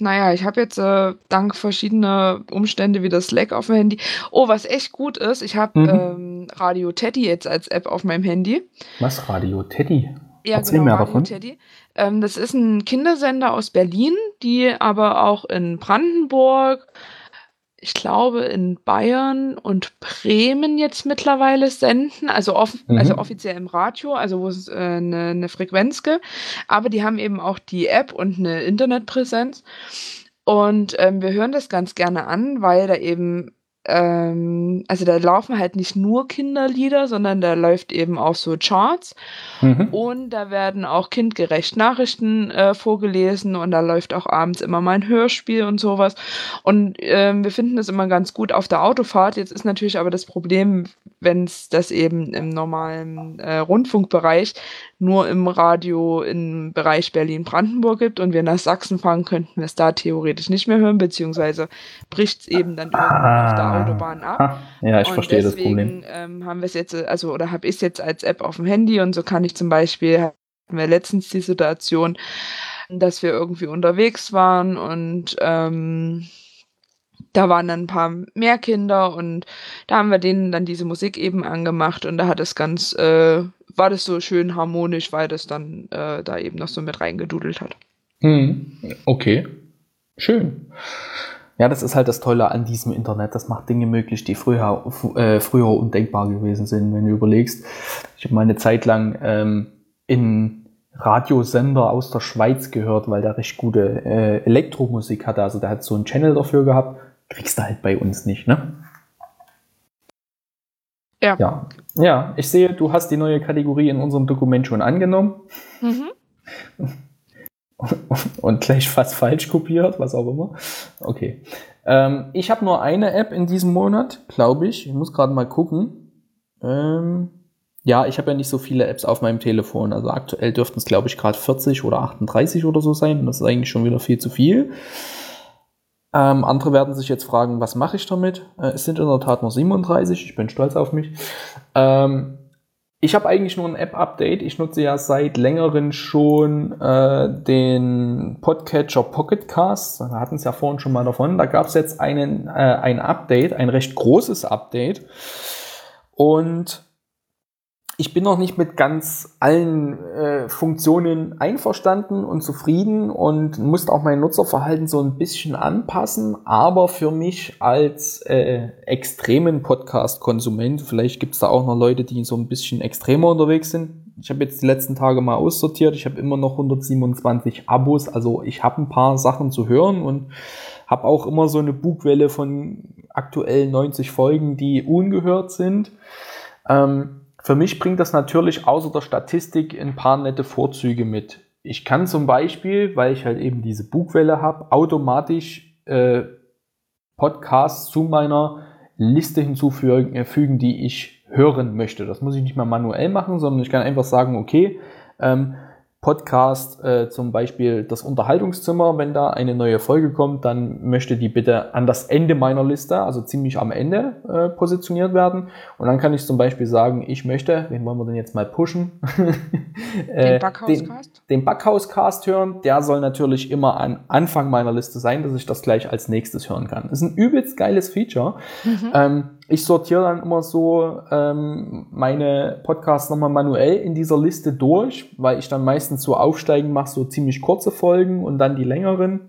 naja, ich habe jetzt äh, dank verschiedener Umstände wie das Slack auf dem Handy. Oh, was echt gut ist, ich habe mhm. ähm, Radio Teddy jetzt als App auf meinem Handy. Was, Radio Teddy? Ja, Erzähl genau, mehr Radio davon. Teddy. Ähm, das ist ein Kindersender aus Berlin, die aber auch in Brandenburg, ich glaube, in Bayern und Bremen jetzt mittlerweile senden, also, off mhm. also offiziell im Radio, also wo es äh, eine, eine Frequenz gibt. Aber die haben eben auch die App und eine Internetpräsenz. Und ähm, wir hören das ganz gerne an, weil da eben ähm, also da laufen halt nicht nur Kinderlieder, sondern da läuft eben auch so Charts mhm. und da werden auch kindgerecht Nachrichten äh, vorgelesen und da läuft auch abends immer mal ein Hörspiel und sowas und ähm, wir finden das immer ganz gut auf der Autofahrt. Jetzt ist natürlich aber das Problem, wenn es das eben im normalen äh, Rundfunkbereich nur im Radio im Bereich Berlin-Brandenburg gibt und wir nach Sachsen fahren, könnten wir es da theoretisch nicht mehr hören, beziehungsweise bricht es eben dann irgendwann ah, auf der ah. Autobahn ab. Ja, ich und verstehe deswegen, das Problem. Ähm, haben wir es jetzt, also oder habe ich es jetzt als App auf dem Handy und so kann ich zum Beispiel, hatten wir letztens die Situation, dass wir irgendwie unterwegs waren und ähm, da waren dann ein paar mehr Kinder und da haben wir denen dann diese Musik eben angemacht und da hat es ganz, äh, war das so schön harmonisch, weil das dann äh, da eben noch so mit reingedudelt hat. Hm, okay, schön. Ja, das ist halt das Tolle an diesem Internet. Das macht Dinge möglich, die früher, äh, früher undenkbar gewesen sind, wenn du überlegst. Ich habe mal eine Zeit lang ähm, in Radiosender aus der Schweiz gehört, weil der recht gute äh, Elektromusik hatte. Also der hat so einen Channel dafür gehabt kriegst du halt bei uns nicht, ne? Ja. ja. Ja, ich sehe, du hast die neue Kategorie in unserem Dokument schon angenommen. Mhm. Und gleich fast falsch kopiert, was auch immer. Okay. Ähm, ich habe nur eine App in diesem Monat, glaube ich. Ich muss gerade mal gucken. Ähm, ja, ich habe ja nicht so viele Apps auf meinem Telefon. Also aktuell dürften es, glaube ich, gerade 40 oder 38 oder so sein. Das ist eigentlich schon wieder viel zu viel. Ähm, andere werden sich jetzt fragen, was mache ich damit? Äh, es sind in der Tat nur 37, ich bin stolz auf mich. Ähm, ich habe eigentlich nur ein App-Update. Ich nutze ja seit längerem schon äh, den Podcatcher Pocketcast. Wir hatten es ja vorhin schon mal davon. Da gab es jetzt einen, äh, ein Update, ein recht großes Update. Und ich bin noch nicht mit ganz allen äh, Funktionen einverstanden und zufrieden und musste auch mein Nutzerverhalten so ein bisschen anpassen. Aber für mich als äh, extremen Podcast-Konsument, vielleicht gibt es da auch noch Leute, die so ein bisschen extremer unterwegs sind. Ich habe jetzt die letzten Tage mal aussortiert. Ich habe immer noch 127 Abos, also ich habe ein paar Sachen zu hören und habe auch immer so eine Bugwelle von aktuell 90 Folgen, die ungehört sind. Ähm, für mich bringt das natürlich außer der Statistik ein paar nette Vorzüge mit. Ich kann zum Beispiel, weil ich halt eben diese Bugwelle habe, automatisch äh, Podcasts zu meiner Liste hinzufügen, äh, die ich hören möchte. Das muss ich nicht mal manuell machen, sondern ich kann einfach sagen, okay, ähm, Podcast, äh, zum Beispiel das Unterhaltungszimmer, wenn da eine neue Folge kommt, dann möchte die bitte an das Ende meiner Liste, also ziemlich am Ende äh, positioniert werden. Und dann kann ich zum Beispiel sagen, ich möchte, wen wollen wir denn jetzt mal pushen? äh, den Backhauscast? Den, den Backhauscast hören, der soll natürlich immer an Anfang meiner Liste sein, dass ich das gleich als nächstes hören kann. Das ist ein übelst geiles Feature. Mhm. Ähm, ich sortiere dann immer so ähm, meine Podcasts nochmal manuell in dieser Liste durch, weil ich dann meistens so aufsteigen mache, so ziemlich kurze Folgen und dann die längeren.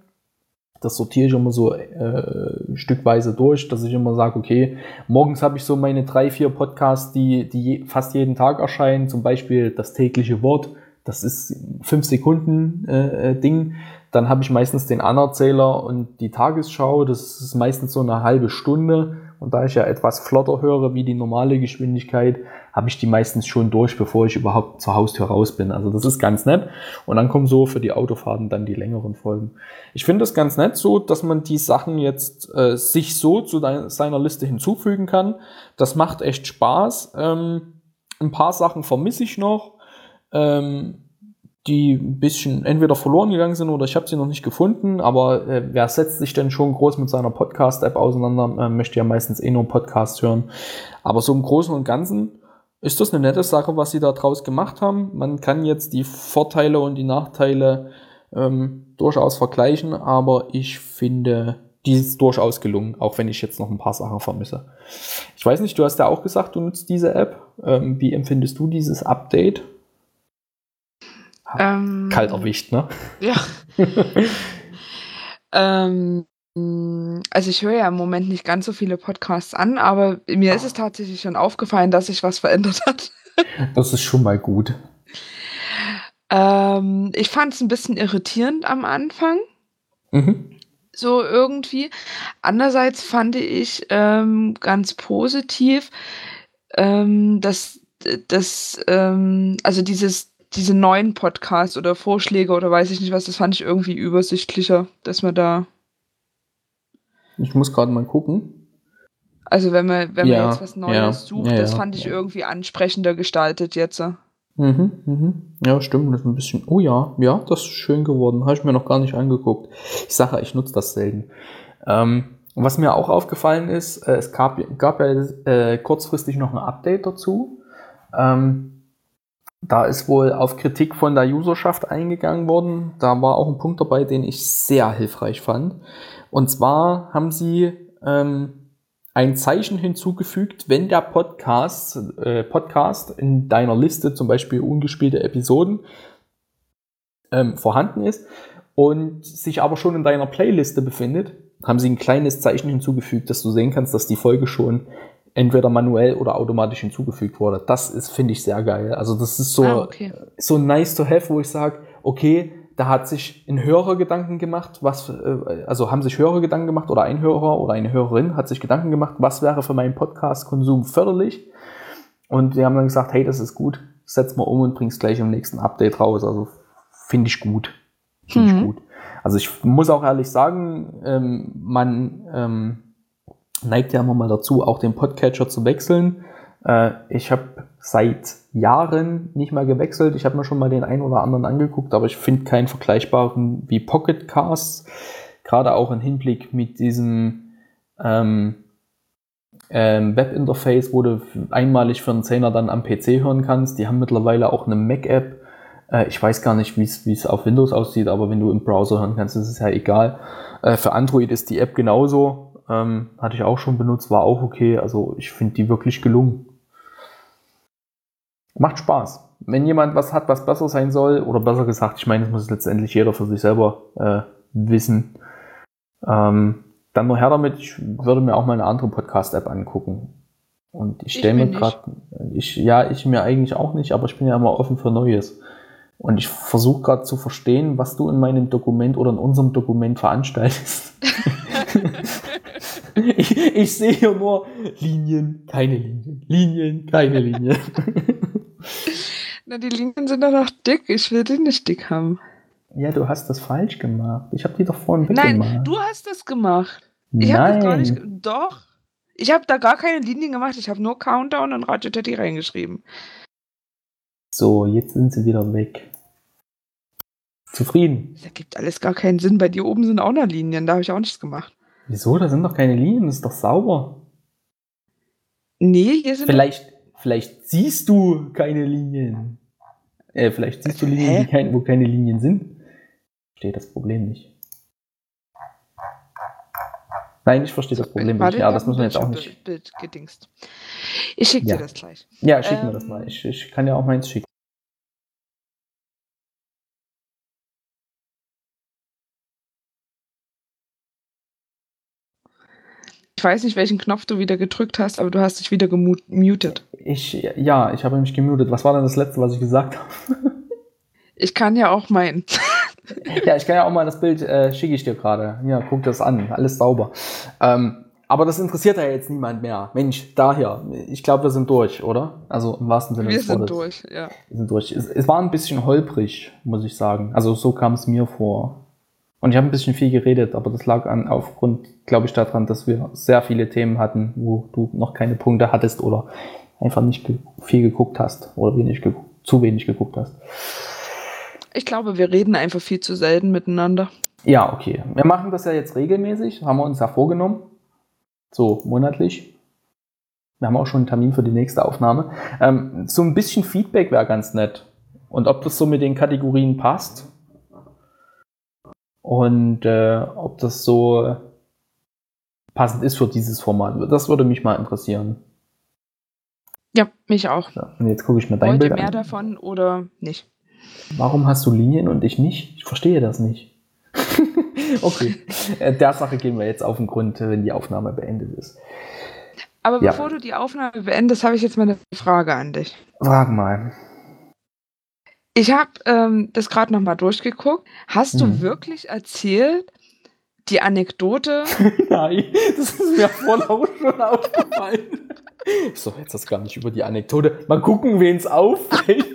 Das sortiere ich immer so äh, stückweise durch, dass ich immer sage, okay, morgens habe ich so meine drei, vier Podcasts, die, die fast jeden Tag erscheinen, zum Beispiel das tägliche Wort, das ist fünf Sekunden äh, äh Ding. Dann habe ich meistens den Anerzähler und die Tagesschau, das ist meistens so eine halbe Stunde. Und da ich ja etwas flotter höre wie die normale Geschwindigkeit, habe ich die meistens schon durch, bevor ich überhaupt zur Haustür raus bin. Also das ist ganz nett. Und dann kommen so für die Autofahrten dann die längeren Folgen. Ich finde es ganz nett so, dass man die Sachen jetzt äh, sich so zu seiner Liste hinzufügen kann. Das macht echt Spaß. Ähm, ein paar Sachen vermisse ich noch. Ähm, die ein bisschen entweder verloren gegangen sind oder ich habe sie noch nicht gefunden, aber äh, wer setzt sich denn schon groß mit seiner Podcast-App auseinander, äh, möchte ja meistens eh nur Podcast hören. Aber so im Großen und Ganzen ist das eine nette Sache, was sie da draus gemacht haben. Man kann jetzt die Vorteile und die Nachteile ähm, durchaus vergleichen, aber ich finde, die ist durchaus gelungen, auch wenn ich jetzt noch ein paar Sachen vermisse. Ich weiß nicht, du hast ja auch gesagt, du nutzt diese App. Ähm, wie empfindest du dieses Update? Ähm, Kalt erwischt, ne? Ja. ähm, also ich höre ja im Moment nicht ganz so viele Podcasts an, aber mir ist es tatsächlich schon aufgefallen, dass sich was verändert hat. das ist schon mal gut. Ähm, ich fand es ein bisschen irritierend am Anfang. Mhm. So irgendwie. Andererseits fand ich ähm, ganz positiv, ähm, dass, dass ähm, also dieses diese neuen Podcasts oder Vorschläge oder weiß ich nicht was, das fand ich irgendwie übersichtlicher, dass man da. Ich muss gerade mal gucken. Also wenn man, wenn ja, man jetzt was Neues ja, sucht, ja, das fand ich irgendwie ansprechender gestaltet jetzt. Mhm, mhm. Ja, stimmt, das ist ein bisschen. Oh ja, ja, das ist schön geworden. Habe ich mir noch gar nicht angeguckt. Ich sage, ich nutze das selten. Ähm, was mir auch aufgefallen ist, äh, es gab, gab ja äh, kurzfristig noch ein Update dazu. Ähm, da ist wohl auf Kritik von der Userschaft eingegangen worden. Da war auch ein Punkt dabei, den ich sehr hilfreich fand. Und zwar haben sie ähm, ein Zeichen hinzugefügt, wenn der Podcast, äh, Podcast in deiner Liste, zum Beispiel ungespielte Episoden, ähm, vorhanden ist und sich aber schon in deiner Playliste befindet, haben sie ein kleines Zeichen hinzugefügt, dass du sehen kannst, dass die Folge schon entweder manuell oder automatisch hinzugefügt wurde. Das ist, finde ich, sehr geil. Also das ist so, ah, okay. so nice to have, wo ich sage, okay, da hat sich ein Hörer Gedanken gemacht, was, äh, also haben sich Hörer Gedanken gemacht oder ein Hörer oder eine Hörerin hat sich Gedanken gemacht, was wäre für meinen Podcast-Konsum förderlich. Und die haben dann gesagt, hey, das ist gut, setz mal um und bring's gleich im nächsten Update raus. Also finde ich gut. Finde mhm. ich gut. Also ich muss auch ehrlich sagen, ähm, man, ähm, neigt ja immer mal dazu, auch den Podcatcher zu wechseln. Äh, ich habe seit Jahren nicht mehr gewechselt. Ich habe mir schon mal den einen oder anderen angeguckt, aber ich finde keinen vergleichbaren wie Pocket Casts. Gerade auch im Hinblick mit diesem ähm, ähm, Webinterface, wo du einmalig für einen Zehner dann am PC hören kannst. Die haben mittlerweile auch eine Mac-App. Äh, ich weiß gar nicht, wie es auf Windows aussieht, aber wenn du im Browser hören kannst, ist es ja egal. Äh, für Android ist die App genauso. Ähm, hatte ich auch schon benutzt, war auch okay. Also ich finde die wirklich gelungen. Macht Spaß. Wenn jemand was hat, was besser sein soll, oder besser gesagt, ich meine, das muss letztendlich jeder für sich selber äh, wissen, ähm, dann nur her damit. Ich würde mir auch mal eine andere Podcast-App angucken. Und ich stelle mir gerade, ich, ja, ich mir eigentlich auch nicht, aber ich bin ja immer offen für Neues. Und ich versuche gerade zu verstehen, was du in meinem Dokument oder in unserem Dokument veranstaltest. ich, ich sehe hier nur Linien, keine Linien, Linien, keine Linien. Na, die Linien sind doch noch dick. Ich will die nicht dick haben. Ja, du hast das falsch gemacht. Ich habe die doch vorhin weggemacht. Nein, du hast das gemacht. Ich habe das gar nicht. Doch. Ich habe da gar keine Linien gemacht. Ich habe nur Countdown und Radio Teddy reingeschrieben. So, jetzt sind sie wieder weg. Zufrieden. Das ergibt alles gar keinen Sinn. Bei dir oben sind auch noch Linien. Da habe ich auch nichts gemacht. Wieso? Da sind doch keine Linien, das ist doch sauber. Nee, hier sind. Vielleicht, vielleicht siehst du keine Linien. Äh, vielleicht siehst du Linien, kein, wo keine Linien sind. Steht das Problem nicht. Nein, ich verstehe das Problem nicht. Ja, das wir ein jetzt auch nicht. Bild gedingst. Ich schicke Ja. dir das gleich. Ja, schick mir Ähm, das mal. Ich, ich kann ja auch meins schicken. Ich weiß nicht, welchen Knopf du wieder gedrückt hast, aber du hast dich wieder gemutet. Ich, ja, ich habe mich gemutet. Was war denn das letzte, was ich gesagt habe? Ich kann ja auch meinen. ja, ich kann ja auch mal das Bild, äh, schicke ich dir gerade. Ja, guck das an. Alles sauber. Ähm, aber das interessiert ja jetzt niemand mehr. Mensch, daher. Ich glaube, wir sind durch, oder? Also im wahrsten Sinne Wir des sind Wortes. durch, ja. Wir sind durch. Es, es war ein bisschen holprig, muss ich sagen. Also so kam es mir vor. Und ich habe ein bisschen viel geredet, aber das lag an aufgrund, glaube ich, daran, dass wir sehr viele Themen hatten, wo du noch keine Punkte hattest oder einfach nicht viel geguckt hast oder wenig zu wenig geguckt hast. Ich glaube, wir reden einfach viel zu selten miteinander. Ja, okay. Wir machen das ja jetzt regelmäßig, haben wir uns ja vorgenommen. So monatlich. Wir haben auch schon einen Termin für die nächste Aufnahme. Ähm, so ein bisschen Feedback wäre ganz nett. Und ob das so mit den Kategorien passt. Und äh, ob das so passend ist für dieses Format. Das würde mich mal interessieren. Ja, mich auch. Ja, und jetzt gucke ich mir dein Wollt ihr Bild mehr an. davon oder nicht? Warum hast du Linien und ich nicht? Ich verstehe das nicht. okay, äh, der Sache gehen wir jetzt auf den Grund, wenn die Aufnahme beendet ist. Aber Ja. bevor du die Aufnahme beendest, habe ich jetzt mal eine Frage an dich. Frag mal. Ich habe ähm, das gerade nochmal durchgeguckt. Hast du Mhm. wirklich erzählt, die Anekdote? Nein, das ist mir vorhin auch schon aufgefallen. Ich so, jetzt das gar nicht über die Anekdote. Mal gucken, wen es auffällt.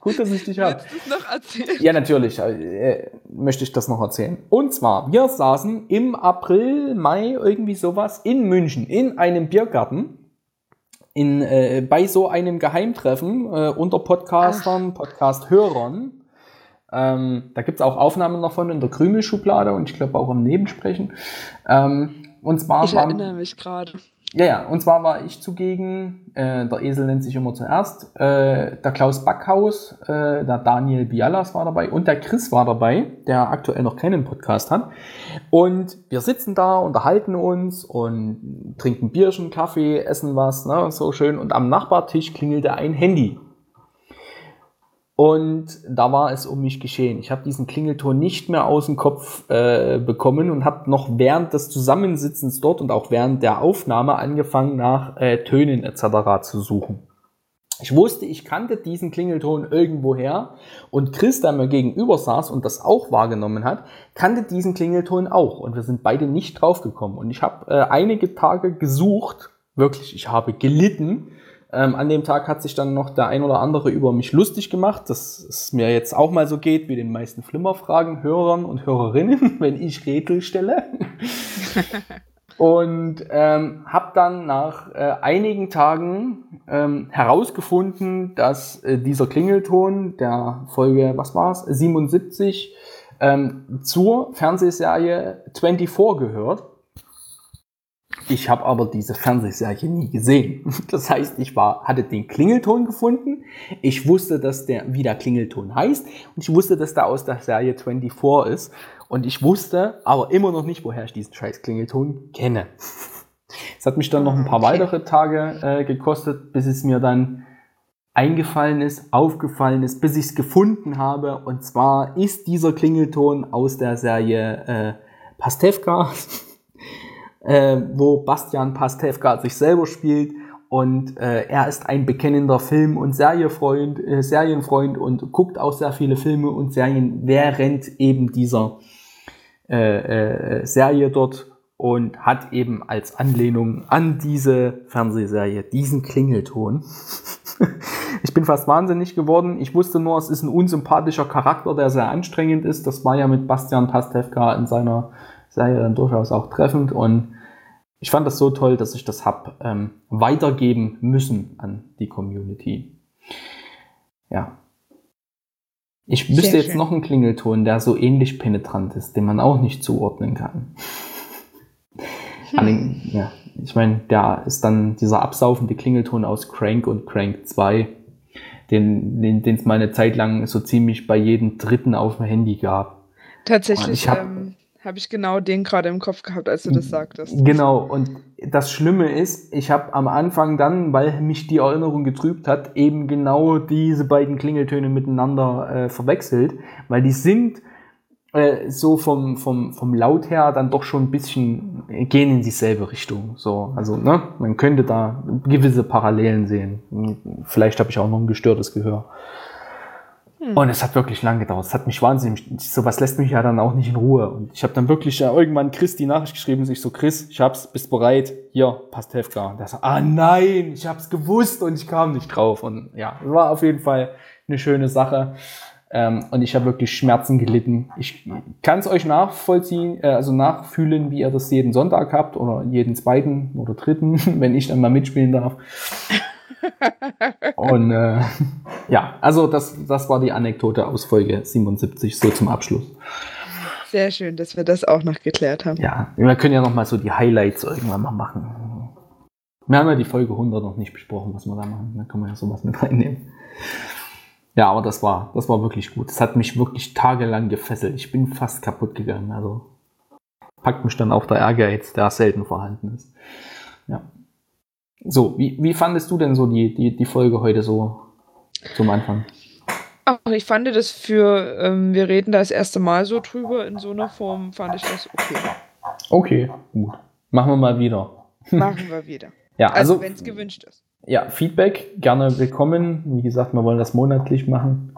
Gut, dass ich dich habe. Du? Ja, natürlich äh, möchte ich das noch erzählen. Und zwar, wir saßen im April, Mai, irgendwie sowas, in München, in einem Biergarten, in, äh, bei so einem Geheimtreffen äh, unter Podcastern, Podcast-Hörern. Ähm, da gibt's auch Aufnahmen davon in der Krümelschublade und ich glaube auch im Nebensprechen. Ähm, und zwar Ich erinnere mich gerade. Ja, ja, und zwar war ich zugegen, äh, der Esel nennt sich immer zuerst, äh, der Klaus Backhaus, äh, der Daniel Bialas war dabei und der Chris war dabei, der aktuell noch keinen Podcast hat. Und wir sitzen da, unterhalten uns und trinken Bierchen, Kaffee, essen was, ne, so schön. Und am Nachbartisch klingelte ein Handy. Und da war es um mich geschehen. Ich habe diesen Klingelton nicht mehr aus dem Kopf äh, bekommen und habe noch während des Zusammensitzens dort und auch während der Aufnahme angefangen, nach äh, Tönen etc. zu suchen. Ich wusste, ich kannte diesen Klingelton irgendwoher und Chris, der mir gegenüber saß und das auch wahrgenommen hat, kannte diesen Klingelton auch und wir sind beide nicht draufgekommen. Und ich habe äh, einige Tage gesucht, wirklich, ich habe gelitten. Ähm, an dem Tag hat sich dann noch der ein oder andere über mich lustig gemacht, dass es mir jetzt auch mal so geht wie den meisten Flimmerfragen, Hörern und Hörerinnen, wenn ich Rätsel stelle. Und ähm, habe dann nach äh, einigen Tagen ähm, herausgefunden, dass äh, dieser Klingelton der Folge, was war's, 77, ähm, zur Fernsehserie 24 gehört. Ich habe aber diese Fernsehserie nie gesehen. Das heißt, ich war, hatte den Klingelton gefunden. Ich wusste, dass der, wie der Klingelton heißt. Und ich wusste, dass der aus der Serie 24 ist. Und ich wusste aber immer noch nicht, woher ich diesen scheiß Klingelton kenne. Es hat mich dann noch ein paar Okay. weitere Tage äh, gekostet, bis es mir dann eingefallen ist, aufgefallen ist, bis ich es gefunden habe. Und zwar ist dieser Klingelton aus der Serie äh, Pastewka, äh, wo Bastian Pastewka sich selber spielt. Und äh, er ist ein bekennender Film- und Serienfreund, äh, Serienfreund und guckt auch sehr viele Filme und Serien während eben dieser äh, äh, Serie dort und hat eben als Anlehnung an diese Fernsehserie diesen Klingelton. ich bin fast wahnsinnig geworden. Ich wusste nur, es ist ein unsympathischer Charakter, der sehr anstrengend ist. Das war ja mit Bastian Pastewka in seiner Serie dann durchaus auch treffend und ich fand das so toll, dass ich das hab ähm, weitergeben müssen an die Community. Ja. Ich wüsste Sehr jetzt schön. noch einen Klingelton, der so ähnlich penetrant ist, den man auch nicht zuordnen kann. An den, ja, ich meine, der ist dann dieser absaufende Klingelton aus Crank und Crank 2, den es mal eine Zeit lang so ziemlich bei jedem Dritten auf dem Handy gab. Tatsächlich Ich hab- ähm, habe ich genau den gerade im Kopf gehabt, als du das sagtest. Genau, und das Schlimme ist, ich habe am Anfang dann, weil mich die Erinnerung getrübt hat, eben genau diese beiden Klingeltöne miteinander äh, verwechselt, weil die sind äh, so vom, vom, vom Laut her dann doch schon ein bisschen äh, gehen in dieselbe Richtung. So, also ne, man könnte da gewisse Parallelen sehen. Vielleicht habe ich auch noch ein gestörtes Gehör. Hm. Und es hat wirklich lang gedauert. Es hat mich wahnsinnig. Sowas lässt mich ja dann auch nicht in Ruhe. Und ich habe dann wirklich irgendwann Chris die Nachricht geschrieben, sich so, Chris, ich hab's, bist bereit, hier, passt Hefka. Und der sagt, ah nein, ich hab's gewusst und ich kam nicht drauf. Und ja, war auf jeden Fall eine schöne Sache. Ähm, und ich habe wirklich Schmerzen gelitten. Ich kann es euch nachvollziehen, äh, also nachfühlen, wie ihr das jeden Sonntag habt oder jeden zweiten oder dritten, wenn ich dann mal mitspielen darf. und äh, ja, also das, das war die Anekdote aus Folge 77, so zum Abschluss. Sehr schön, dass wir das auch noch geklärt haben. Ja, wir können ja noch mal so die Highlights irgendwann mal machen. Wir haben ja die Folge 100 noch nicht besprochen, was wir da machen. Da können wir ja sowas mit reinnehmen. Ja, aber das war, das war wirklich gut. Es hat mich wirklich tagelang gefesselt. Ich bin fast kaputt gegangen. Also packt mich dann auch der Ehrgeiz, der selten vorhanden ist. Ja. So, wie, wie fandest du denn so die, die, die Folge heute so zum Anfang? Ach, ich fand das für, ähm, wir reden da das erste Mal so drüber, in so einer Form fand ich das okay. Okay, gut. Machen wir mal wieder. Machen wir wieder. ja, also, also wenn es gewünscht ist. Ja, Feedback gerne willkommen. Wie gesagt, wir wollen das monatlich machen.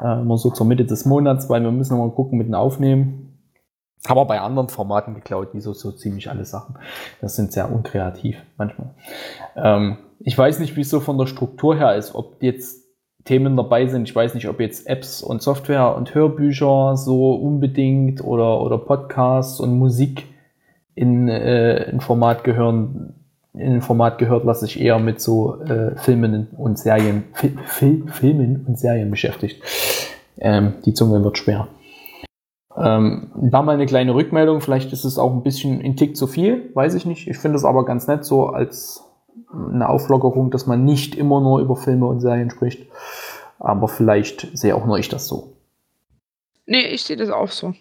Äh, immer so zur Mitte des Monats, weil wir müssen noch mal gucken mit dem Aufnehmen. Aber bei anderen Formaten geklaut, wie so, so ziemlich alle Sachen. Das sind sehr unkreativ manchmal. Ähm, ich weiß nicht, wie es so von der Struktur her ist, ob jetzt Themen dabei sind. Ich weiß nicht, ob jetzt Apps und Software und Hörbücher so unbedingt oder, oder Podcasts und Musik in äh, ein Format gehören, in ein Format gehört, was sich eher mit so äh, Filmen und Serien, Fil Filmen und Serien beschäftigt. Ähm, die Zunge wird schwer. Ähm, da mal eine kleine Rückmeldung, vielleicht ist es auch ein bisschen ein Tick zu viel, weiß ich nicht. Ich finde es aber ganz nett so als eine Auflockerung, dass man nicht immer nur über Filme und Serien spricht. Aber vielleicht sehe auch nur ich das so. Nee, ich sehe das auch so.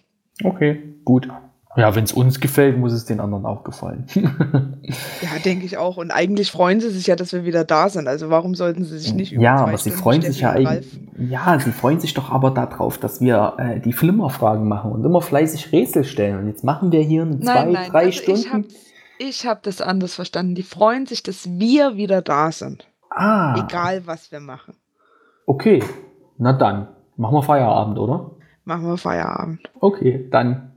Okay, gut. Ja, wenn es uns gefällt, muss es den anderen auch gefallen. ja, denke ich auch. Und eigentlich freuen sie sich ja, dass wir wieder da sind. Also warum sollten sie sich nicht über Ja, aber sie freuen sich ja eigentlich. Ja, sie freuen sich doch aber darauf, dass wir äh, die Flimmerfragen machen und immer fleißig Rätsel stellen. Und jetzt machen wir hier eine zwei, nein, drei also Stunden. Ich habe hab das anders verstanden. Die freuen sich, dass wir wieder da sind. Ah. Egal, was wir machen. Okay, na dann. Machen wir Feierabend, oder? Machen wir Feierabend. Okay, dann